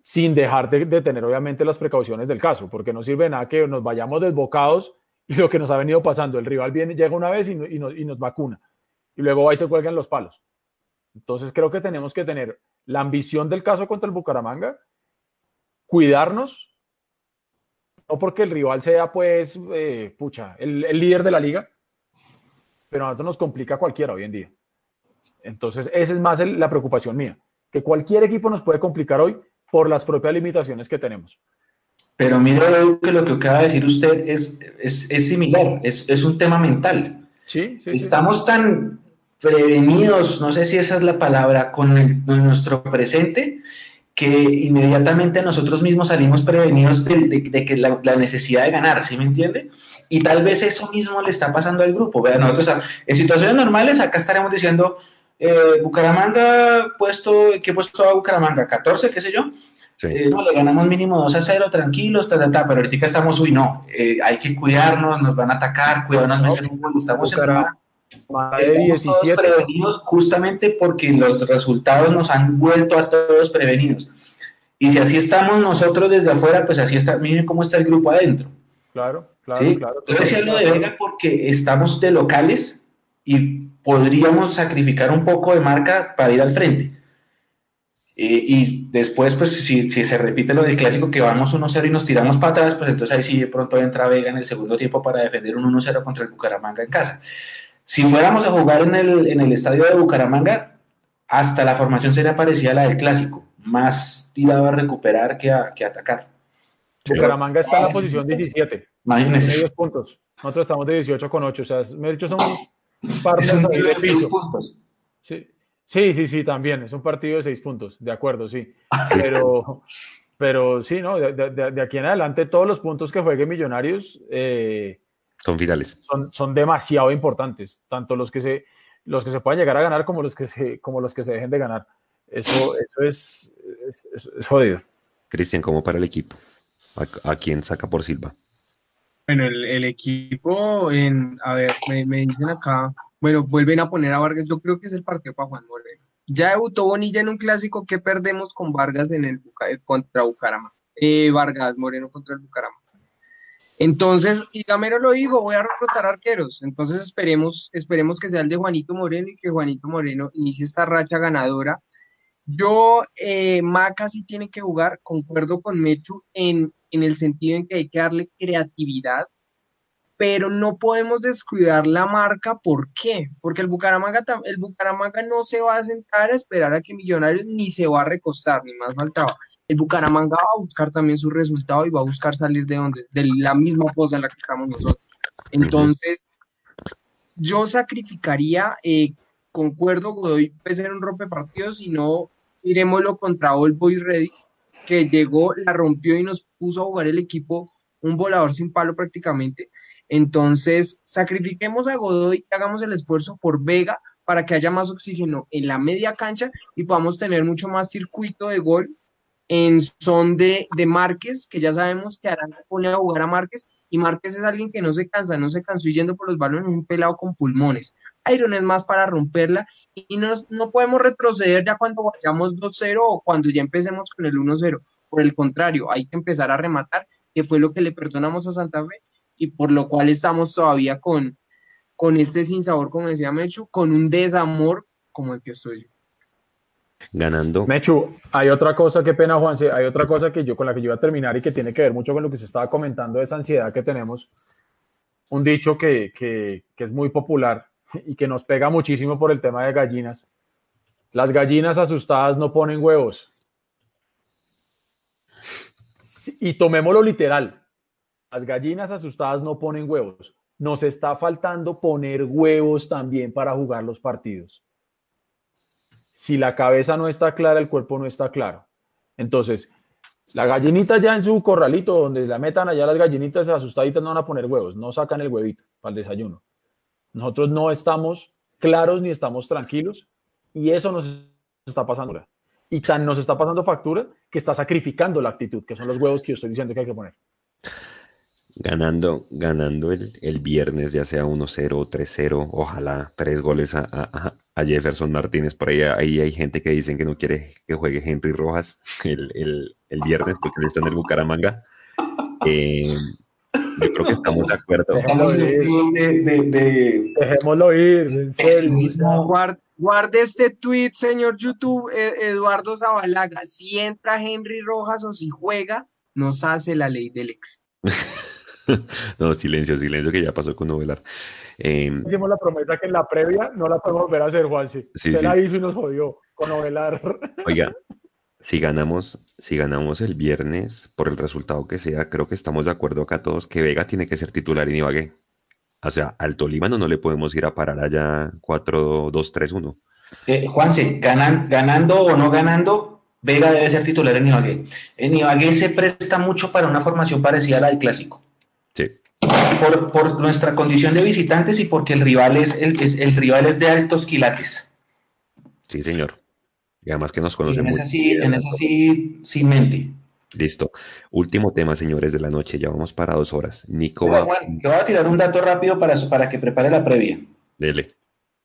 sin dejar de, tener obviamente las precauciones del caso, porque no sirve nada que nos vayamos desbocados y lo que nos ha venido pasando, el rival viene, llega una vez y, no- y nos, vacuna, y luego y se cuelgan los palos. Entonces creo que tenemos que tener la ambición del caso contra el Bucaramanga, cuidarnos, no porque el rival sea pues, eh, pucha, el, el líder de la liga, pero a nosotros nos complica cualquiera hoy en día. Entonces esa es más el- la preocupación mía. que cualquier equipo nos puede complicar hoy por las propias limitaciones que tenemos. Pero mire que lo que acaba de decir usted es, es, es similar, es, es, un tema mental. Sí, sí Estamos tan prevenidos, no sé si esa es la palabra, con, el, con nuestro presente, que inmediatamente nosotros mismos salimos prevenidos de, de, que la, la, necesidad de ganar, ¿sí me entiende? Y tal vez eso mismo le está pasando al grupo. Vean, nosotros en situaciones normales acá estaremos diciendo, eh, Bucaramanga puesto, ¿qué puesto a Bucaramanga? 14, qué sé yo. Eh, no, le ganamos mínimo 2 a 0, tranquilos, ta, ta, ta, pero ahorita estamos, uy, no, eh, hay que cuidarnos, nos van a atacar, cuidarnos, no, estamos en una, Estamos todos prevenidos justamente porque los resultados nos han vuelto a todos prevenidos. Y si así estamos nosotros desde afuera, pues así está, miren cómo está el grupo adentro. Claro, claro, ¿Sí? claro. Yo decía lo de Vega porque estamos de locales y podríamos sacrificar un poco de marca para ir al frente. Eh, y después, pues si, si, se repite lo del clásico que vamos 1-0 y nos tiramos para atrás, pues entonces ahí sí de pronto entra Vega en el segundo tiempo para defender un 1-0 contra el Bucaramanga en casa. Si fuéramos a jugar en el, en el estadio de Bucaramanga, hasta la formación sería parecida a la del clásico, más tirado a recuperar que a, que a atacar. Bucaramanga está en la posición 17. Imagínense. Tiene 10 puntos. Nosotros estamos de 18 con 8. O sea, me he dicho, somos Es partes un ahí de piso. puntos. Sí. sí, sí, sí, también. Es un partido de 6 puntos. De acuerdo, sí. Pero, pero sí, ¿no? De, de- de aquí en adelante, todos los puntos que juegue Millonarios eh, Son finales. son, son demasiado importantes. Tanto los que se los que se puedan llegar a ganar como los que se, como los que se dejen de ganar. Eso, eso es, es, es- es jodido. Cristian, ¿cómo para el equipo? ¿A, a quién saca por Silva? Bueno, el, el equipo, en, a ver, me, me dicen acá, bueno, vuelven a poner a Vargas, yo creo que es el partido para Juan Moreno. Ya debutó Bonilla en un clásico, ¿qué perdemos con Vargas en el Buca- contra Bucaramanga? Eh, Vargas Moreno contra el Bucaramanga. Entonces, y Gamero lo dijo, voy a rotar arqueros. Entonces esperemos, esperemos que sea el de Juanito Moreno y que Juanito Moreno inicie esta racha ganadora. Yo, eh, Maca sí tiene que jugar, concuerdo con Mechu en, en el sentido en que hay que darle creatividad, pero no podemos descuidar la marca. ¿Por qué? Porque el Bucaramanga, el Bucaramanga no se va a sentar a esperar a que Millonarios ni se va a recostar, ni más faltaba. El Bucaramanga va a buscar también su resultado y va a buscar salir de donde, de la misma fosa en la que estamos nosotros. Entonces, yo sacrificaría, eh, concuerdo, Godoy puede ser un rompepartidos, si no, miremoslo contra All Boys Ready, que llegó, la rompió y nos puso a jugar el equipo un volador sin palo prácticamente. Entonces, sacrifiquemos a Godoy y hagamos el esfuerzo por Vega para que haya más oxígeno en la media cancha y podamos tener mucho más circuito de gol en son de, de Márquez, que ya sabemos que Arana pone a jugar a Márquez, y Márquez es alguien que no se cansa, no se cansó yendo por los balones, un pelado con pulmones. Iron es más para romperla, y no, no podemos retroceder ya cuando vayamos 2-0 o cuando ya empecemos con el 1-0. Por el contrario, hay que empezar a rematar, que fue lo que le perdonamos a Santa Fe, y por lo cual estamos todavía con, con este sinsabor, como decía Mechu, con un desamor como el que estoy yo. Ganando. Mechu, hay otra cosa, qué pena, Juanse, hay otra cosa que yo con la que yo iba a terminar y que tiene que ver mucho con lo que se estaba comentando esa ansiedad que tenemos. Un dicho que, que, que es muy popular y que nos pega muchísimo por el tema de gallinas. Las gallinas asustadas no ponen huevos. Y tomémoslo literal. Las gallinas asustadas no ponen huevos. Nos está faltando poner huevos también para jugar los partidos si la cabeza no está clara, el cuerpo no está claro. Entonces, la gallinita ya en su corralito, donde la metan allá las gallinitas asustaditas no van a poner huevos, no sacan el huevito para el desayuno. Nosotros no estamos claros ni estamos tranquilos y eso nos está pasando. ahora. Y tan nos está pasando factura que está sacrificando la actitud, que son los huevos que yo estoy diciendo que hay que poner. Ganando, ganando el, el viernes, ya sea 1-0 o 3-0, ojalá tres goles a, a- a Jefferson Martínez. Por ahí, ahí hay gente que dicen que no quiere que juegue Henry Rojas el, el- el viernes porque él está en el Bucaramanga. Eh, yo creo que estamos de acuerdo. De, de, de- Dejémoslo ir. Guard- guarde este tweet, señor YouTube, eh, Eduardo Zabalaga. Si entra Henry Rojas o si juega, nos hace la ley del ex. No, silencio, silencio, que ya pasó con Novelar. Eh, Hicimos la promesa que en la previa no la podemos volver a hacer, Juanse. Sí, Usted sí. la hizo y nos jodió con Ovelar. Oiga, si ganamos, si ganamos el viernes, por el resultado que sea, creo que estamos de acuerdo acá todos que Vega tiene que ser titular en Ibagué. O sea, al Tolima no, no le podemos ir a parar allá 4-2-3-1. Eh, Juanse, ganan- ganando o no ganando, Vega debe ser titular en Ibagué. En Ibagué se presta mucho para una formación parecida a la del clásico. Sí. Por, por nuestra condición de visitantes y porque el rival es, el, es- el rival es de altos quilates. Sí, señor. Y además que nos Y conocen en esa sí, en esa sí, sin mente. Listo. Último tema, señores, de la noche. Ya vamos para dos horas. Nico va. Juan, voy a tirar un dato rápido para, para que prepare la previa. Dele.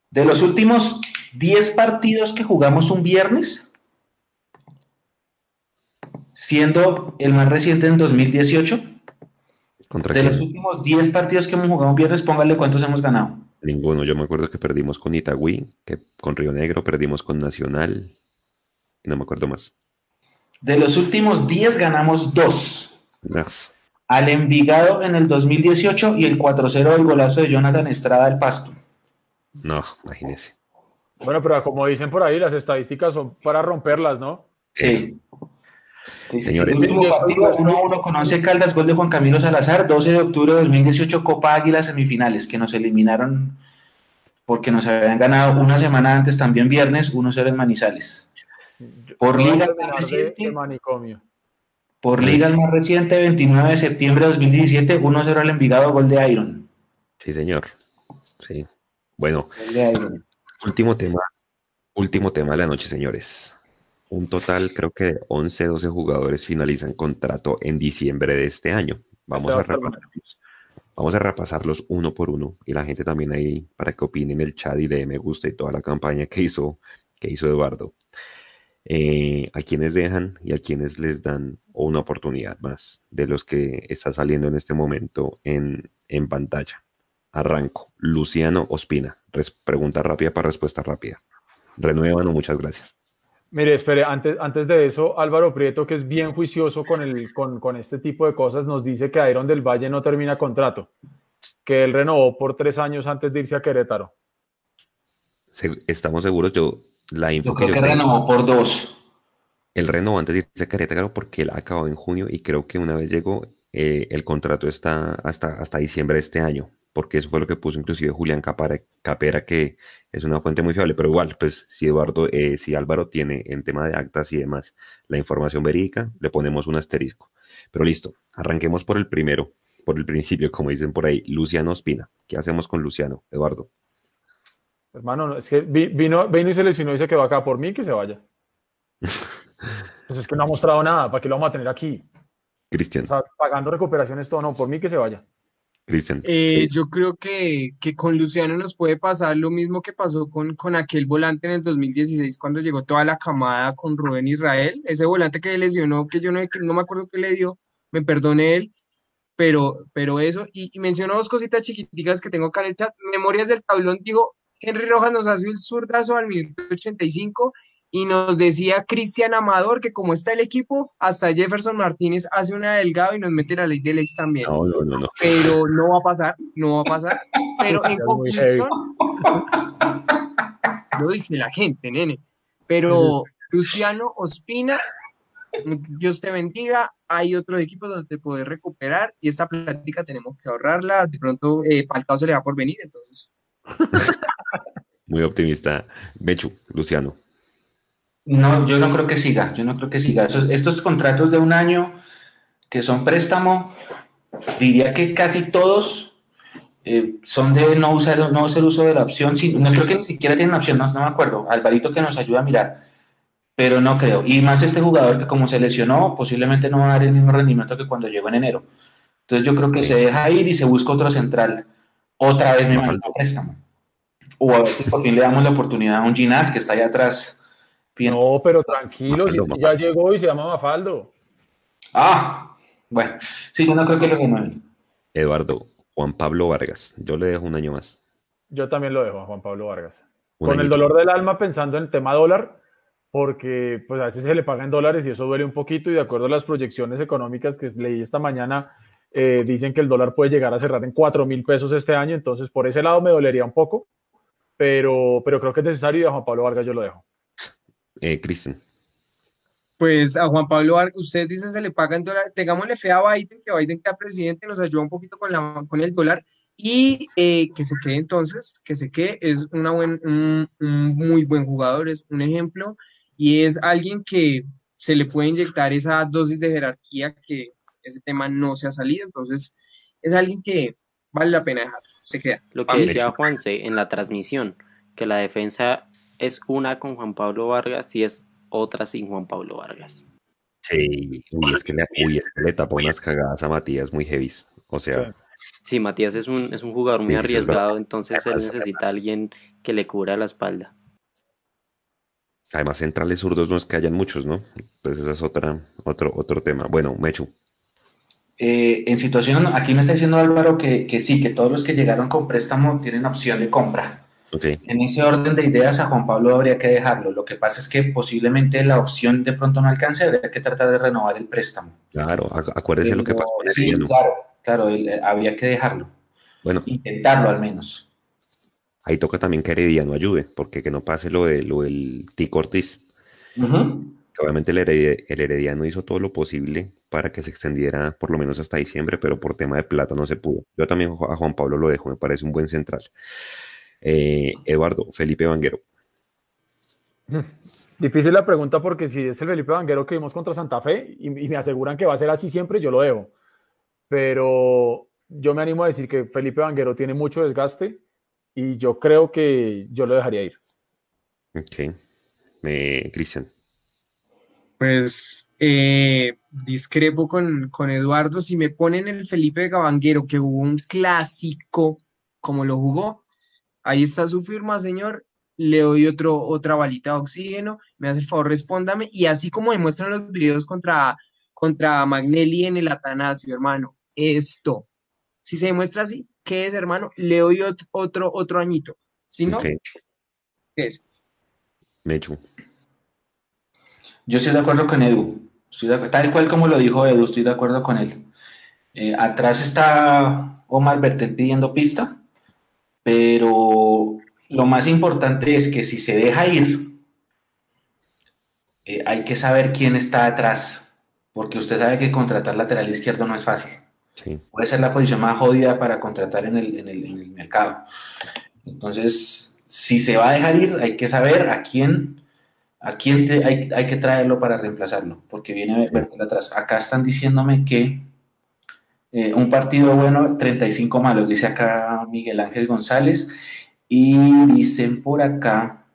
De los últimos 10 partidos que jugamos un viernes, siendo el más reciente en 2018, ¿Contra de quién? los últimos 10 partidos que hemos jugado un viernes, póngale cuántos hemos ganado. Ninguno. Yo me acuerdo que perdimos con Itagüí, que con Río Negro perdimos con Nacional. Y no me acuerdo más. De los últimos 10 ganamos 2. No. Al Envigado en el 2018 y el 4-0 del golazo de Jonathan Estrada del Pasto. No, imagínese. Bueno, pero como dicen por ahí, las estadísticas son para romperlas, ¿no? Sí. Sí, sí, sí. Señores. El último partido 1-1 con 11 Caldas, gol de Juan Camilo Salazar, 12 de octubre de 2018, Copa Águila semifinales, que nos eliminaron porque nos habían ganado una semana antes, también viernes, 1-0 en Manizales. Por liga, más reciente, manicomio. por liga el más reciente, 29 de septiembre de 2017, 1-0 al Envigado, gol de Iron. Sí, señor. Sí. Bueno, Gol de Iron. último tema. Último tema de la noche, señores. Un total, creo que de 11, 12 jugadores finalizan contrato en diciembre de este año. Vamos Este va a repasarlos. Vamos a repasarlos uno por uno y la gente también ahí para que opinen el chat y de me gusta y toda la campaña que hizo, que hizo Eduardo. Eh, a quienes dejan y a quienes les dan una oportunidad más de los que está saliendo en este momento en, en pantalla. Arranco. Luciano Ospina. Res- pregunta rápida para respuesta rápida. Renuevan o muchas gracias. Mire, espere, antes, antes de eso, Álvaro Prieto, que es bien juicioso con, el, con, con este tipo de cosas, nos dice que Iron del Valle no termina contrato, que él renovó por tres años antes de irse a Querétaro. Se- estamos seguros, yo la info Yo creo que tengo- renovó por dos. El renovó antes de irse a Querétaro porque él acabó en junio y creo que una vez llegó, eh, el contrato está hasta, hasta diciembre de este año, porque eso fue lo que puso inclusive Julián Capara- Capera, que es una fuente muy fiable, pero igual, pues si Eduardo, eh, si Álvaro tiene en tema de actas y demás la información verídica, le ponemos un asterisco. Pero listo, arranquemos por el primero, por el principio, como dicen por ahí, Luciano Ospina. ¿Qué hacemos con Luciano, Eduardo? Hermano, no, es que vi- vino, vino y se lesionó y se quedó acá por mí, que se vaya. Pues es que no ha mostrado nada, ¿para qué lo vamos a tener aquí? Cristian, O sea, pagando recuperaciones, todo, no, por mí que se vaya. Cristian. Eh, yo creo que, que con Luciano nos puede pasar lo mismo que pasó con, con aquel volante en el 2016 cuando llegó toda la camada con Rubén Israel. Ese volante que lesionó, que yo no, que no me acuerdo qué le dio, me perdone él, pero, pero eso. Y, y menciono dos cositas chiquiticas que tengo acá en el chat. Memorias del tablón, digo, Henry Rojas nos hace un zurdazo al minuto 85 y nos decía Cristian Amador que como está el equipo, hasta Jefferson Martínez hace una delgado y nos mete la ley del ex también No, no, no, no. pero no va a pasar, no va a pasar. Pero en conclusión, lo dice la gente, nene. Pero Luciano Ospina, Dios te bendiga. Hay otros equipos donde te puedes recuperar y esta plática tenemos que ahorrarla. De pronto, eh, Falcao se le va por venir, entonces. Muy optimista. Bechu, Luciano. No, yo no creo que siga, yo no creo que siga. Estos contratos de un año que son préstamo, diría que casi todos eh, son de no usar, no hacer uso de la opción. Sí, no creo que ni siquiera tienen opción, no, no me acuerdo. Alvarito que nos ayuda a mirar, pero no creo. Y más este jugador que como se lesionó, posiblemente no va a dar el mismo rendimiento que cuando llegó en enero. Entonces yo creo que se deja ir y se busca otro central. Otra vez me imagino a préstamo. O a ver si por fin le damos la oportunidad a un Ginás que está allá atrás. Bien. No, pero tranquilo, si Mafaldo, ya llegó y se llama Mafaldo. Ah, bueno, sí, yo no creo que lo renueven. Eduardo, Juan Pablo Vargas. Yo le dejo un año más. Yo también lo dejo a Juan Pablo Vargas. Un Con el dolor del alma pensando en el tema dólar, porque pues a veces se le paga en dólares y eso duele un poquito y de acuerdo a las proyecciones económicas que leí esta mañana, Eh, dicen que el dólar puede llegar a cerrar en 4 mil pesos este año, entonces por ese lado me dolería un poco, pero, pero creo que es necesario y a Juan Pablo Vargas yo lo dejo. Eh, Cristian. Pues a Juan Pablo Vargas, usted dice se le paga en dólar, tengámosle fe a Biden, que Biden queda presidente, nos ayuda un poquito con, la, con el dólar y eh, que se quede entonces, que se quede, es una buen, un, un muy buen jugador, es un ejemplo y es alguien que se le puede inyectar esa dosis de jerarquía que ese tema no se ha salido, entonces es alguien que vale la pena dejarlo, se queda. Lo que decía Juanse en la transmisión, que la defensa es una con Juan Pablo Vargas y es otra sin Juan Pablo Vargas. Sí, uy, es que le, uy, es que le tapó unas cagadas a Matías muy heavy. O sea. Sí, Matías es un, es un jugador muy arriesgado, entonces él necesita a alguien que le cubra la espalda. Además, centrales zurdos no es que hayan muchos, ¿no? Entonces, ese es otra, otro, otro tema. Bueno, Mechu. Eh, en situación, aquí me está diciendo Álvaro que, que, sí, que todos los que llegaron con préstamo tienen opción de compra. Okay. En ese orden de ideas, a Juan Pablo habría que dejarlo. Lo que pasa es que posiblemente la opción de pronto no alcance, habría que tratar de renovar el préstamo. Claro, acuérdese Pero, lo que pasó. Sí, claro, claro, el, habría que dejarlo. Bueno. Intentarlo al menos. Ahí toca también que Herediano ayude, porque que no pase lo, de, lo del Tico Ortiz. Uh -huh. Obviamente el, Hered, el Herediano hizo todo lo posible para que se extendiera por lo menos hasta diciembre, pero por tema de plata no se pudo. Yo también a Juan Pablo lo dejo, me parece un buen central. Eh, Eduardo, Felipe Vanguero. Difícil la pregunta porque si es el Felipe Vanguero que vimos contra Santa Fe y, y, me aseguran que va a ser así siempre, yo lo dejo. Pero yo me animo a decir que Felipe Vanguero tiene mucho desgaste y yo creo que yo lo dejaría ir. Ok. Eh, Cristian. Pues eh, discrepo con, con, Eduardo. Si me ponen el Felipe Vanguero que jugó un clásico como lo jugó, ahí está su firma, señor. Le doy otro, otra balita de oxígeno. Me hace el favor, respóndame. Y así como demuestran los videos contra, contra Magnelli en el Atanasio, hermano, esto. Si se demuestra así, ¿qué es, hermano? Le doy otro, otro, otro añito. Si no, okay. ¿qué es? Mechu. Yo estoy de acuerdo con Edu. Estoy de, tal cual como lo dijo Edu, estoy de acuerdo con él. Eh, atrás está Omar Bertel pidiendo pista, pero lo más importante es que si se deja ir, eh, hay que saber quién está atrás, porque usted sabe que contratar lateral izquierdo no es fácil. Sí. Puede ser la posición más jodida para contratar en el, en, el, en el, mercado. Entonces, si se va a dejar ir, hay que saber a quién, a quién te, hay, hay, que traerlo para reemplazarlo, porque viene Bertel atrás. Acá están diciéndome que eh, un partido bueno, 35 malos, dice acá Miguel Ángel González, y dicen por acá,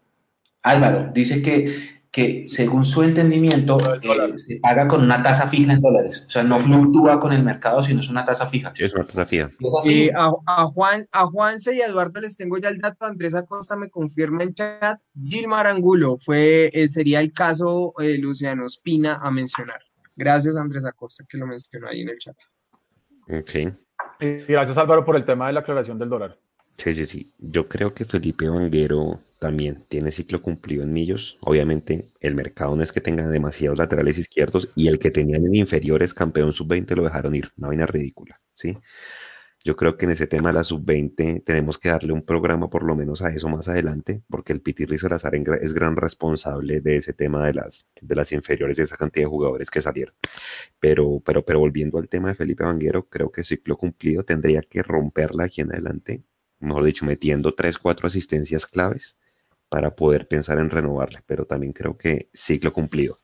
Álvaro, dice que que según su entendimiento eh, se paga con una tasa fija en dólares. O sea, no fluctúa con el mercado, sino es una tasa fija. Sí, es una tasa fija. Eh, a, a, Juan, a Juanse y a Eduardo les tengo ya el dato. Andrés Acosta me confirma en chat. Gilmar Angulo fue, eh, sería el caso de Luciano Espina a mencionar. Gracias, Andrés Acosta, que lo mencionó ahí en el chat. Ok. Y gracias, Álvaro, por el tema de la aclaración del dólar. Sí, sí, sí. Yo creo que Felipe Vanguero también tiene ciclo cumplido en millos. Obviamente, el mercado no es que tenga demasiados laterales izquierdos y el que tenían en inferiores campeón sub-20 lo dejaron ir. Una vaina ridícula, ¿sí? Yo creo que en ese tema de la sub-20 tenemos que darle un programa por lo menos a eso más adelante, porque el Pitirri Salazar es gran responsable de ese tema de las, de las inferiores, de esa cantidad de jugadores que salieron. Pero, pero, pero volviendo al tema de Felipe Vanguero, creo que ciclo cumplido tendría que romperla aquí en adelante mejor dicho, metiendo tres, cuatro asistencias claves para poder pensar en renovarle, pero también creo que ciclo cumplido.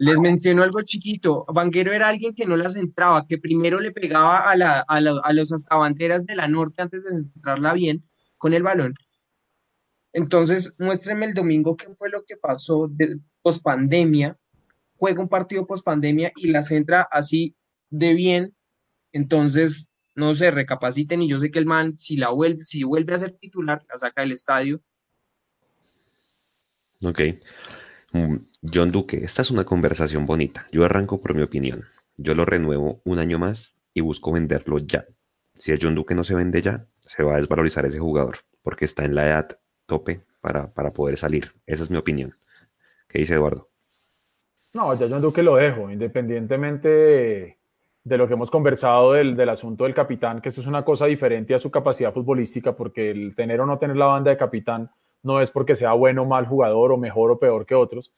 Les menciono algo chiquito. Vanguero era alguien que no las entraba, que primero le pegaba a, la, a, los banderas de la norte antes de centrarla bien con el balón. Entonces, muéstrenme el domingo qué fue lo que pasó de post pandemia. Juega un partido post pandemia y la centra así de bien. Entonces, no sé, recapaciten y yo sé que el man, si la vuelve, si vuelve a ser titular, la saca del estadio. Ok. John Duque, esta es una conversación bonita. Yo arranco por mi opinión. Yo lo renuevo un año más y busco venderlo ya. Si el John Duque no se vende ya, se va a desvalorizar ese jugador, porque está en la edad tope para, para poder salir. Esa es mi opinión. ¿Qué dice Eduardo? No, ya John Duque lo dejo, independientemente de de lo que hemos conversado del, del, asunto del capitán, que esto es una cosa diferente a su capacidad futbolística, porque el tener o no tener la banda de capitán no es porque sea bueno o mal jugador o mejor o peor que otros.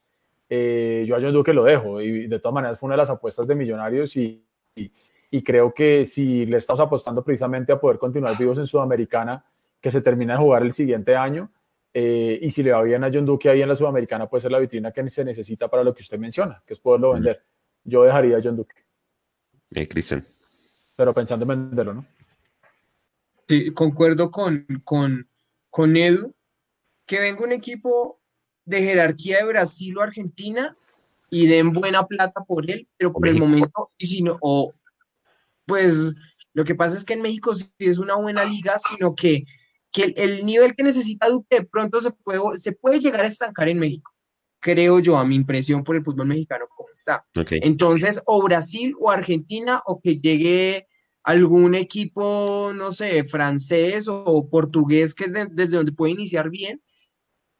Eh, yo a John Duque lo dejo y de todas maneras fue una de las apuestas de Millonarios y, y, y, creo que si le estamos apostando precisamente a poder continuar vivos en Sudamericana, que se termina de jugar el siguiente año, eh, y si le va bien a John Duque ahí en la Sudamericana, puede ser la vitrina que se necesita para lo que usted menciona, que es poderlo vender. Yo dejaría a John Duque. Eh, Cristian. Pero pensando en venderlo, ¿no? Sí, concuerdo con, con, con Edu, que venga un equipo de jerarquía de Brasil o Argentina y den buena plata por él, pero por el momento, y si no, o pues lo que pasa es que en México sí es una buena liga, sino que, que el, el, nivel que necesita Duque de pronto se puede, se puede llegar a estancar en México, creo yo, a mi impresión por el fútbol mexicano como está. Okay. Entonces, o Brasil o Argentina, o que llegue algún equipo, no sé, francés o portugués, que es de, desde donde puede iniciar bien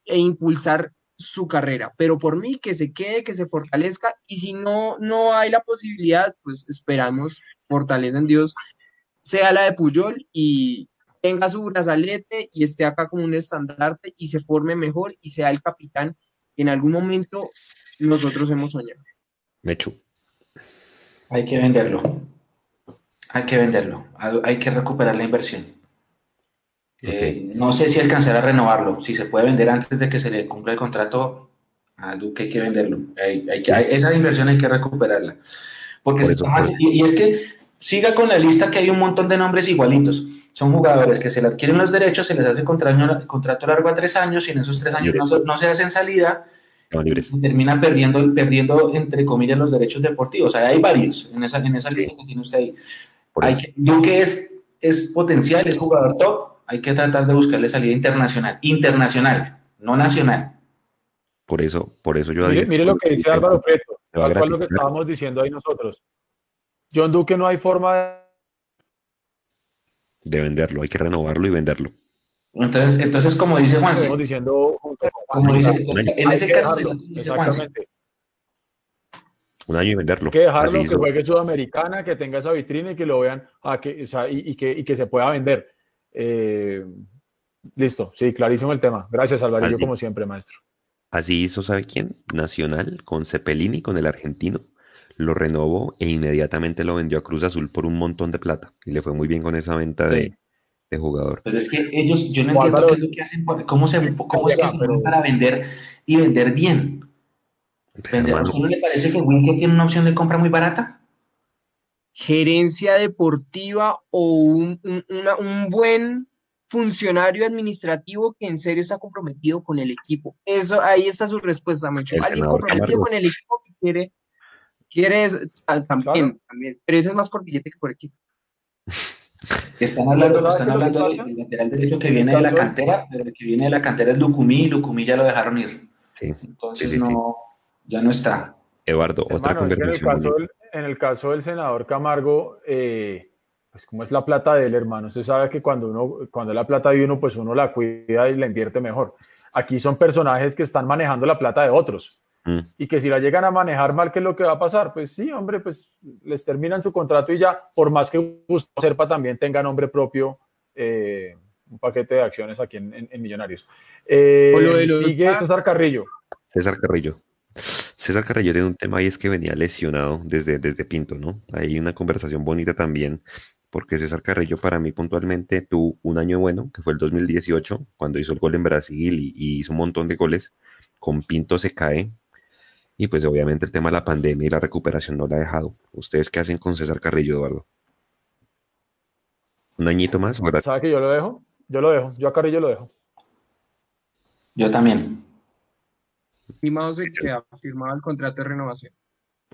e impulsar su carrera, pero por mí que se quede, que se fortalezca y si no no hay la posibilidad, pues esperamos, fortaleza en Dios, sea la de Puyol y tenga su brazalete y esté acá como un estandarte y se forme mejor y sea el capitán que en algún momento nosotros hemos soñado. Mechu. Hay que venderlo. Hay que venderlo. Hay que recuperar la inversión. Okay. Eh, no sé si alcanzará a renovarlo. Si se puede vender antes de que se le cumpla el contrato, a Duque hay que venderlo. Hay, hay que, hay, esa inversión hay que recuperarla. Porque Por eso, y, y, es que siga con la lista que hay un montón de nombres igualitos. Son jugadores que se le adquieren los derechos, se les hace contrato, contrato largo a tres años y en esos tres años no, no, se hacen salida. Y termina perdiendo, perdiendo, entre comillas, los derechos deportivos. O sea, hay varios en esa, en esa lista que tiene usted ahí. Hay que, Duque es, es potencial, es jugador top, hay que tratar de buscarle salida internacional, internacional, no nacional. Por eso, por eso yo... Mire, mire lo que dice Álvaro Preto, tal cual lo que estábamos diciendo ahí nosotros. John Duque no hay forma de... de venderlo, hay que renovarlo y venderlo. Entonces, entonces como dice Juan, estamos diciendo como dice, en ese caso, exactamente. Un año y venderlo. Hay que dejarlo, Así que juegue Sudamericana, que tenga esa vitrina y que lo vean, a que, o sea, y, y, que, y que se pueda vender. Eh, listo, sí, clarísimo el tema. Gracias, Alvarillo, como siempre, maestro. Así hizo, ¿sabe quién? Nacional, con Cepelini, con el argentino. Lo renovó e inmediatamente lo vendió a Cruz Azul por un montón de plata. Y le fue muy bien con esa venta sí. de, de, jugador. Pero es que ellos, yo no entiendo Álvaro, qué es lo que hacen, cómo, se, cómo es que se pero... para vender y vender bien. Vender, ¿A usted no le parece que Wilker tiene una opción de compra muy barata? Gerencia deportiva o un, un, una, un, buen funcionario administrativo que en serio está comprometido con el equipo. Eso, ahí está su respuesta, Macho. Alguien comprometido Camargo. con el equipo que quiere, quiere eso, también, claro. también, pero eso es más por billete que por equipo. Están hablando, están hablando del lateral derecho que viene de la cantera, pero el que viene de la cantera es Lucumí, y Lucumí ya lo dejaron ir. Sí. Entonces sí, sí, no, ya no está. Eduardo, Hermano, otra conversación. Es en el caso del senador Camargo, eh, pues como es la plata de él, hermano, usted sabe que cuando uno, cuando es la plata de uno, pues uno la cuida y la invierte mejor. Aquí son personajes que están manejando la plata de otros. Mm. Y que si la llegan a manejar mal, ¿qué es lo que va a pasar? Pues sí, hombre, pues les terminan su contrato y ya, por más que Gustavo Serpa también tenga nombre propio, eh, un paquete de acciones aquí en, en, en Millonarios. Eh, sigue César Carrillo. César Carrillo. César Carrillo tiene un tema y es que venía lesionado desde, desde Pinto, ¿no? Hay una conversación bonita también, porque César Carrillo para mí puntualmente tuvo un año bueno, que fue el 2018, cuando hizo el gol en Brasil y, y hizo un montón de goles. Con Pinto se cae, y pues obviamente el tema de la pandemia y la recuperación no la ha dejado. ¿Ustedes qué hacen con César Carrillo, Eduardo? ¿Un añito más? ¿verdad? ¿Sabe que yo lo dejo? Yo lo dejo, yo a Carrillo lo dejo. Yo también. Se que ha firmado el contrato de renovación.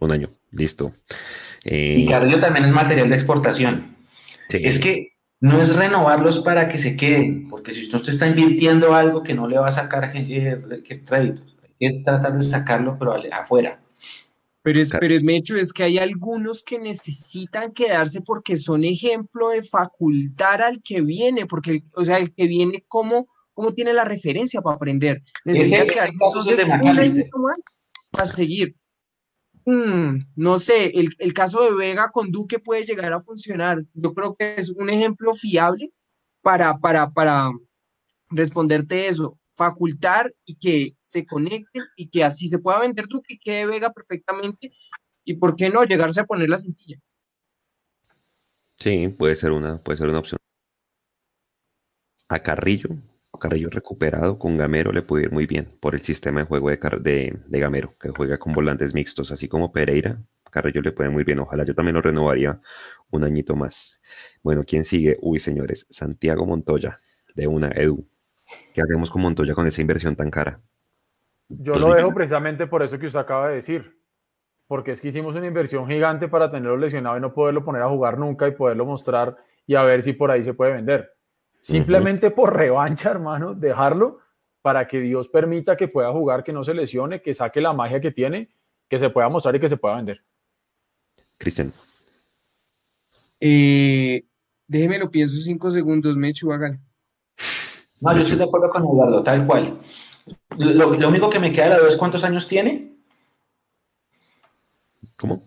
Un año, listo. Eh... Y Carrillo también es material de exportación. Sí. Es que no es renovarlos para que se queden, porque si usted está invirtiendo algo que no le va a sacar eh, créditos, hay que tratar de sacarlo, pero afuera. Pero es, pero es Mecho, es que hay algunos que necesitan quedarse porque son ejemplo de facultar al que viene, porque, o sea, el que viene como cómo tiene la referencia para aprender. Necesita ese, ese caso es de para seguir. mm, no sé, el, el caso de Vega con Duque puede llegar a funcionar. Yo creo que es un ejemplo fiable para, para, para responderte eso, facultar y que se conecten y que así se pueda vender Duque y quede Vega perfectamente y por qué no llegarse a poner la cintilla. Sí, puede ser una, puede ser una opción. A Carrillo, Carrillo recuperado con Gamero le puede ir muy bien por el sistema de juego de, de, de Gamero, que juega con volantes mixtos, así como Pereira. Carrillo le puede muy bien. Ojalá yo también lo renovaría un añito más. Bueno, ¿quién sigue? Uy, señores, Santiago Montoya, de una Edu. ¿Qué hacemos con Montoya con esa inversión tan cara? Yo lo dejo precisamente por eso que usted acaba de decir. Porque es que hicimos una inversión gigante para tenerlo lesionado y no poderlo poner a jugar nunca y poderlo mostrar y a ver si por ahí se puede vender. Simplemente por revancha, hermano, dejarlo para que Dios permita que pueda jugar, que no se lesione, que saque la magia que tiene, que se pueda mostrar y que se pueda vender. Cristian. Eh, déjeme lo pienso cinco segundos, Mechu, hagan. No, yo estoy de acuerdo con Eduardo, tal cual. Lo, lo único que me queda de la duda es cuántos años tiene. ¿Cómo?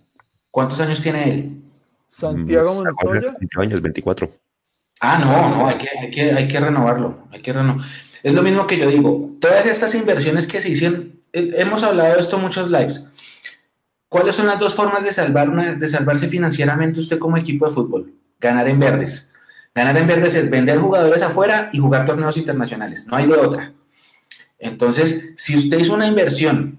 ¿Cuántos años tiene él? Santiago Mm, Montoya. 25 años, 24. Ah, no, no, hay que, hay que, hay que renovarlo. Hay que reno- Es lo mismo que yo digo. Todas estas inversiones que se hicieron, eh, hemos hablado de esto en muchos lives. ¿Cuáles son las dos formas de, salvar una- de salvarse financieramente usted como equipo de fútbol? Ganar en verdes. Ganar en verdes es vender jugadores afuera y jugar torneos internacionales. No hay de otra. Entonces, si usted hizo una inversión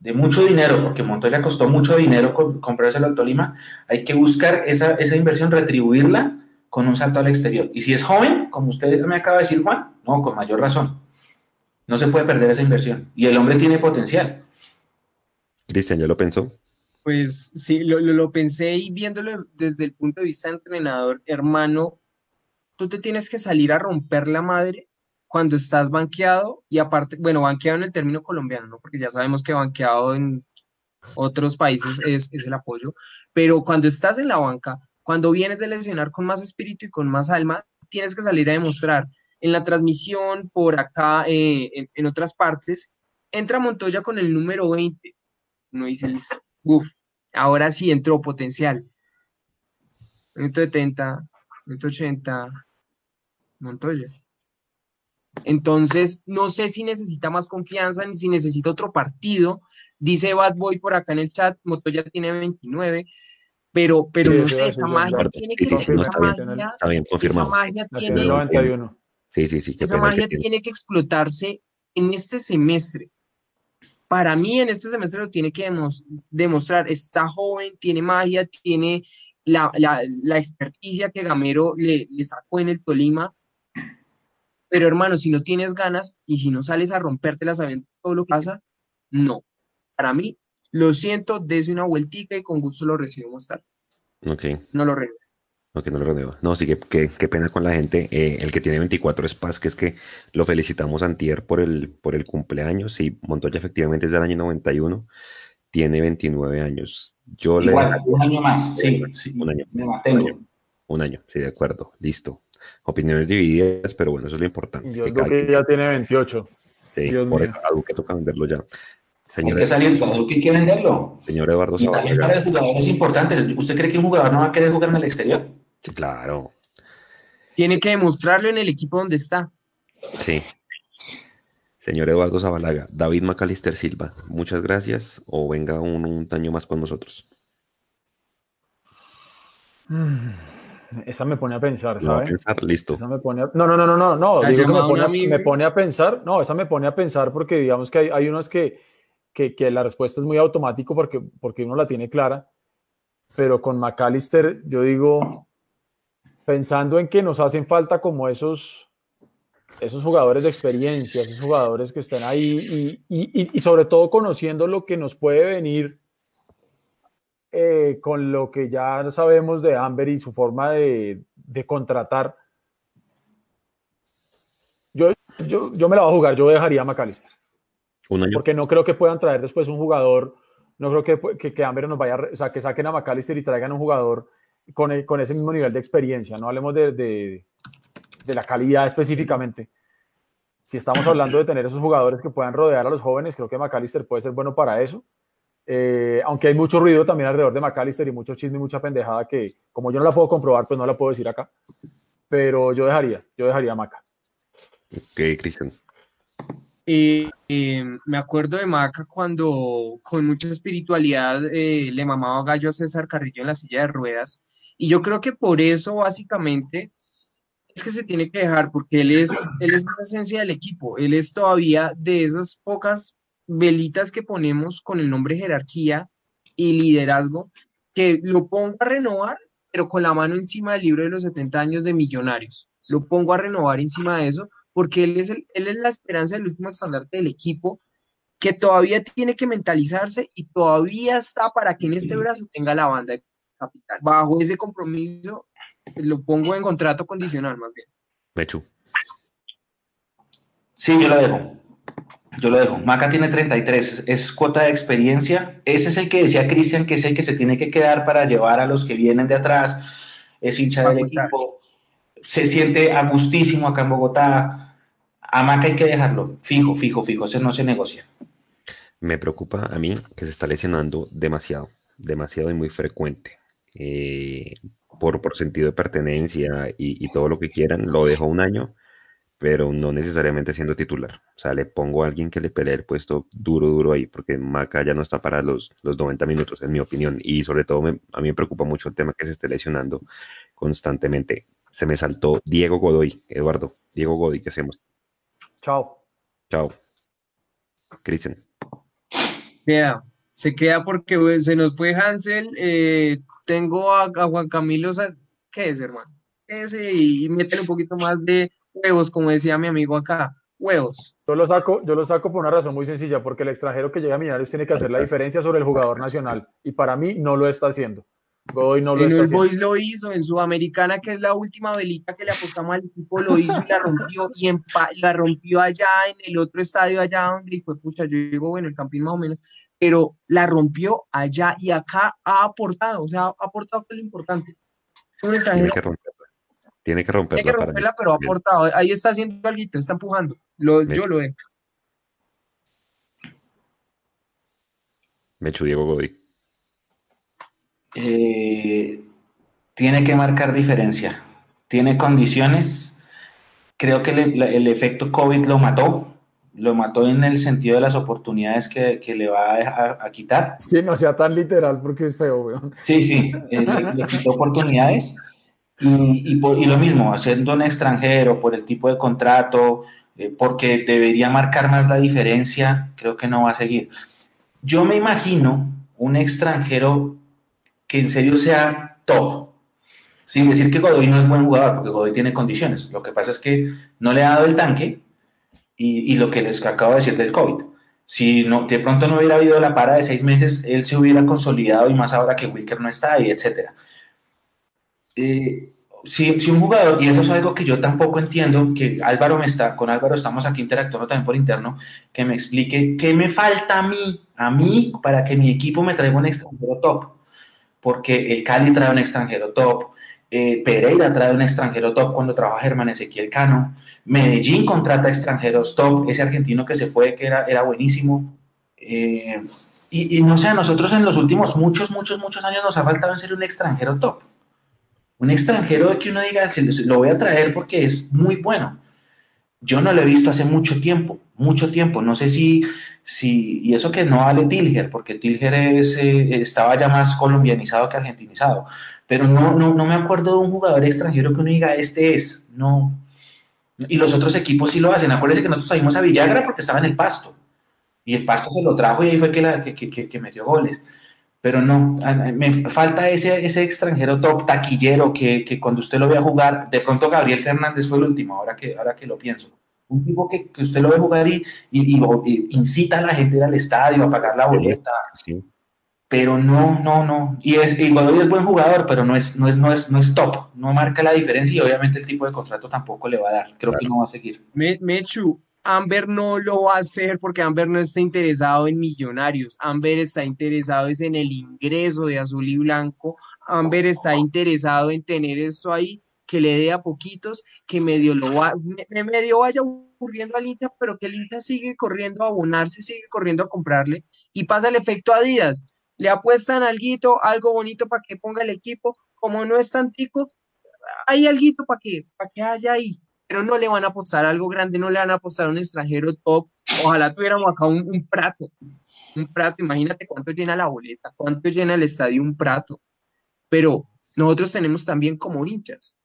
de mucho dinero, porque Montoya costó mucho dinero co- comprárselo al Tolima, hay que buscar esa, esa inversión, retribuirla con un salto al exterior. Y si es joven, como usted me acaba de decir, Juan, no, con mayor razón. No se puede perder esa inversión. Y el hombre tiene potencial. Cristian, ¿ya lo pensó? Pues sí, lo, lo, lo pensé y viéndolo desde el punto de vista de entrenador, hermano, tú te tienes que salir a romper la madre cuando estás banqueado y aparte, bueno, banqueado en el término colombiano, ¿no? Porque ya sabemos que banqueado en otros países es, es el apoyo, pero cuando estás en la banca, cuando vienes de lesionar con más espíritu y con más alma, tienes que salir a demostrar. En la transmisión, por acá, eh, en, otras partes, entra Montoya con el número 20. Uno dice, uff, ahora sí entró potencial. Minuto 70, minuto 80, Montoya. Entonces, no sé si necesita más confianza ni si necesita otro partido. Dice Bad Boy por acá en el chat, Montoya tiene 29, pero, pero Sí, no sé, esa magia tiene que, esa magia, tiene, tiene el 91. Sí, sí, sí, qué esa pena que explotarse en este semestre. Para mí, en este semestre lo tiene que demos- demostrar. Está joven, tiene magia, tiene la, la, la experticia que Gamero le, le sacó en el Tolima. Pero hermano, si no tienes ganas y si no sales a rompértela sabiendo todo lo que pasa, no. Para mí, lo siento, dese una vueltica y con gusto lo recibo más tarde. Ok, No lo renuevo. ok, no lo renueva. No, sí, que, que- qué pena con la gente. Eh, el que tiene 24 es Paz, que es que lo felicitamos antier por el, por el cumpleaños. Sí, Montoya efectivamente es del año 91, tiene 29 años. Yo le Igual, un año más. Sí, sí. un año, Me un mantengo. año, un año, sí, de acuerdo, listo. Opiniones divididas, pero bueno, eso es lo importante. Yo que creo que ya tiene 28. sí, Dios por mío. eso, algo que toca venderlo ya. Hay Señor, que salir, todo que hay que venderlo. señor Eduardo Y también para el jugador es importante. ¿Usted cree que un jugador no va a querer jugar en el exterior? Sí, claro, Tiene que demostrarlo en el equipo donde está. sí. Señor Eduardo Zabalaga, David Macalister Silva, muchas gracias o venga un, un año más con nosotros. Mm, Esa me pone a pensar, Lo va a ¿sabe? pensar, listo. Esa me pone a- No, no, no, no, no, no. La digo que me pone, a, amigo. me pone a pensar. No, esa me pone a pensar porque digamos que hay, hay unas que, que, que la respuesta es muy automático porque, porque uno la tiene clara. Pero con McAllister, yo digo, pensando en que nos hacen falta como esos, esos jugadores de experiencia, esos jugadores que están ahí y, y- sobre todo conociendo lo que nos puede venir eh, con lo que ya sabemos de Amber y su forma de, de contratar. Yo, yo, yo me la voy a jugar, yo dejaría a McAllister, Un año. porque no creo que puedan traer después un jugador, no creo que, que, que Amber nos vaya, o sea, que saquen a McAllister y traigan un jugador con, el- con ese mismo nivel de experiencia, no hablemos de, de, de la calidad específicamente. Si estamos hablando de tener esos jugadores que puedan rodear a los jóvenes, creo que McAllister puede ser bueno para eso. Eh, aunque hay mucho ruido también alrededor de McAllister y mucho chisme y mucha pendejada que, como yo no la puedo comprobar, pues no la puedo decir acá. Pero yo dejaría, yo dejaría a Maca. Ok, Cristian. Eh, eh, me acuerdo de Maca cuando con mucha espiritualidad eh, le mamaba gallo a César Carrillo en la silla de ruedas. Y yo creo que por eso básicamente es que se tiene que dejar, porque él es, él es esa esencia del equipo. Él es todavía de esas pocas velitas que ponemos con el nombre jerarquía y liderazgo, que lo pongo a renovar, pero con la mano encima del libro de los 70 años de millonarios. Lo pongo a renovar encima de eso, porque él es, el, él es la esperanza del último estandarte del equipo, que todavía tiene que mentalizarse y todavía está para que en este brazo tenga la banda de capital. Bajo ese compromiso, lo pongo en contrato condicional más bien. Mechu. Sí, yo lo dejo. Yo lo dejo. Maca tiene 33, es cuota de experiencia. Ese es el que decía Cristian, que es el que se tiene que quedar para llevar a los que vienen de atrás. Es hincha del equipo. Se siente a gustísimo acá en Bogotá. A Maca hay que dejarlo. Fijo, fijo, fijo. Ese no se negocia. Me preocupa a mí que se está lesionando demasiado, demasiado y muy frecuente. Eh, por, por sentido de pertenencia y, todo lo que quieran, lo dejo un año pero no necesariamente siendo titular. O sea, le pongo a alguien que le pelee el puesto duro, duro ahí, porque Maca ya no está para los, los 90 minutos, en mi opinión. Y sobre todo, a mí me preocupa mucho el tema que se esté lesionando constantemente. Se me saltó Diego Godoy, Eduardo. Diego Godoy, ¿qué hacemos? Chao. Chao. Cristian. Queda, se queda porque se nos fue Hansel. eh, tengo a, a Juan Camilo, ¿qué es, hermano? Ese y, y métele un poquito más de huevos, como decía mi amigo acá, huevos. Yo lo saco, yo lo saco por una razón muy sencilla, porque el extranjero que llega a Millonarios tiene que hacer la diferencia sobre el jugador nacional. Y para mí no lo está haciendo. Godoy no lo en está el lo hizo, en Sudamericana, que es la última velita que le apostamos al equipo, lo hizo y la rompió, y en pa- la rompió allá en el otro estadio, allá donde dijo, pucha, yo digo, bueno, el Campín más o menos, pero la rompió allá y acá ha aportado, o sea, ha aportado que es lo importante. Tiene que romperla. Tiene que tiene romperla que para mí. romperla, pero ha aportado. Ahí está haciendo algo, está empujando. Lo, yo lo veo. Mechu Diego Godoy. Eh, tiene que marcar diferencia. Tiene condiciones. Creo que el efecto COVID lo mató. Lo mató en el sentido de las oportunidades que, que le va a, dejar- a quitar. Sí, no sea tan literal porque es feo, weón. Sí, sí, eh, le, le quitó oportunidades. Y, y por- y lo mismo, haciendo un extranjero por el tipo de contrato, eh, porque debería marcar más la diferencia, creo que no va a seguir. Yo me imagino un extranjero que en serio sea top, sin decir que Godoy no es buen jugador, porque Godoy tiene condiciones. Lo que pasa es que no le ha dado el tanque y, y lo que les acabo de decir del COVID. Si no, de pronto no hubiera habido la para de seis meses, él se hubiera consolidado y más ahora que Wilker no está y etcétera. Eh, si, si un jugador, y eso es algo que yo tampoco entiendo, que Álvaro me está, con Álvaro estamos aquí interactuando también por interno, que me explique qué me falta a mí, a mí, para que mi equipo me traiga un extranjero top. Porque el Cali trae un extranjero top, eh, Pereira trae un extranjero top cuando trabaja Germán Ezequiel Cano, Medellín contrata extranjeros top, ese argentino que se fue, que era, era buenísimo. Eh, y, y no sé, a nosotros en los últimos muchos, muchos, muchos años nos ha faltado en serio un extranjero top. Un extranjero que uno diga, "Se- se- lo voy a traer porque es muy bueno. Yo no lo he visto hace mucho tiempo, mucho tiempo. No sé si, si y eso que no vale Tilger, porque Tilger es, eh, estaba ya más colombianizado que argentinizado. Pero no, no, no me acuerdo de un jugador extranjero que uno diga, este es. No. Y los otros equipos sí lo hacen. Acuérdense que nosotros salimos a Villagra porque estaba en el pasto. Y el pasto se lo trajo y ahí fue que, que, que- metió goles. Pero no, me falta ese, ese extranjero top taquillero que, que cuando usted lo vea jugar, de pronto Gabriel Fernández fue el último, ahora que, ahora que lo pienso. Un tipo que, que usted lo ve jugar y, y- y- y incita a la gente a ir al estadio, a pagar la boleta. Sí. Pero no, no, no. Y, es, y Godoy es buen jugador, pero no es, no, es, no, es, no es top. No marca la diferencia y obviamente el tipo de contrato tampoco le va a dar. Creo que no va a seguir. Me- Mechu, Amber no lo va a hacer porque Amber no está interesado en millonarios. Amber está interesado es en el ingreso de azul y blanco. Amber está interesado en tener esto ahí, que le dé a poquitos, que medio lo va, me- medio vaya ocurriendo al hincha, pero que el hincha sigue corriendo a abonarse, sigue corriendo a comprarle y pasa el efecto Adidas. Le apuestan alguito, algo bonito para que ponga el equipo. Como no es tan tico, hay alguito para que, para que haya ahí. Pero no le van a apostar algo grande, no le van a apostar a un extranjero top. Ojalá tuviéramos acá un, un prato. Un prato, imagínate cuánto llena la boleta, cuánto llena el estadio un prato. Pero nosotros tenemos también como hinchas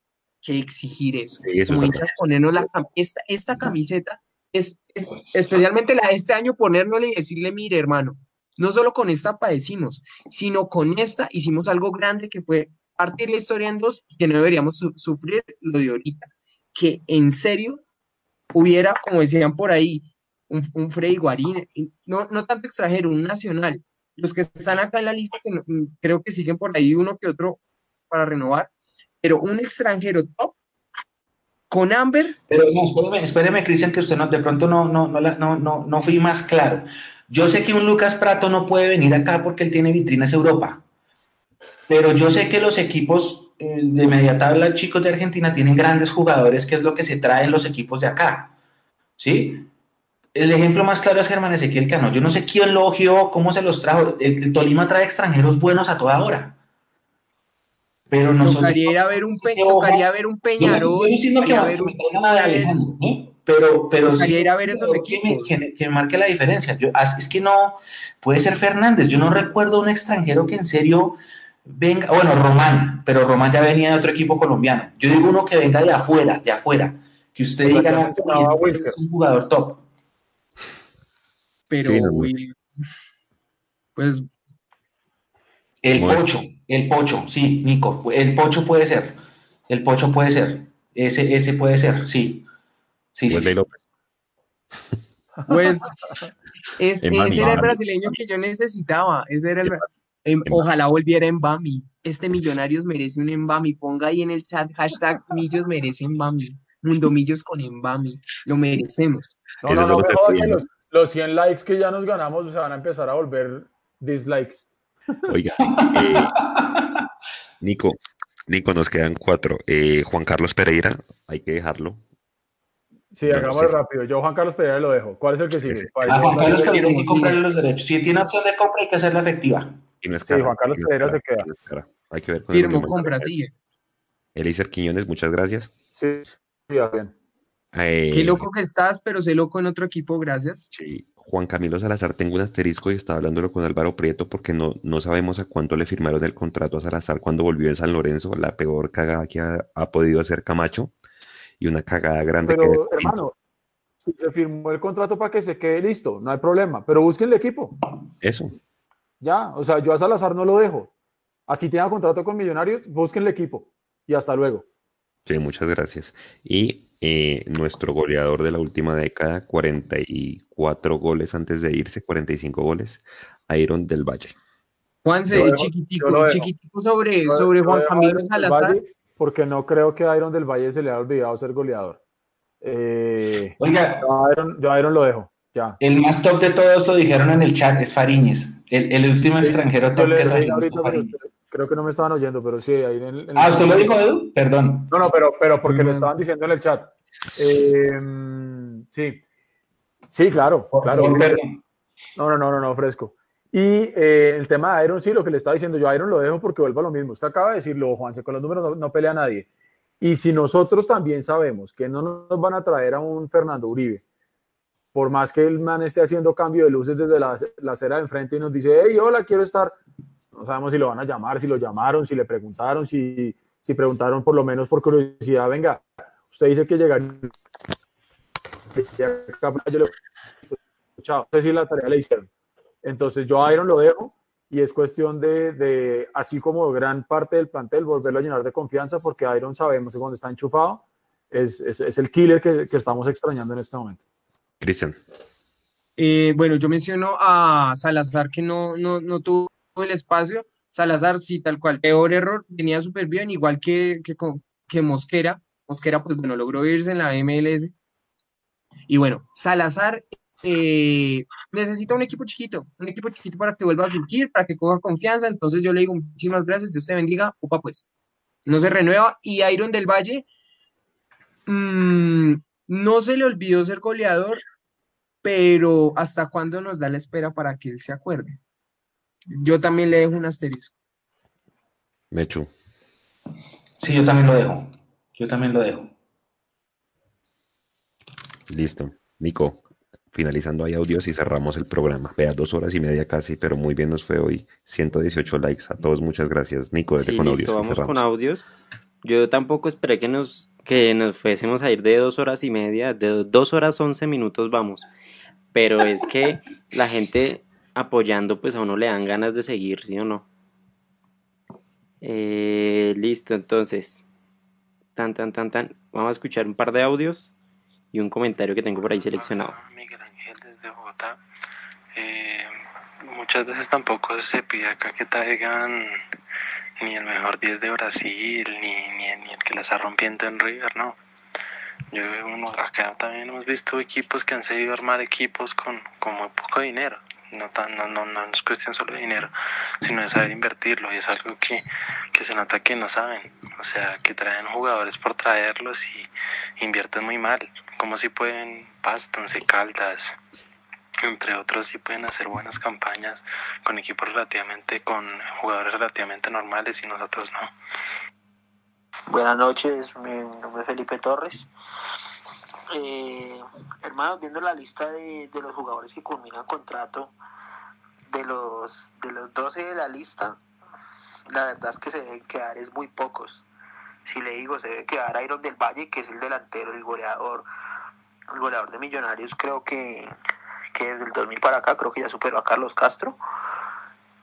que exigir eso. Sí, eso como es hinchas ponernos la, esta, esta camiseta, es, es- especialmente la de este año, ponérnosle y decirle, mire hermano, no solo con esta padecimos, sino con esta hicimos algo grande que fue partir la historia en dos y que no deberíamos su- sufrir lo de ahorita. Que en serio hubiera, como decían por ahí, un, un Freddy Guarín, no, no tanto extranjero, un nacional. Los que están acá en la lista, que no- mm, creo que siguen por ahí uno que otro para renovar, pero un extranjero top con Amber, Pero no, espéreme, espéreme, Cristian, que usted no, de pronto no, no, no, no, no, no fui más claro. Yo sé que un Lucas Prato no puede venir acá porque él tiene vitrinas Europa. Pero yo sé que los equipos eh, de media tabla, chicos de Argentina, tienen grandes jugadores, que es lo que se trae en los equipos de acá. ¿Sí? El ejemplo más claro es Germán Ezequiel Cano. Yo no sé quién lo cómo se los trajo. El Tolima trae extranjeros buenos a toda hora. Pero nosotros. tocaría ir a ver un, pe- tocaría ver un Yo no- yo Peñarol, diciendo que, me- ver un a ¿no? Pero, pero Tocaría sí, ir a ver esos pero que, me- que, que marque la diferencia. Yo, es que no, puede ser Fernández. Yo no recuerdo un extranjero que en serio venga, bueno, Román, pero Román ya venía de otro equipo colombiano. Yo digo uno que venga de afuera, de afuera, que usted O sea, diga, que no, este es un jugador top. pero Sí, no, pues El Muy- Pocho, el Pocho, sí, Nico, el Pocho puede ser, el Pocho puede ser, ese, ese puede ser, sí. Sí, sí, Wesley sí. López. Pues ese era el brasileño que yo necesitaba. Ese era el, em, ojalá volviera en Bami. Este Millonarios merece un Embami. Ponga ahí en el chat hashtag Millos merece Embami. Mundo Millos con Embami. Lo merecemos. No, no, no, me los, los 100 likes que ya nos ganamos se van a empezar a volver dislikes. Oiga, eh, Nico, Nico, nos quedan cuatro. Eh, Juan Carlos Pereira, hay que dejarlo. Sí, No, hagámoslo sí. rápido. Yo, Juan Carlos Pereira, lo dejo. ¿Cuál es el que sigue? A Juan Carlos Pereira hay que comprarle los derechos. Si tiene opción de compra, hay que hacerla efectiva. Y no es Sí, cara, Juan Carlos Pereira se queda. Hay que ver con Firmo, compra, sigue. Eliezer Quiñones, muchas gracias. Sí, sí, bien. Eh, Qué loco que estás, pero sé loco en otro equipo, gracias. sí, Juan Camilo Salazar, tengo un asterisco y estaba hablándolo con Álvaro Prieto porque no, no sabemos a cuánto le firmaron el contrato a Salazar cuando volvió en San Lorenzo, la peor cagada que ha, ha podido hacer Camacho y una cagada grande que Pero, hermano, si se firmó el contrato para que se quede listo, no hay problema. Pero busquen el equipo. eso. Ya, o sea, yo a Salazar no lo dejo. Así tenga contrato con Millonarios, busquen el equipo. Y hasta luego. Sí, muchas gracias. Y eh, nuestro goleador de la última década, 44 goles antes de irse, 45 goles, Iron del Valle. Juanse, dejo- chiquitico, chiquitico sobre, Yo- sobre yo Juan Camilo Salazar. Valle Porque no creo que a Iron del Valle se le haya olvidado ser goleador. Eh, Oiga, yo, a Iron, yo a Iron lo dejo. Ya. el más top de todos lo dijeron en el chat, es Fariñez. El, el último Sí, extranjero top le que trajimos creo que no me estaban oyendo, pero sí, ahí en el- en Ah, ¿usted lo dijo, Edu? Perdón. No, no, pero, pero porque lo Mm. estaban diciendo en el chat. Eh, sí. Sí, claro, claro. No, no, no, no, no, fresco. Y eh, el tema de Iron, sí, lo que le estaba diciendo yo, Iron lo dejo porque vuelva a lo mismo. Usted acaba de decirlo, Juanse, con los números no, no pelea nadie. Y si nosotros también sabemos que no nos van a traer a un Fernando Uribe, por más que el man esté haciendo cambio de luces desde la, la acera de enfrente y nos dice, hey, hola, quiero estar. No sabemos si lo van a llamar, si lo llamaron, si le preguntaron, si, si preguntaron por lo menos por curiosidad, venga, usted dice que llegaría. Yo le chao, no sé si la tarea le hicieron. Entonces yo a Iron lo dejo y es cuestión de, de, así como gran parte del plantel, volverlo a llenar de confianza porque Iron sabemos que cuando está enchufado es, es, es el killer que, que estamos extrañando en este momento. Cristian, Eh, bueno, yo menciono a Salazar que no, no, no tuvo el espacio. Salazar, sí, tal cual. Peor error, venía súper bien, igual que, que, Mosquera. Mosquera, pues bueno, logró irse en la MLS. Y bueno, Salazar eh, necesita un equipo chiquito, un equipo chiquito para que vuelva a surgir, para que coja confianza. Entonces yo le digo muchísimas gracias, Dios te bendiga, upa pues. No se renueva. Y Iron del Valle, mm, no se le olvidó ser goleador, pero ¿hasta cuándo nos da la espera para que él se acuerde? Yo también le dejo un asterisco. Mechu. Sí, yo también lo dejo. Yo también lo dejo. Listo. Nico, finalizando ahí audios y cerramos el programa. Vea, dos horas y media casi, pero muy bien nos fue hoy. 118 likes a todos, muchas gracias. Nico, desde Sí, con listo, audios. vamos con audios. Yo tampoco esperé que nos, que nos fuésemos a ir de dos horas y media, de dos horas once minutos vamos. Pero es que la gente apoyando, pues a uno le dan ganas de seguir, ¿sí o no? Eh, listo, entonces. Tan, tan, tan, tan. Vamos a escuchar un par de audios y un comentario que tengo por ahí seleccionado. Miguel Ángel desde Bogotá. Eh, muchas veces tampoco se pide acá que traigan ni el mejor 10 de Brasil, ni, ni, ni el que la está rompiendo en River, no. Yo, uno, acá también hemos visto equipos que han sabido armar equipos con muy poco dinero. No, tan, no, no, no es cuestión solo de dinero, sino de saber invertirlo. Y es algo que, que se nota que no saben. O sea, que traen jugadores por traerlos y invierten muy mal. Como si pueden Pasto, Once Caldas, entre otros, sí pueden hacer buenas campañas con equipos relativamente, con jugadores relativamente normales y nosotros no. Buenas noches, mi nombre es Felipe Torres. Eh, hermanos, viendo la lista de, de los jugadores que culminan contrato, de los, de los 12 de la lista, la verdad es que se deben quedar es muy pocos. Si le digo, se debe quedar Iron del Valle, que es el delantero, el goleador, el goleador de Millonarios, creo que, que desde el 2000 para acá, creo que ya superó a Carlos Castro.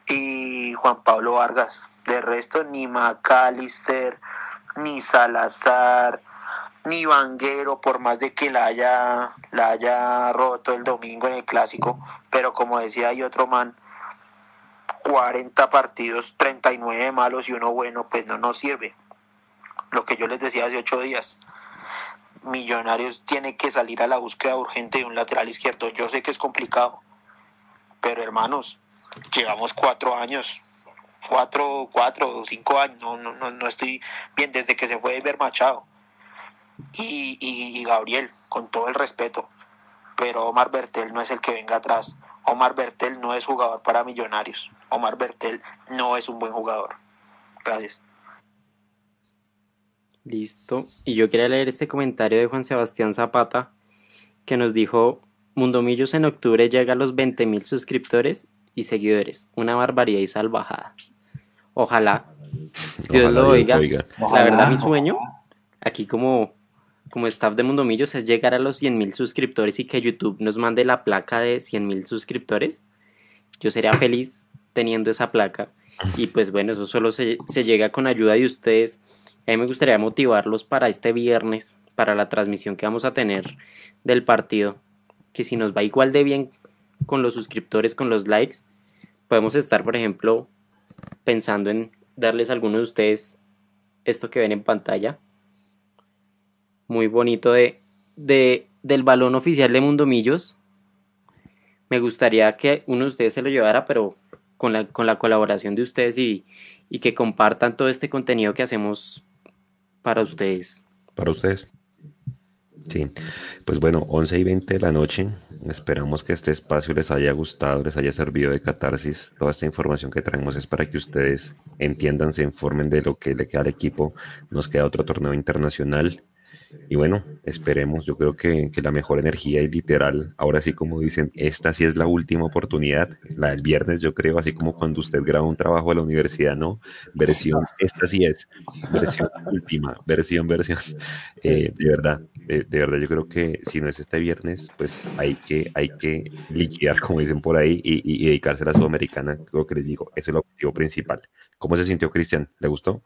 Y Juan Pablo Vargas. De resto, ni McAllister, ni Salazar, ni Vanguero, por más de que la haya, la haya roto el domingo en el clásico. Pero como decía, hay otro man, 40 partidos, 39 malos y uno bueno, pues no nos sirve. Lo que yo les decía hace ocho días. Millonarios tiene que salir a la búsqueda urgente de un lateral izquierdo. Yo sé que es complicado, pero hermanos, llevamos cuatro años, cuatro, cuatro cinco años, no, no, no, no estoy bien desde que se fue Ver Machado y, y, y Gabriel, con todo el respeto, pero Omar Bertel no es el que venga atrás. Omar Bertel no es jugador para Millonarios. Omar Bertel no es un buen jugador. Gracias. Listo. Y yo quería leer este comentario de Juan Sebastián Zapata que nos dijo, Mundomillos en octubre llega a los 20 mil suscriptores y seguidores. Una barbaridad y salvajada. Ojalá Dios Ojalá lo Dios oiga. oiga. La verdad, mi sueño aquí como, como staff de Mundomillos es llegar a los 100 mil suscriptores y que YouTube nos mande la placa de 100 mil suscriptores. Yo sería feliz teniendo esa placa. Y pues bueno, eso solo se, se llega con ayuda de ustedes. A mí me gustaría motivarlos para este viernes, para la transmisión que vamos a tener del partido. Que si nos va igual de bien con los suscriptores, con los likes, podemos estar, por ejemplo, pensando en darles a algunos de ustedes esto que ven en pantalla. Muy bonito de, de, del balón oficial de Mundomillos. Me gustaría que uno de ustedes se lo llevara, pero con la, con la colaboración de ustedes y, y que compartan todo este contenido que hacemos para ustedes. Para ustedes. Sí, pues bueno, 11 y 20 de la noche. Esperamos que este espacio les haya gustado, les haya servido de catarsis. Toda esta información que traemos es para que ustedes entiendan, se informen de lo que le queda al equipo. Nos queda otro torneo internacional. Y bueno, esperemos, yo creo que, que, la mejor energía y literal, ahora sí como dicen, esta sí es la última oportunidad, la del viernes yo creo, así como cuando usted graba un trabajo de la universidad, ¿no? Versión, esta sí es, versión última, versión, versión. Eh, de verdad, de, de, verdad yo creo que si no es este viernes, pues hay que, hay que liquidar, como dicen por ahí, y dedicarse a la Sudamericana, lo que les digo, ese es el objetivo principal. ¿Cómo se sintió Cristian? ¿Le gustó?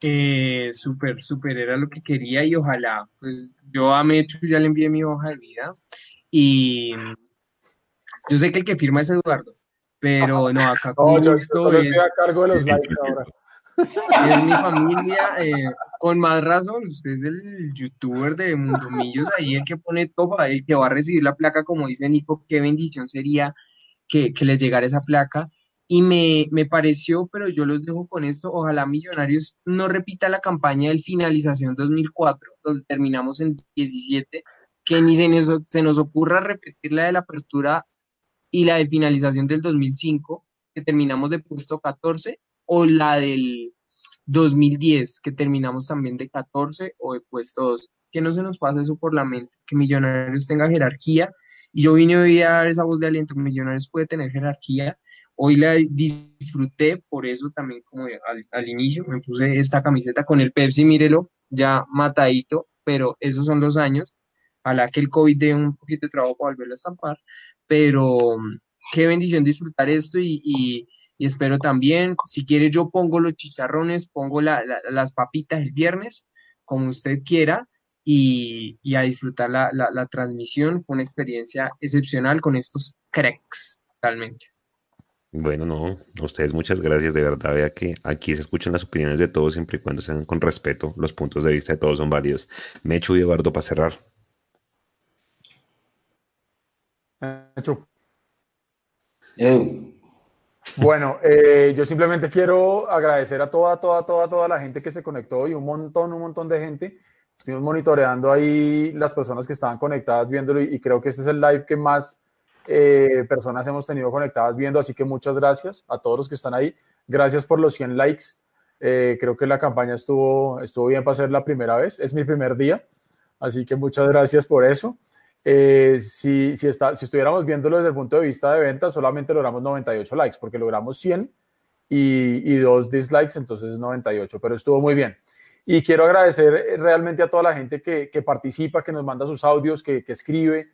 Eh, súper, súper, era lo que quería y ojalá, pues yo a Mecho ya le envié mi hoja de vida y yo sé que el que firma es Eduardo, pero no, acá con No, yo, gusto yo es, estoy a cargo de los likes ahora. es mi familia, eh, con más razón, usted es el youtuber de Mundomillos, ahí el que pone todo, el que va a recibir la placa, como dice Nico, qué bendición sería que, que les llegara esa placa y me, me pareció, pero yo los dejo con esto, ojalá Millonarios no repita la campaña del finalización 2004, donde terminamos en 17, que ni se nos, se nos ocurra repetir la de la apertura y la de finalización del 2005, que terminamos de puesto 14, o la del 2010, que terminamos también de 14 o de puesto 2. Que no se nos pase eso por la mente, que Millonarios tenga jerarquía. Y yo vine hoy a dar esa voz de aliento, Millonarios puede tener jerarquía Hoy la disfruté, por eso también como al, inicio me puse esta camiseta con el Pepsi, mírelo, ya matadito, pero esos son los años. Ojalá que el COVID dé un poquito de trabajo para volverlo a estampar, pero mm, qué bendición disfrutar esto y, espero también, si quiere yo pongo los chicharrones, pongo las papitas el viernes, como usted quiera, y, a disfrutar la, la transmisión. Fue una experiencia excepcional con estos cracks, totalmente. Bueno, no, a ustedes muchas gracias, de verdad, vea que aquí se escuchan las opiniones de todos siempre y cuando sean con respeto, los puntos de vista de todos son válidos. Mechu y Eduardo para cerrar. Mechu. Bueno, eh, yo simplemente quiero agradecer a toda, toda, toda, toda la gente que se conectó y un montón, un montón de gente. Estuvimos monitoreando ahí las personas que estaban conectadas viéndolo y creo que este es el live que más eh, personas hemos tenido conectadas viendo, así que muchas gracias a todos los que están ahí. Gracias por los 100 likes. Eh, creo que la campaña estuvo, estuvo bien para ser la primera vez. Es mi primer día, así que muchas gracias por eso. Eh, si, si, está, si estuviéramos viéndolo desde el punto de vista de venta, solamente logramos 98 likes, porque logramos 100 y, y dos dislikes, entonces 98, pero estuvo muy bien. Y quiero agradecer realmente a toda la gente que, que participa, que nos manda sus audios, que escribe,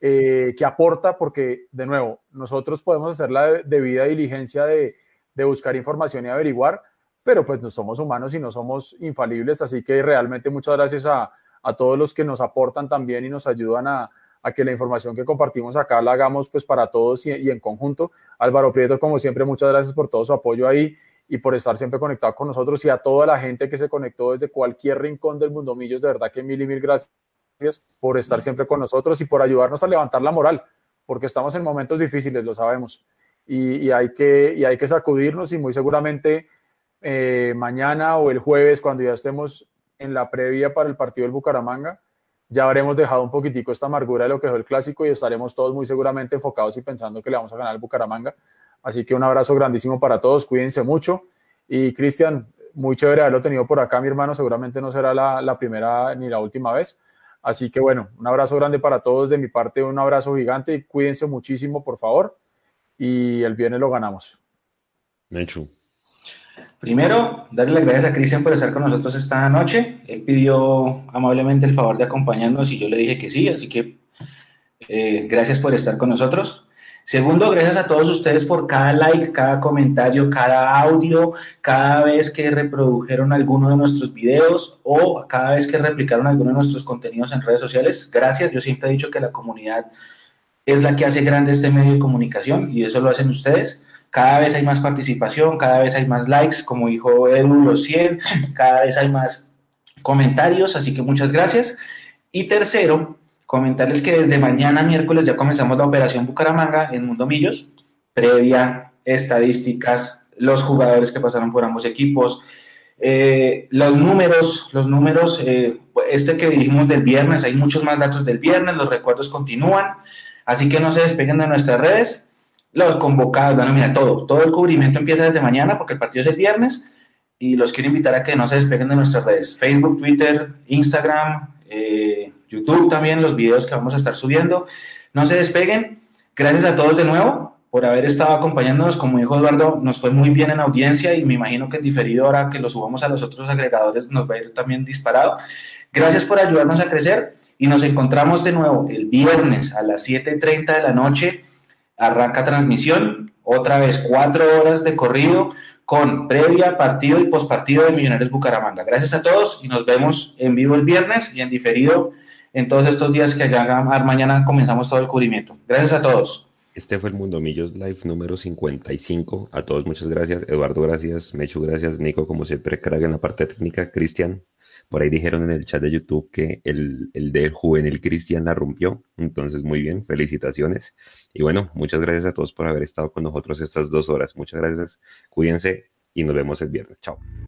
eh, que aporta, porque de nuevo, nosotros podemos hacer la debida diligencia de, buscar información y averiguar, pero pues no somos humanos y no somos infalibles, así que realmente muchas gracias a, todos los que nos aportan también y nos ayudan a, a, que la información que compartimos acá la hagamos pues para todos y, y, en conjunto. Álvaro Prieto, como siempre, muchas gracias por todo su apoyo ahí y por estar siempre conectado con nosotros y a toda la gente que se conectó desde cualquier rincón del mundo Millos, de verdad que mil y mil gracias por estar siempre con nosotros y por ayudarnos a levantar la moral, porque estamos en momentos difíciles, lo sabemos, y, hay, que, y hay que sacudirnos y muy seguramente eh, mañana o el jueves, cuando ya estemos en la previa para el partido del Bucaramanga, ya habremos dejado un poquitico esta amargura de lo que dejó el clásico y estaremos todos muy seguramente enfocados y pensando que le vamos a ganar al Bucaramanga. Así que un abrazo grandísimo para todos, cuídense mucho. Y Cristian, muy chévere haberlo tenido por acá, mi hermano, seguramente no será la, la primera ni la última vez. Así que bueno, un abrazo grande para todos de mi parte, un abrazo gigante y cuídense muchísimo, por favor. Y el viernes lo ganamos. Mechu. Primero, darle las gracias a Cristian por estar con nosotros esta noche. Él pidió amablemente el favor de acompañarnos y yo le dije que sí, así que eh, gracias por estar con nosotros. Segundo, gracias a todos ustedes por cada like, cada comentario, cada audio, cada vez que reprodujeron alguno de nuestros videos o cada vez que replicaron alguno de nuestros contenidos en redes sociales. Gracias, yo siempre he dicho que la comunidad es la que hace grande este medio de comunicación y eso lo hacen ustedes. Cada vez hay más participación, cada vez hay más likes, como dijo Edu, los 100, cada vez hay más comentarios, así que muchas gracias. Y tercero, Comentarles que desde mañana miércoles ya comenzamos la operación Bucaramanga en Mundo Millos, previa, estadísticas, los jugadores que pasaron por ambos equipos, eh, los números, los números, eh, este que dijimos del viernes, hay muchos más datos del viernes, los recuerdos continúan, así que no se despeguen de nuestras redes, los convocados, bueno, mira, todo, todo el cubrimiento empieza desde mañana porque el partido es el viernes y los quiero invitar a que no se despeguen de nuestras redes, Facebook, Twitter, Instagram, eh, YouTube también, los videos que vamos a estar subiendo. No se despeguen. Gracias a todos de nuevo por haber estado acompañándonos. Como dijo Eduardo, nos fue muy bien en audiencia y me imagino que en diferido ahora que lo subamos a los otros agregadores nos va a ir también disparado. Gracias por ayudarnos a crecer y nos encontramos de nuevo el viernes a las 7.30 de la noche. Arranca transmisión, otra vez cuatro horas de corrido con previa, partido y postpartido de Millonarios Bucaramanga. Gracias a todos y nos vemos en vivo el viernes y en diferido en todos estos días que allá mañana comenzamos todo el cubrimiento. Gracias a todos. Este fue el Mundo Millos Live número 55. A todos muchas gracias. Eduardo, gracias. Mechu, gracias. Nico, como siempre, crack en la parte técnica. Cristian, Por ahí dijeron en el chat de YouTube que el, el del juvenil Cristian la rompió. Entonces, muy bien, felicitaciones. Y bueno, muchas gracias a todos por haber estado con nosotros estas dos horas. Muchas gracias. Cuídense y nos vemos el viernes. Chao.